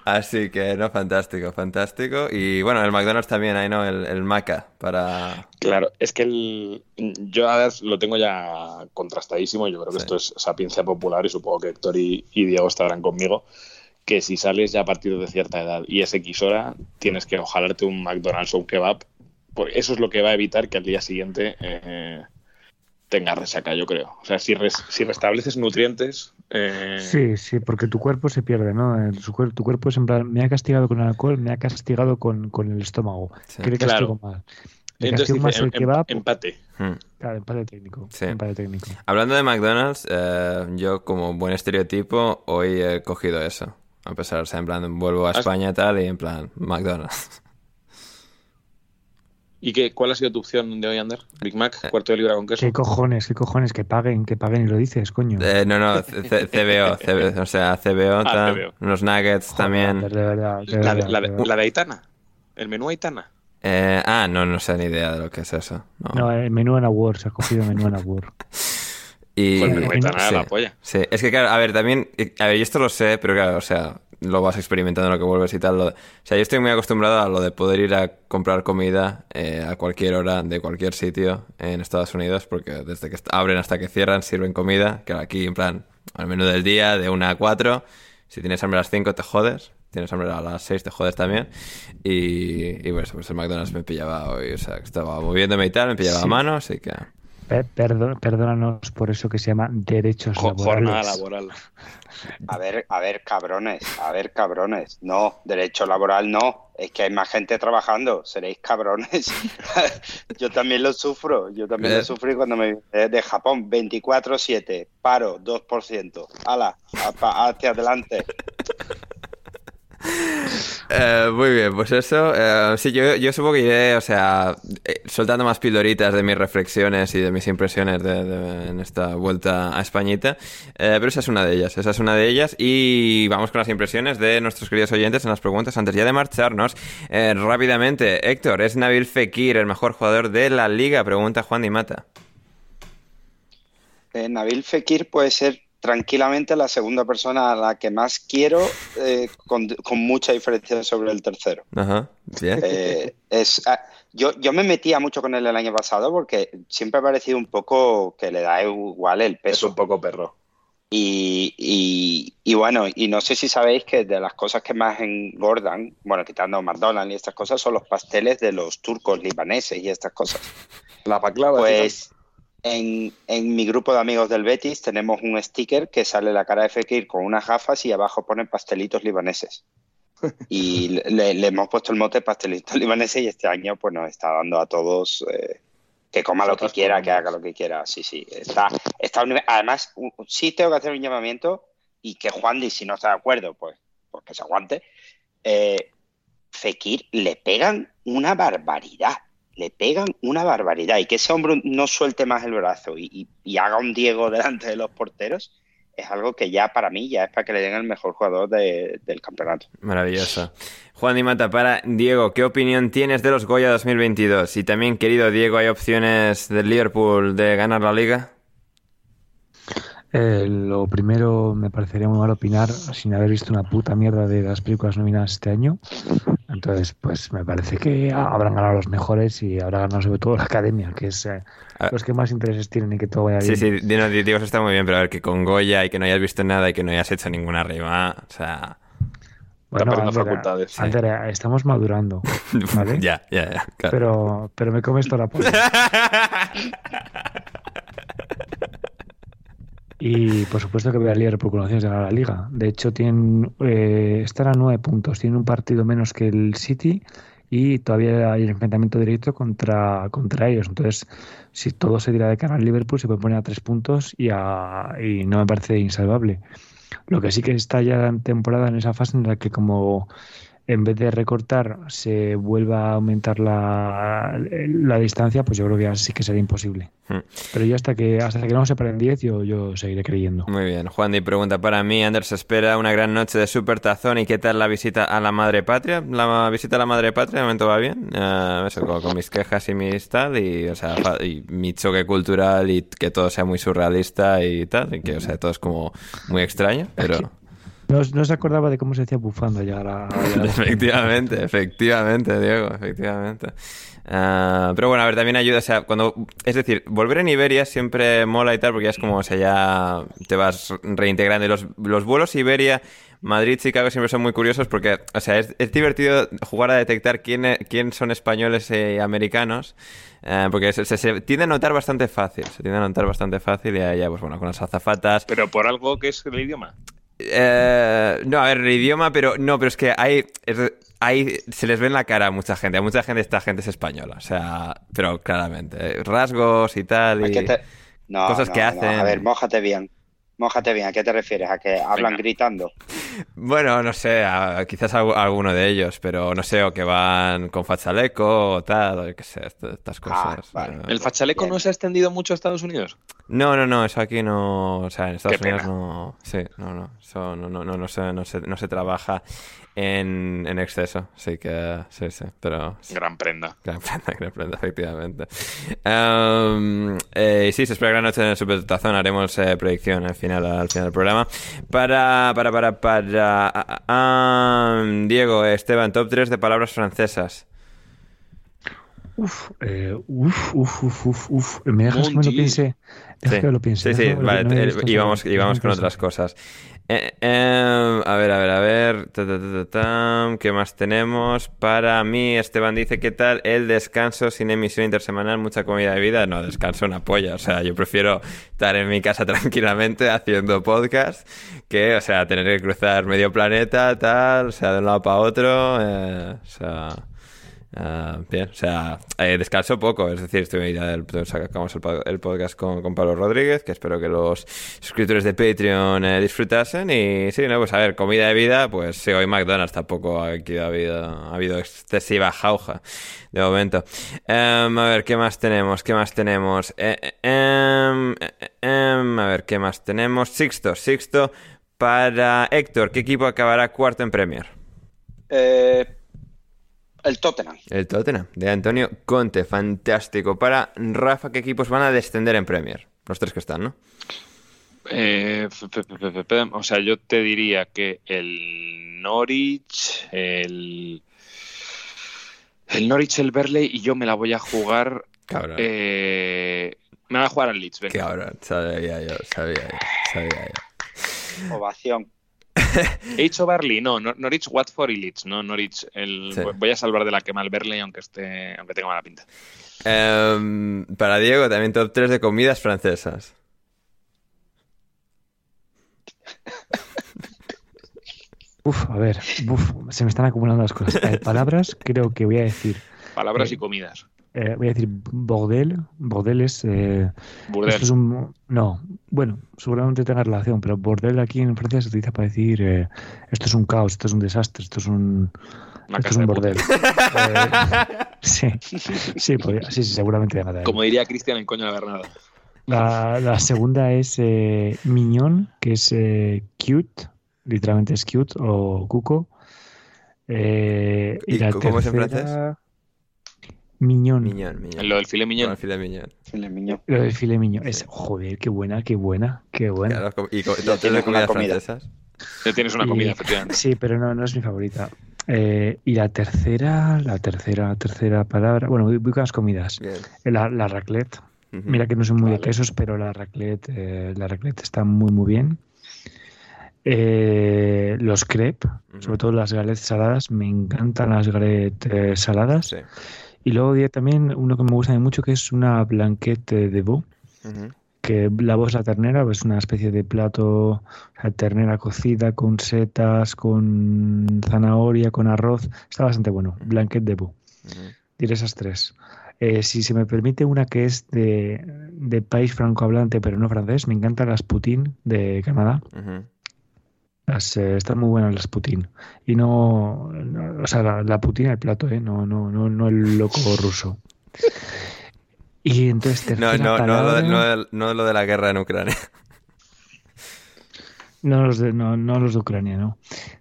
Así que, no, fantástico, fantástico. Y bueno, el McDonald's también, ahí, ¿no? El, el Maca para. Claro, es que el, yo a ver, lo tengo ya contrastadísimo. Yo creo que Sí. esto es sapiencia popular y supongo que Héctor y, y Diego estarán conmigo. Que si sales ya a partir de cierta edad y es X hora, tienes que ojalarte un McDonald's o un kebab. Porque eso es lo que va a evitar que al día siguiente eh, tenga resaca, yo creo. O sea, si, res- si restableces nutrientes. eh, Sí, sí, porque tu cuerpo se pierde, ¿no? El- su tu cuerpo es en plan, me ha castigado con el alcohol, me ha castigado con, con el estómago. Sí. ¿Qué le Claro. castigo más? Le entonces castigo más dice, el em- kebab. empate. Hmm. Claro, empate técnico. Sí. Empate técnico. Hablando de McDonald's, eh, yo como buen estereotipo hoy he cogido eso. A pesar, o sea, en plan, vuelvo a ¿Has- España y tal, y en plan, McDonald's. ¿Y qué, cuál ha sido tu opción de hoy, Ander? Big Mac, cuarto de libra con queso. ¿Qué cojones? ¿Qué cojones? Que paguen, que paguen y lo dices, coño. Eh, no, no, CBO, CBO, o sea, CBO, Ah, tal, CBO. unos nuggets Joder, también. De verdad, de La, de- verdad, la de de, verdad. la de Aitana. El menú Aitana. Eh, ah, no, no sé ni idea de lo que es eso. No. No, el menú en Award, se ha cogido el menú en Award. Y, Pues el menú Eh, Aitana sí, la polla. sí, es que claro, a ver, también, eh, a ver, y esto lo sé, pero claro, o sea, lo vas experimentando en lo que vuelves y tal. lo- o sea, yo estoy muy acostumbrado a lo de poder ir a comprar comida eh, a cualquier hora de cualquier sitio en Estados Unidos, porque desde que abren hasta que cierran sirven comida, que aquí en plan, al menú del día, de 1 a 4, si tienes hambre a las 5 te jodes. Tienes hambre a las 6, te jodes también. Y, y bueno, pues el McDonald's me pillaba hoy. O sea, estaba moviéndome y tal, me pillaba a Sí. mano, así que. Pe- perdo- perdónanos por eso que se llama derechos Jo- jornada laborales. laboral. A ver, a ver, cabrones, a ver, cabrones. No, derecho laboral no. Es que hay más gente trabajando. Seréis cabrones. yo también lo sufro. Yo también Eh. lo sufrí cuando me vine de Japón. 24-7, paro, 2%. Ala, hacia adelante. Eh, muy bien, pues eso. eh, sí, yo, yo supongo que iré, o sea, eh, soltando más pildoritas de mis reflexiones y de mis impresiones de, en esta vuelta a Españita. Pero esa es una de ellas, esa es una de ellas. Y vamos con las impresiones de nuestros queridos oyentes en las preguntas antes ya de marcharnos. Rápidamente, Héctor, ¿es Nabil Fekir el mejor jugador de la liga? Pregunta Juan Di Mata. Nabil Fekir puede ser tranquilamente la segunda persona a la que más quiero, eh, con, con mucha diferencia sobre el tercero. Ajá, bien. Eh, es, ah, yo, yo me metía mucho con él el año pasado porque siempre ha parecido un poco que le da igual el Es peso. un poco perro. Y, y- y bueno, y no sé si sabéis que de las cosas que más engordan, bueno, quitando McDonald's y estas cosas, son los pasteles de los turcos libaneses y estas cosas. La paclava. Pues en, en mi grupo de amigos del Betis tenemos un sticker que sale la cara de Fekir con unas gafas y abajo pone pastelitos libaneses. Y le, le hemos puesto el mote pastelitos libaneses y este año pues nos está dando a todos eh, que coma lo que quiera, que haga lo que quiera. Sí, sí. Está, está Además, sí tengo que hacer un llamamiento y que Juan Di, si no está de acuerdo, pues, pues que se aguante. Eh, Fekir le pegan una barbaridad. Le pegan una barbaridad. Y que ese hombre no suelte más el brazo y, haga un Diego delante de los porteros es algo que ya para mí ya es para que le den el mejor jugador de- del campeonato. Maravilloso. Juan Di Mata, para Diego, ¿qué opinión tienes de los Goya 2022? Y también, querido Diego, ¿hay opciones del Liverpool de ganar la liga? Eh, lo primero, me parecería muy mal opinar sin haber visto una puta mierda de las películas nominadas este año. Entonces, pues me parece que ha- habrán ganado los mejores y habrá ganado sobre todo la academia, que es eh, Ah. los que más intereses tienen y que todo vaya Sí, bien. sí, di- no, di- Diego, eso está muy bien, pero a ver, que con Goya y que no hayas visto nada y que no hayas hecho ninguna rima, o sea... Bueno, Ander, facultades. Sí. Estamos madurando, ¿vale? ya, ya, ya. claro. Pero, pero me comes toda la polla. Y por supuesto que voy Liverpool con opciones de ganar la liga. De hecho, tienen, eh, están a nueve puntos, tienen un partido menos que el City y todavía hay el enfrentamiento directo contra, contra ellos. Entonces, si todo se tira de cara al Liverpool, se puede poner a tres puntos y, a- y no me parece insalvable. Lo que sí que está ya en temporada en esa fase en la que como en vez de recortar se vuelva a aumentar la, la distancia, pues yo creo que ya sí que sería imposible. Hmm. Pero yo hasta que hasta que no se separen 10 yo, yo seguiré creyendo. Muy bien, Juan Di pregunta para mí, Anders espera una gran noche de Super Tazón y qué tal la visita a la Madre Patria. La visita a la Madre Patria de momento va bien, Eh, eso, con, con mis quejas y mis tal, y, o sea, y mi choque cultural y que todo sea muy surrealista y tal, y que o sea, todo es como muy extraño, pero... No, no se acordaba de cómo se decía bufando ya la, la- efectivamente, efectivamente, Diego, efectivamente. Ah, pero bueno, a ver, también ayuda, o sea, cuando, es decir, volver en Iberia siempre mola y tal, porque ya es como, o sea, ya te vas reintegrando. Y los, los vuelos Iberia, Madrid, Chicago siempre son muy curiosos porque, o sea, es, es divertido jugar a detectar quién, e- quién son españoles y americanos, eh, porque se, se- se tiende a notar bastante fácil, se tiende a notar bastante fácil y ya, ya, pues bueno, con las azafatas, Pero por algo que es el idioma. Eh, no, a ver, el idioma, pero no, pero es que hay, hay, se les ve en la cara a mucha gente. A mucha gente esta gente es española, o sea, pero claramente, eh, rasgos y tal. ¿A Y... qué te- No, cosas no, que no, hacen. A ver, mójate bien. Mójate bien. ¿A qué te refieres? ¿A que hablan Venga. gritando? Bueno, no sé, a- quizás algu- alguno de ellos, pero no sé, o que van con fachaleco o tal, o yo qué sé, est- estas Ah, cosas. vale. Eh, ¿El fachaleco Bien. no se ha extendido mucho a Estados Unidos? No, no, no, eso aquí no, o sea, en Estados Qué Unidos pena. no, sí, no, no, eso no, no, no, no se, no se, no se trabaja en, en exceso, así que, sí, sí, pero sí. Gran prenda. Gran prenda, gran prenda, efectivamente. Um, eh, sí, se espera gran noche en el Supertazón. Haremos eh, predicción al final, al final del programa. Para, para, para, para. um, Diego, Esteban, top 3 de palabras francesas. Uf, eh, uf, uf, uf, uf, uf. ¿Me dejas que me lo piense? Deja Sí, que lo piense. sí, sí, vale, no y vamos, y vamos con otras cosas. Eh, eh, a ver, a ver, a ver. Ta, ta, ta. ¿Qué más tenemos? Para mí, Esteban dice, ¿qué tal el descanso sin emisión intersemanal? Mucha comida de vida. No, descanso una polla. O sea, yo prefiero estar en mi casa tranquilamente haciendo podcast que, o sea, tener que cruzar medio planeta, tal, o sea, de un lado para otro. eh, o sea... Ah, bien, o sea, eh, descanso poco, es decir, estoy ya del, sacamos el, po- el podcast con, con Pablo Rodríguez, que espero que los suscriptores de Patreon eh, disfrutasen. Y sí, no, pues a ver, comida de vida, pues sí, hoy McDonald's tampoco ha habido, ha habido excesiva jauja de momento. Em, a ver, ¿qué más tenemos? ¿Qué más tenemos? Eh, eh, em, em, a ver, ¿qué más tenemos? Sixto, Sixto para Héctor, ¿qué equipo acabará cuarto en Premier? Eh, el Tottenham. El Tottenham, de Antonio Conte, fantástico. Para Rafa, ¿qué equipos van a descender en Premier? Los tres que están, ¿no? Eh, f- f- f- f- f- o sea, yo te diría que el Norwich, el, el Norwich, el Berley y yo me la voy a jugar. Cabrón. eh, me voy a jugar al Leeds. venga. Cabrón, sabía yo, sabía yo, sabía yo. Ovación. He dicho Barley, no, no- Norwich, Watford y Leeds, no Norwich. El, Sí. Voy a salvar de la quema al Berley, aunque esté, aunque tenga mala pinta. Em, para Diego, también top 3 de comidas francesas. Uf, a ver, uf, se me están acumulando las cosas. Eh, palabras, creo que voy a decir. Palabras Eh, y comidas. Eh, voy a decir bordel. Bordel es. eh, Burdel. esto es un. No, bueno, seguramente tenga relación, pero bordel aquí en Francia se utiliza para decir eh, esto es un caos, esto es un desastre, esto es un. Una esto es un de bordel. Eh, sí, sí, podría- sí, sí, seguramente de. Como diría Cristian en Coño de Bernardo. La, la segunda es eh, Miñón, que es eh, cute, literalmente es cute, o cuco. Eh, y, ¿Y la cómo es en tercera, francés? Miñón. Miñón, miñón. Lo del filet Bueno, miñón. el filet miñón. El niño. Lo del filet miñón. Es, joder, qué buena, qué buena, qué buena. Claro, y co- Ya top 3 de tienes una comidas comida. francesas. Ya tienes una Y- comida, efectivamente. Sí, pero no, no es mi favorita. Eh, y la tercera, la tercera, tercera palabra. Bueno, voy, voy con las comidas. Bien. La, la raclette. Mira que no soy muy de quesos, pero la raclette, eh, la raclette está muy, muy bien. Eh, los crepes, sobre todo las galettes saladas, me encantan las galettes eh, saladas. Sí. Y luego diría también uno que me gusta mucho, que es una blanquette de veau, Ujú. que la es la ternera, es una especie de plato, ternera cocida con setas, con zanahoria, con arroz. Está bastante bueno. Blanquette de veau. Ujú. Diré esas tres. Eh, si se me permite una que es de, de país francohablante pero no francés, me encantan las poutine de Canadá. Ujú. Las, eh, están muy buenas las poutine. Y no, no- o sea, la, la poutine el plato, ¿eh? No, no, no, no el loco ruso. Y entonces No, tercera no, no, lo de- palabra- no, no lo de la guerra en Ucrania. no los de, no, no los de Ucrania, no.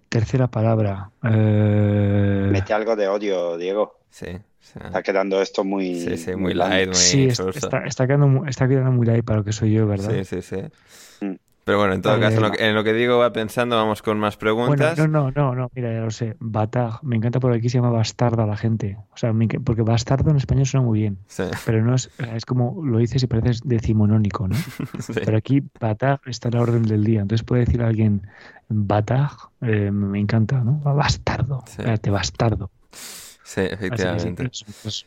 Tercera palabra. eh, Mete algo de odio, Diego. Sí, sí. Está quedando esto muy. Sí, sí, muy light, muy sí, está, está quedando, está quedando muy light para lo que soy yo, ¿verdad? Sí, sí, sí. Pero bueno, en todo Vale, caso, en lo, que, en lo que digo va pensando, vamos con más Bueno, preguntas. no, no, no, no, mira, ya lo sé. Batag, me encanta por aquí se llama bastarda la gente. O sea, porque bastardo en español suena muy bien, Sí, pero no es, es como lo dices y pareces decimonónico, ¿no? sí. Pero aquí Batag está a la orden del día. Entonces puede decir a alguien Batag, eh, me encanta, ¿no? Bastardo, Sí. espérate, bastardo. Sí, Así que efectivamente. pues,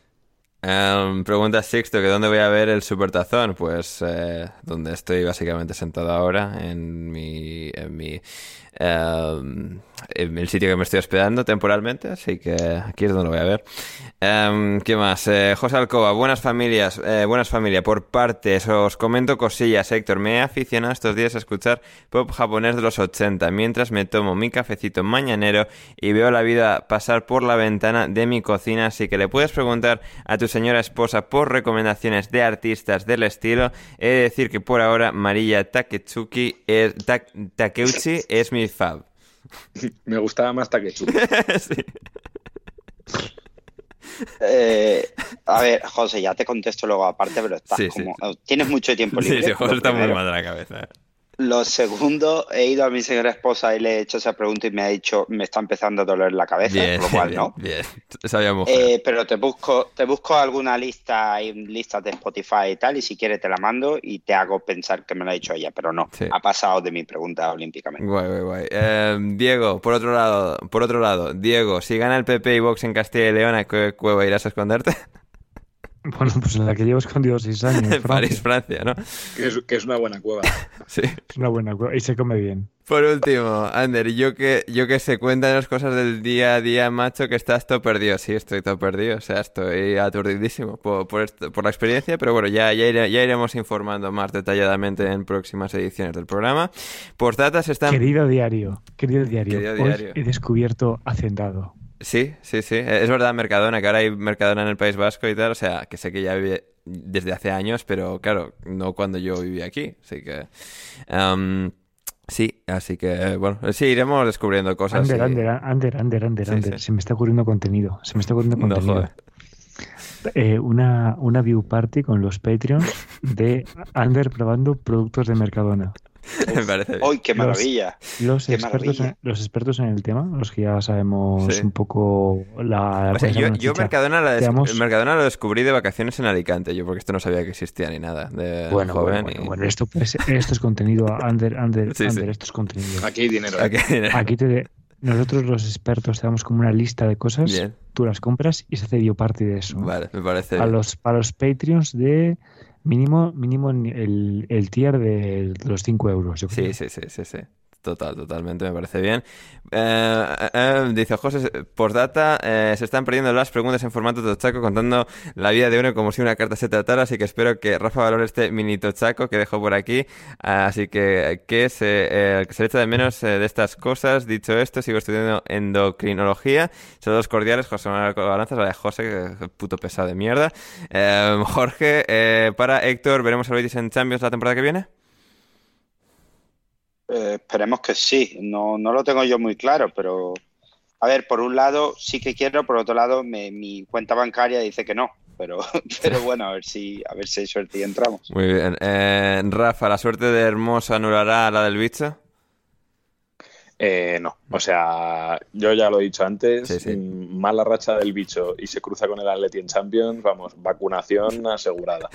Em, pregunta Sixto que dónde voy a ver el Supertazón. Pues eh, donde estoy básicamente sentado ahora, en mi, en mi em, el sitio que me estoy hospedando temporalmente, así que aquí es donde lo voy a ver. Em, ¿Qué más? Eh, José Alcoba, buenas familias, eh, buenas familias. Por partes, os comento cosillas, Héctor. Me he aficionado estos días a escuchar pop japonés de los 80, mientras me tomo mi cafecito mañanero y veo la vida pasar por la ventana de mi cocina, así que le puedes preguntar a tu señora esposa por recomendaciones de artistas del estilo. He de decir que por ahora María Taketsuki es, Takeuchi es mi Me gustaba más Taketsuki. sí. Eh, a ver, José, ya te contesto luego aparte, pero estás Sí, sí, como. Tienes mucho tiempo libre. Sí, sí, José está muy mal de la cabeza. Lo segundo, he ido a mi señora esposa y le he hecho esa pregunta y me ha dicho, me está empezando a doler la cabeza, Bien, por lo cual bien, no. bien. Mujer. Eh, pero te busco, te busco alguna lista, hay listas de Spotify y tal, y si quieres te la mando y te hago pensar que me lo ha dicho ella, pero no, Sí. ha pasado de mi pregunta olímpicamente. Guay, guay, guay. Eh, Diego, por otro lado, por otro lado, Diego, si gana el PP y Vox en Castilla y León, ¿a qué cueva irás a esconderte? Bueno, pues en la que llevo escondido seis años. En París, Francia. Francia, ¿no? Que es, que es una buena cueva. Sí. Es una buena cueva y se come bien. Por último, Ander, yo que, yo que sé, cuéntanos cosas del día a día, macho, que estás todo perdido. Sí, estoy todo perdido, o sea, estoy aturdidísimo por, por, esto- por la experiencia, pero bueno, ya, ya, ire- ya iremos informando más detalladamente en próximas ediciones del programa. Postdata se están... Querido diario, querido diario, Querido hoy diario. he descubierto Hacendado. Sí, sí, sí. Es verdad, Mercadona, que ahora hay Mercadona en el País Vasco y tal. O sea, que sé que ya vive desde hace años, pero claro, no cuando yo vivía aquí. Así que. em, sí, así que, bueno, sí, iremos descubriendo cosas. Ander, y- Ander, Ander, Ander, Ander, Sí, Ander. sí. Se me está ocurriendo contenido. Se me está ocurriendo No, contenido. joder. Eh, una, una view party con los Patreons de Ander probando productos de Mercadona. Me parece bien. ¡Uy, qué maravilla! Los Qué expertos, maravilla. en, los expertos en el tema, los que ya sabemos Sí. un poco la... O sea, yo, yo. Mercadona, la des- Veamos. Mercadona lo descubrí de vacaciones en Alicante, yo porque esto no sabía que existía ni nada de Bueno, joven. bueno, bueno, y- bueno, esto, pues, esto es contenido, Ander, Ander, Sí, esto es contenido. Aquí hay dinero. Aquí- Aquí te, nosotros los expertos te damos como una lista de cosas, Bien. tú las compras y se hace view party de eso. Vale, me parece a bien. los, para los Patreons de mínimo, mínimo el, el tier de los 5 euros, yo creo. Sí, sí, sí, sí, sí. Total, totalmente, me parece bien. Eh, eh, eh, dice José, postdata, eh, se están perdiendo las preguntas en formato tochaco contando la vida de uno como si una carta se tratara, así que espero que Rafa valore este mini tochaco que dejó por aquí. Así que, que se, eh, que se le echa de menos eh, de estas cosas. Dicho esto, sigo estudiando endocrinología. Saludos cordiales, José Manuel Balanzas, vaya José, que puto pesado de mierda. Jorge, para Héctor, ¿veremos al Betis en Champions la temporada que viene? Eh, esperemos que sí, no, no lo tengo yo muy claro, pero a ver, por un lado sí que quiero, por otro lado me- mi cuenta bancaria dice que no, pero, pero bueno, a ver si, a ver si hay suerte y entramos. Muy bien. Eh, Rafa, ¿la suerte de Hermoso anulará la del bicho? Eh, no, o sea, yo ya lo he dicho antes, Sí, sí. mala racha del bicho y se cruza con el Atleti en Champions, vamos, vacunación asegurada.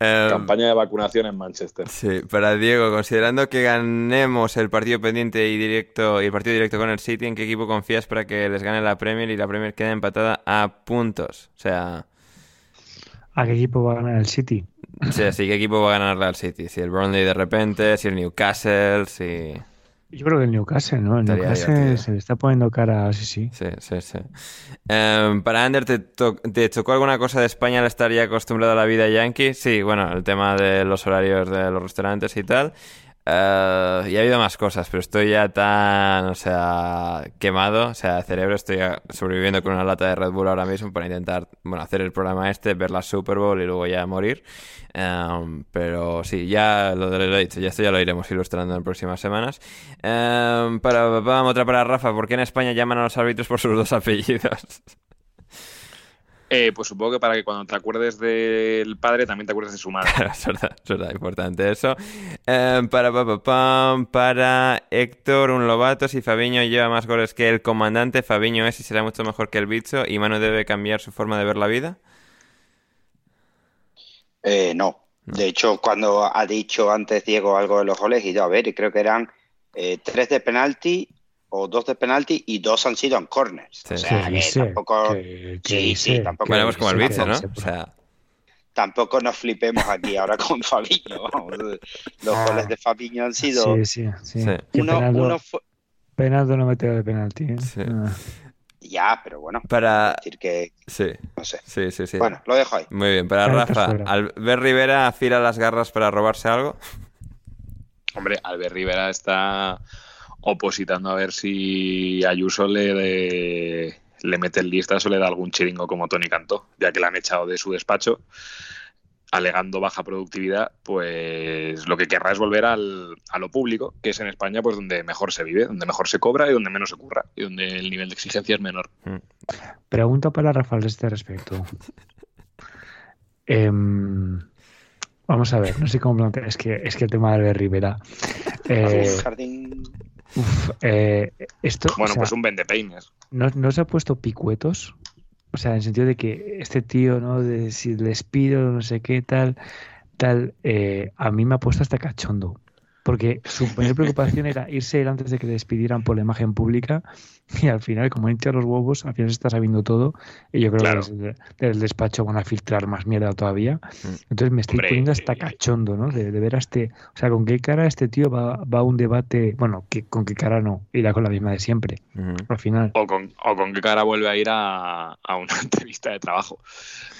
Eh, Campaña de vacunación en Manchester. Sí, para Diego, considerando que ganemos el partido pendiente y directo y el partido directo con el City, ¿en qué equipo confías para que les gane la Premier y la Premier quede empatada a puntos? O sea, ¿A qué equipo va a ganar el City? o sea, sí, ¿qué equipo va a ganar al City? Si el Burnley de repente, si el Newcastle, si... Yo creo que el Newcastle, ¿no? El Newcastle divertido. se le está poniendo cara, sí, sí. Sí, sí, sí. Em, para Ander, ¿te, to- ¿te chocó alguna cosa de España al estar ya acostumbrado a la vida yankee? Sí, bueno, el tema de los horarios de los restaurantes y tal. Eh, y ha habido más cosas, pero estoy ya tan, o sea, quemado, o sea, cerebro, estoy sobreviviendo con una lata de Red Bull ahora mismo para intentar, bueno, hacer el programa este, ver la Super Bowl y luego ya morir. Em, pero sí, ya lo, lo he dicho, ya esto ya lo iremos ilustrando en próximas semanas. Em, para, vamos, otra para Rafa, ¿por qué en España llaman a los árbitros por sus dos apellidos? Eh, pues supongo que para que cuando te acuerdes del padre también te acuerdes de su madre. es verdad, es verdad, importante eso. Em, para, pa, pa, pam, para Héctor, un Lobato, si Fabiño lleva más goles que el comandante, Fabiño es y será mucho mejor que el bicho y Manu debe cambiar su forma de ver la vida. Eh, no. De hecho, cuando ha dicho antes Diego algo de los goles, y yo a ver, y creo que eran eh, tres de penalti o dos de penalti y dos han sido en corners. Sí. o sea, ¿Qué que dice? tampoco, ¿Qué- qué sí, sí, tampoco, pues como el bicho, ¿no? O sea, tampoco nos flipemos aquí ahora con Fabiño. Los Ah. goles de Fabiño han sido Sí, sí, sí. Uno, Penaldo, uno fue- Penaldo no metió de penalti. ¿eh? Sí. Ah. ya, pero bueno, para... decir que Sí, no sé. sí, sí, sí. Bueno, lo dejo ahí. Muy bien, para Rafa. Albert Rivera afila las garras para robarse algo. Hombre, Albert Rivera está opositando a ver si Ayuso le, de- le mete en listas o le da algún chiringo como Tony Cantó, ya que le han echado de su despacho, alegando baja productividad, pues lo que querrá es volver al, a lo público, que es en España pues donde mejor se vive, donde mejor se cobra y donde menos se curra, y donde el nivel de exigencia es menor. Pregunta para Rafael a este respecto. Em, vamos a ver, no sé cómo plantear. Es que, es que el tema de Albert Rivera. eh, Jardín. Uf, eh, esto, o Bueno, sea, pues un vende peines. ¿no, no se ha puesto picuetos? O sea, en el sentido de que este tío, ¿no? De si le despido, no sé qué, tal, tal, eh, a mí me ha puesto hasta cachondo. Porque su primera preocupación era irse él antes de que le despidieran por la imagen pública y al final, como han hinchado los huevos, al final se está sabiendo todo y yo creo Claro. que desde, desde el despacho van a filtrar más mierda todavía. Mm. Entonces me estoy Hombre, poniendo hasta eh, cachondo, ¿no? De, de ver a este... O sea, ¿con qué cara este tío va, va a un debate? Bueno, que, ¿con qué cara no? Irá con la misma de siempre, Ujú. al final. O con, o con qué cara vuelve a ir a, a una entrevista de trabajo.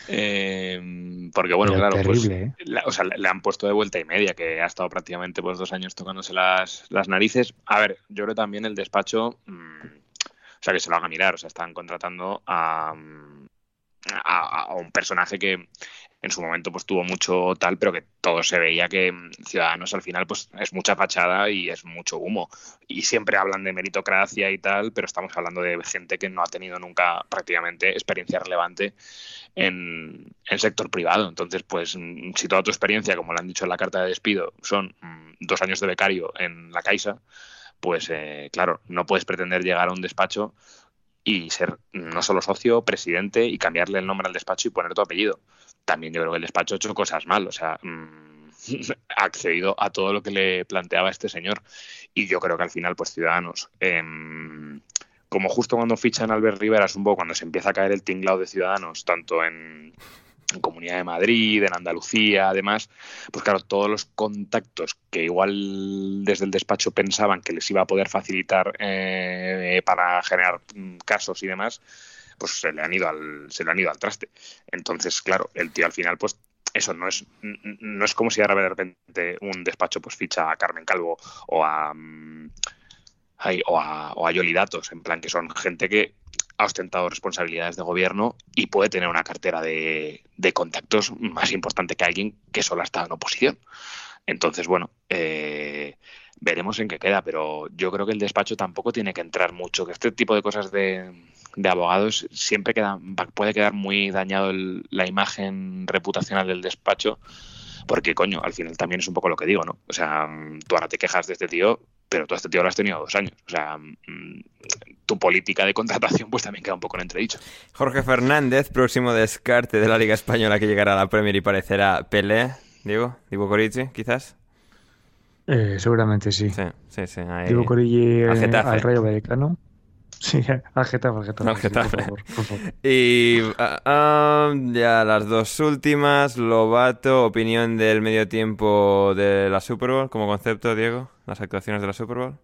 Eh, porque bueno, Pero claro, pues, terrible, ¿eh? la- o sea, le, le han puesto de vuelta y media, que ha estado prácticamente pues dos años tocándose las, las narices. A ver, yo creo también el despacho, mm, sea, que se lo haga mirar, o sea, están contratando a, a, un personaje que en su momento pues tuvo mucho tal, pero que todo se veía que Ciudadanos al final pues es mucha fachada y es mucho humo. Y siempre hablan de meritocracia y tal, pero estamos hablando de gente que no ha tenido nunca prácticamente experiencia relevante en el sector privado. Entonces, pues si toda tu experiencia, como le han dicho en la carta de despido, son mm, dos años de becario en la Caixa, pues eh, claro, no puedes pretender llegar a un despacho y ser no solo socio, presidente y cambiarle el nombre al despacho y poner tu apellido. También yo creo que el despacho ha hecho cosas mal, o sea, mm, ha accedido a todo lo que le planteaba este señor. Y yo creo que al final, pues Ciudadanos, em, como justo cuando fichan Albert Rivera, es un poco cuando se empieza a caer el tinglado de Ciudadanos, tanto en, en Comunidad de Madrid, en Andalucía, además, pues claro, todos los contactos que igual desde el despacho pensaban que les iba a poder facilitar eh, para generar mm, casos y demás, pues se le han ido al, se le han ido al traste. Entonces, claro, el tío al final, pues eso no es, no es como si ahora de repente un despacho pues ficha a Carmen Calvo o a mm, ay, o a, o a Yoli Datos, en plan que son gente que ha ostentado responsabilidades de gobierno y puede tener una cartera de, de contactos más importante que alguien que solo ha estado en oposición. Entonces, bueno, eh, veremos en qué queda, pero yo creo que el despacho tampoco tiene que entrar mucho, que este tipo de cosas de, de abogados siempre queda, puede quedar muy dañado el- la imagen reputacional del despacho, porque coño, al final también es un poco lo que digo, ¿no? O sea, mm, tú ahora te quejas de este tío, pero tú a este tío lo has tenido dos años. O sea, mm, tu política de contratación pues también queda un poco en entredicho. Jorge Fernández, próximo descarte de la Liga Española que llegará a la Premier y parecerá Pelé. Diego, Diego Corici, quizás. Eh, seguramente sí. Sí, sí, sí. ahí- al eh, al Rayo Vallecano. Sí, al Getafe, al Getafe. Al sí, Getafe. por favor, por favor. Y ah, ya las dos últimas, Lobato, opinión del medio tiempo de la Super Bowl como concepto, Diego, las actuaciones de la Super Bowl.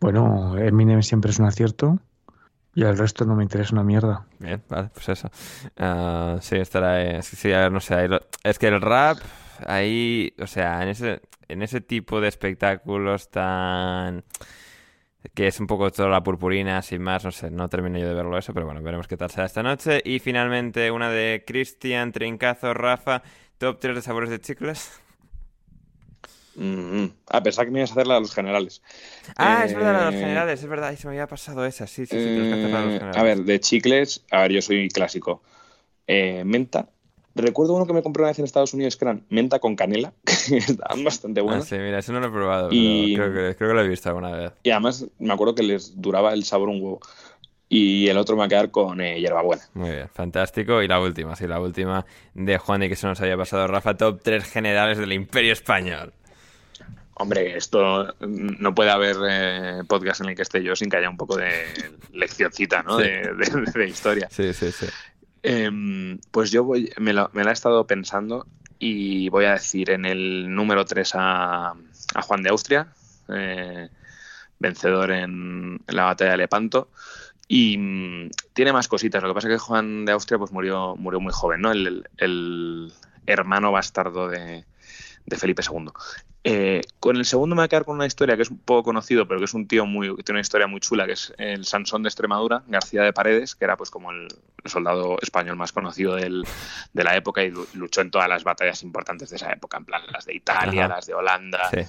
Bueno, Eminem siempre es un acierto y al resto no me interesa una mierda. Bien, vale, pues eso. Ah, sí, estará ahí. Sí, sí, a ver, no sé. ahí lo- Es que el rap, ahí, o sea, en ese, en ese tipo de espectáculos tan... que es un poco toda la purpurina, sin más, no sé, no termino yo de verlo eso, pero bueno, veremos qué tal será esta noche. Y finalmente una de Cristian Trincazo, Rafa, top 3 de sabores de chicles. Mm, Ah, pensaba que me ibas a hacer la de los generales. Ah, es verdad, la de los Eh, generales, es verdad, ahí se me había pasado esa, sí, sí, sí, tienes que hacer la de los Eh, generales. a ver, de chicles, a ver, yo soy clásico. Eh, menta. Recuerdo uno que me compré una vez en Estados Unidos que eran menta con canela, que estaban bastante Ah, buenos. sí, mira, eso no lo he probado, Y- pero creo que, creo que lo he visto alguna vez. Y además me acuerdo que les duraba el sabor un huevo. Y el otro me va a quedar con eh, hierbabuena. Muy bien, fantástico. Y la última, sí, la última de Juan y que se nos había pasado Rafa, top 3 generales del Imperio Español. Hombre, esto no puede haber eh, podcast en el que esté yo sin que haya un poco de leccioncita, ¿no? Sí. De, de- de historia. Sí, sí, sí. Em, pues yo voy, me, lo- la he estado pensando y voy a decir en el número 3 a, Juan de Austria, eh, vencedor en, la batalla de Lepanto. Y mm, tiene más cositas. Lo que pasa es que Juan de Austria pues murió, murió muy joven, ¿no? El hermano bastardo de, de Felipe II. Eh, con el segundo me voy a quedar con una historia que es un poco conocido, pero que es un tío muy, que tiene una historia muy chula, que es el Sansón de Extremadura, García de Paredes, que era pues como el, soldado español más conocido del- de la época y lu- luchó en todas las batallas importantes de esa época, en plan las de Italia, Ajá. las de Holanda. Sí.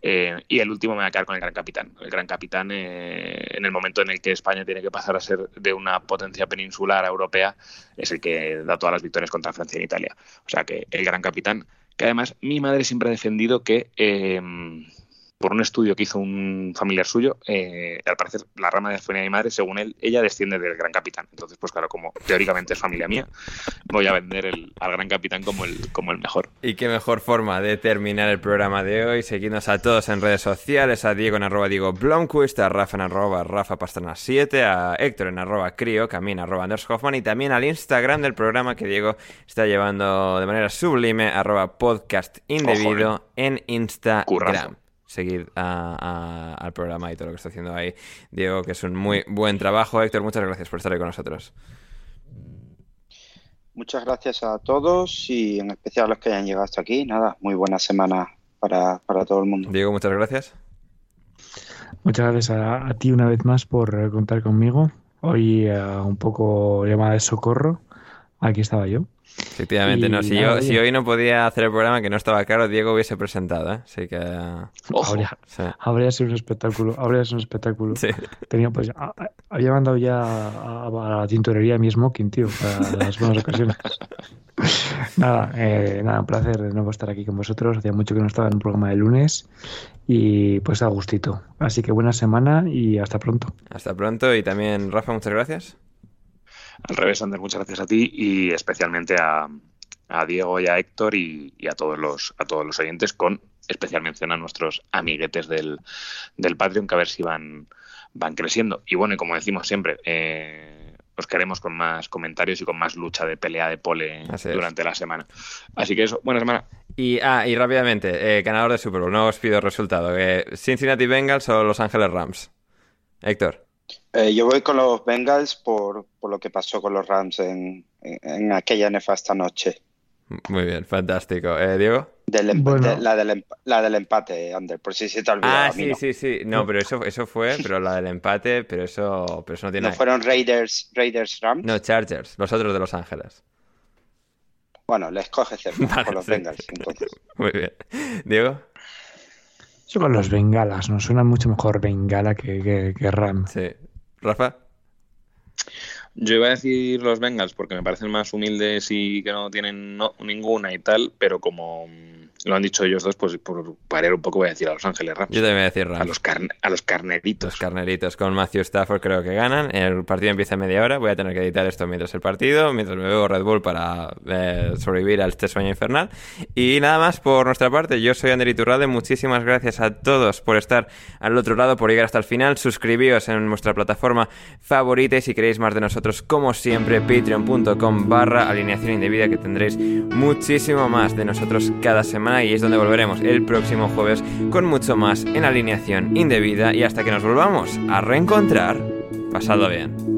Eh, y el último me va a quedar con el Gran Capitán. El Gran Capitán, eh, en el momento en el que España tiene que pasar a ser de una potencia peninsular a europea, es el que da todas las victorias contra Francia en Italia. O sea que el Gran Capitán, que además mi madre siempre ha defendido que eh, por un estudio que hizo un familiar suyo, eh, al parecer la rama de familia de mi madre, según él, ella desciende del Gran Capitán. Entonces, pues claro, como teóricamente es familia mía, voy a vender el- al Gran Capitán como el, como el mejor. Y qué mejor forma de terminar el programa de hoy. Seguidnos a todos en redes sociales, a Diego en arroba Diego Blomquist, a Rafa en arroba Rafa Pastrana 7, a Héctor en arroba Crio, Camina arroba Anders Hoffman y también al Instagram del programa que Diego está llevando de manera sublime, arroba podcast indebido Ojo, en Instagram. Currazo. Seguid a- a- al programa y todo lo que está haciendo ahí Diego, que es un muy buen trabajo. Héctor, muchas gracias por estar ahí con nosotros. Muchas gracias a todos y en especial a los que hayan llegado hasta aquí. Nada, muy buena semana para, para todo el mundo. Diego, muchas gracias. Muchas gracias a, a ti una vez más por eh, contar conmigo. Hoy eh, un poco llamada de socorro. Aquí estaba yo. Efectivamente, Y no. Si, nada, yo, si hoy no podía hacer el programa que no estaba claro, Diego hubiese presentado, ¿eh? Así que. Ojo. Habría, Sí. habría sido un espectáculo. Habría sido un espectáculo. Sí. Tenía, pues, a- a- había mandado ya a, a la tintorería mi smoking, tío, para las buenas ocasiones. nada, eh, nada, un placer de nuevo estar aquí con vosotros. Hacía mucho que no estaba en un programa de lunes y pues a gustito. Así que buena semana y hasta pronto. Hasta pronto. Y también, Rafa, muchas gracias. Al revés, Ander, muchas gracias a ti y especialmente a, a Diego y a Héctor y, y a todos los a todos los oyentes, con especial mención a nuestros amiguetes del, del Patreon, que a ver si van, van creciendo. Y bueno, y como decimos siempre, eh, os queremos con más comentarios y con más lucha de pelea de pole Así es. durante la semana. Así que eso, buena semana. Y, ah, y rápidamente, eh, ganador de Super Bowl. No os pido resultado. eh, ¿Cincinnati Bengals o Los Ángeles Rams? Héctor. Eh, yo voy con los Bengals por, por lo que pasó con los Rams en, en- en aquella nefasta noche. Muy bien, fantástico. Eh, ¿Diego? Del Bueno. de- la, del, la del empate, Ander, por si se te ha olvidado. Ah, sí, no. sí, sí. No, pero eso, eso fue, pero la del empate, pero eso, pero eso no tiene ¿No fueron Raiders, Raiders Rams? No, Chargers, los otros de Los Ángeles. Bueno, les coge cerca Vale, con los sí. Bengals, entonces. Muy bien. ¿Diego? Eso con los bengalas, nos suena mucho mejor bengala que, que, que ram. Sí. ¿Rafa? Yo iba a decir los Bengals porque me parecen más humildes y que no tienen no- ninguna y tal, pero como mm, lo han dicho ellos dos, pues por parear un poco voy a decir a Los Ángeles Rams. Yo también voy a decir A Rams. los, carne- a los carneritos. Los carneritos con Matthew Stafford creo que ganan. El partido empieza en media hora. Voy a tener que editar esto mientras el partido, mientras me bebo Red Bull para eh, sobrevivir a este sueño infernal. Y nada más por nuestra parte. Yo soy Ander Iturralde. Muchísimas gracias a todos por estar al otro lado, por llegar hasta el final. Suscribíos en nuestra plataforma favorita y si queréis más de nosotros, como siempre, patreon.com barra alineación indebida que tendréis muchísimo más de nosotros cada semana y es donde volveremos el próximo jueves con mucho más en alineación indebida y hasta que nos volvamos a reencontrar, pasado bien.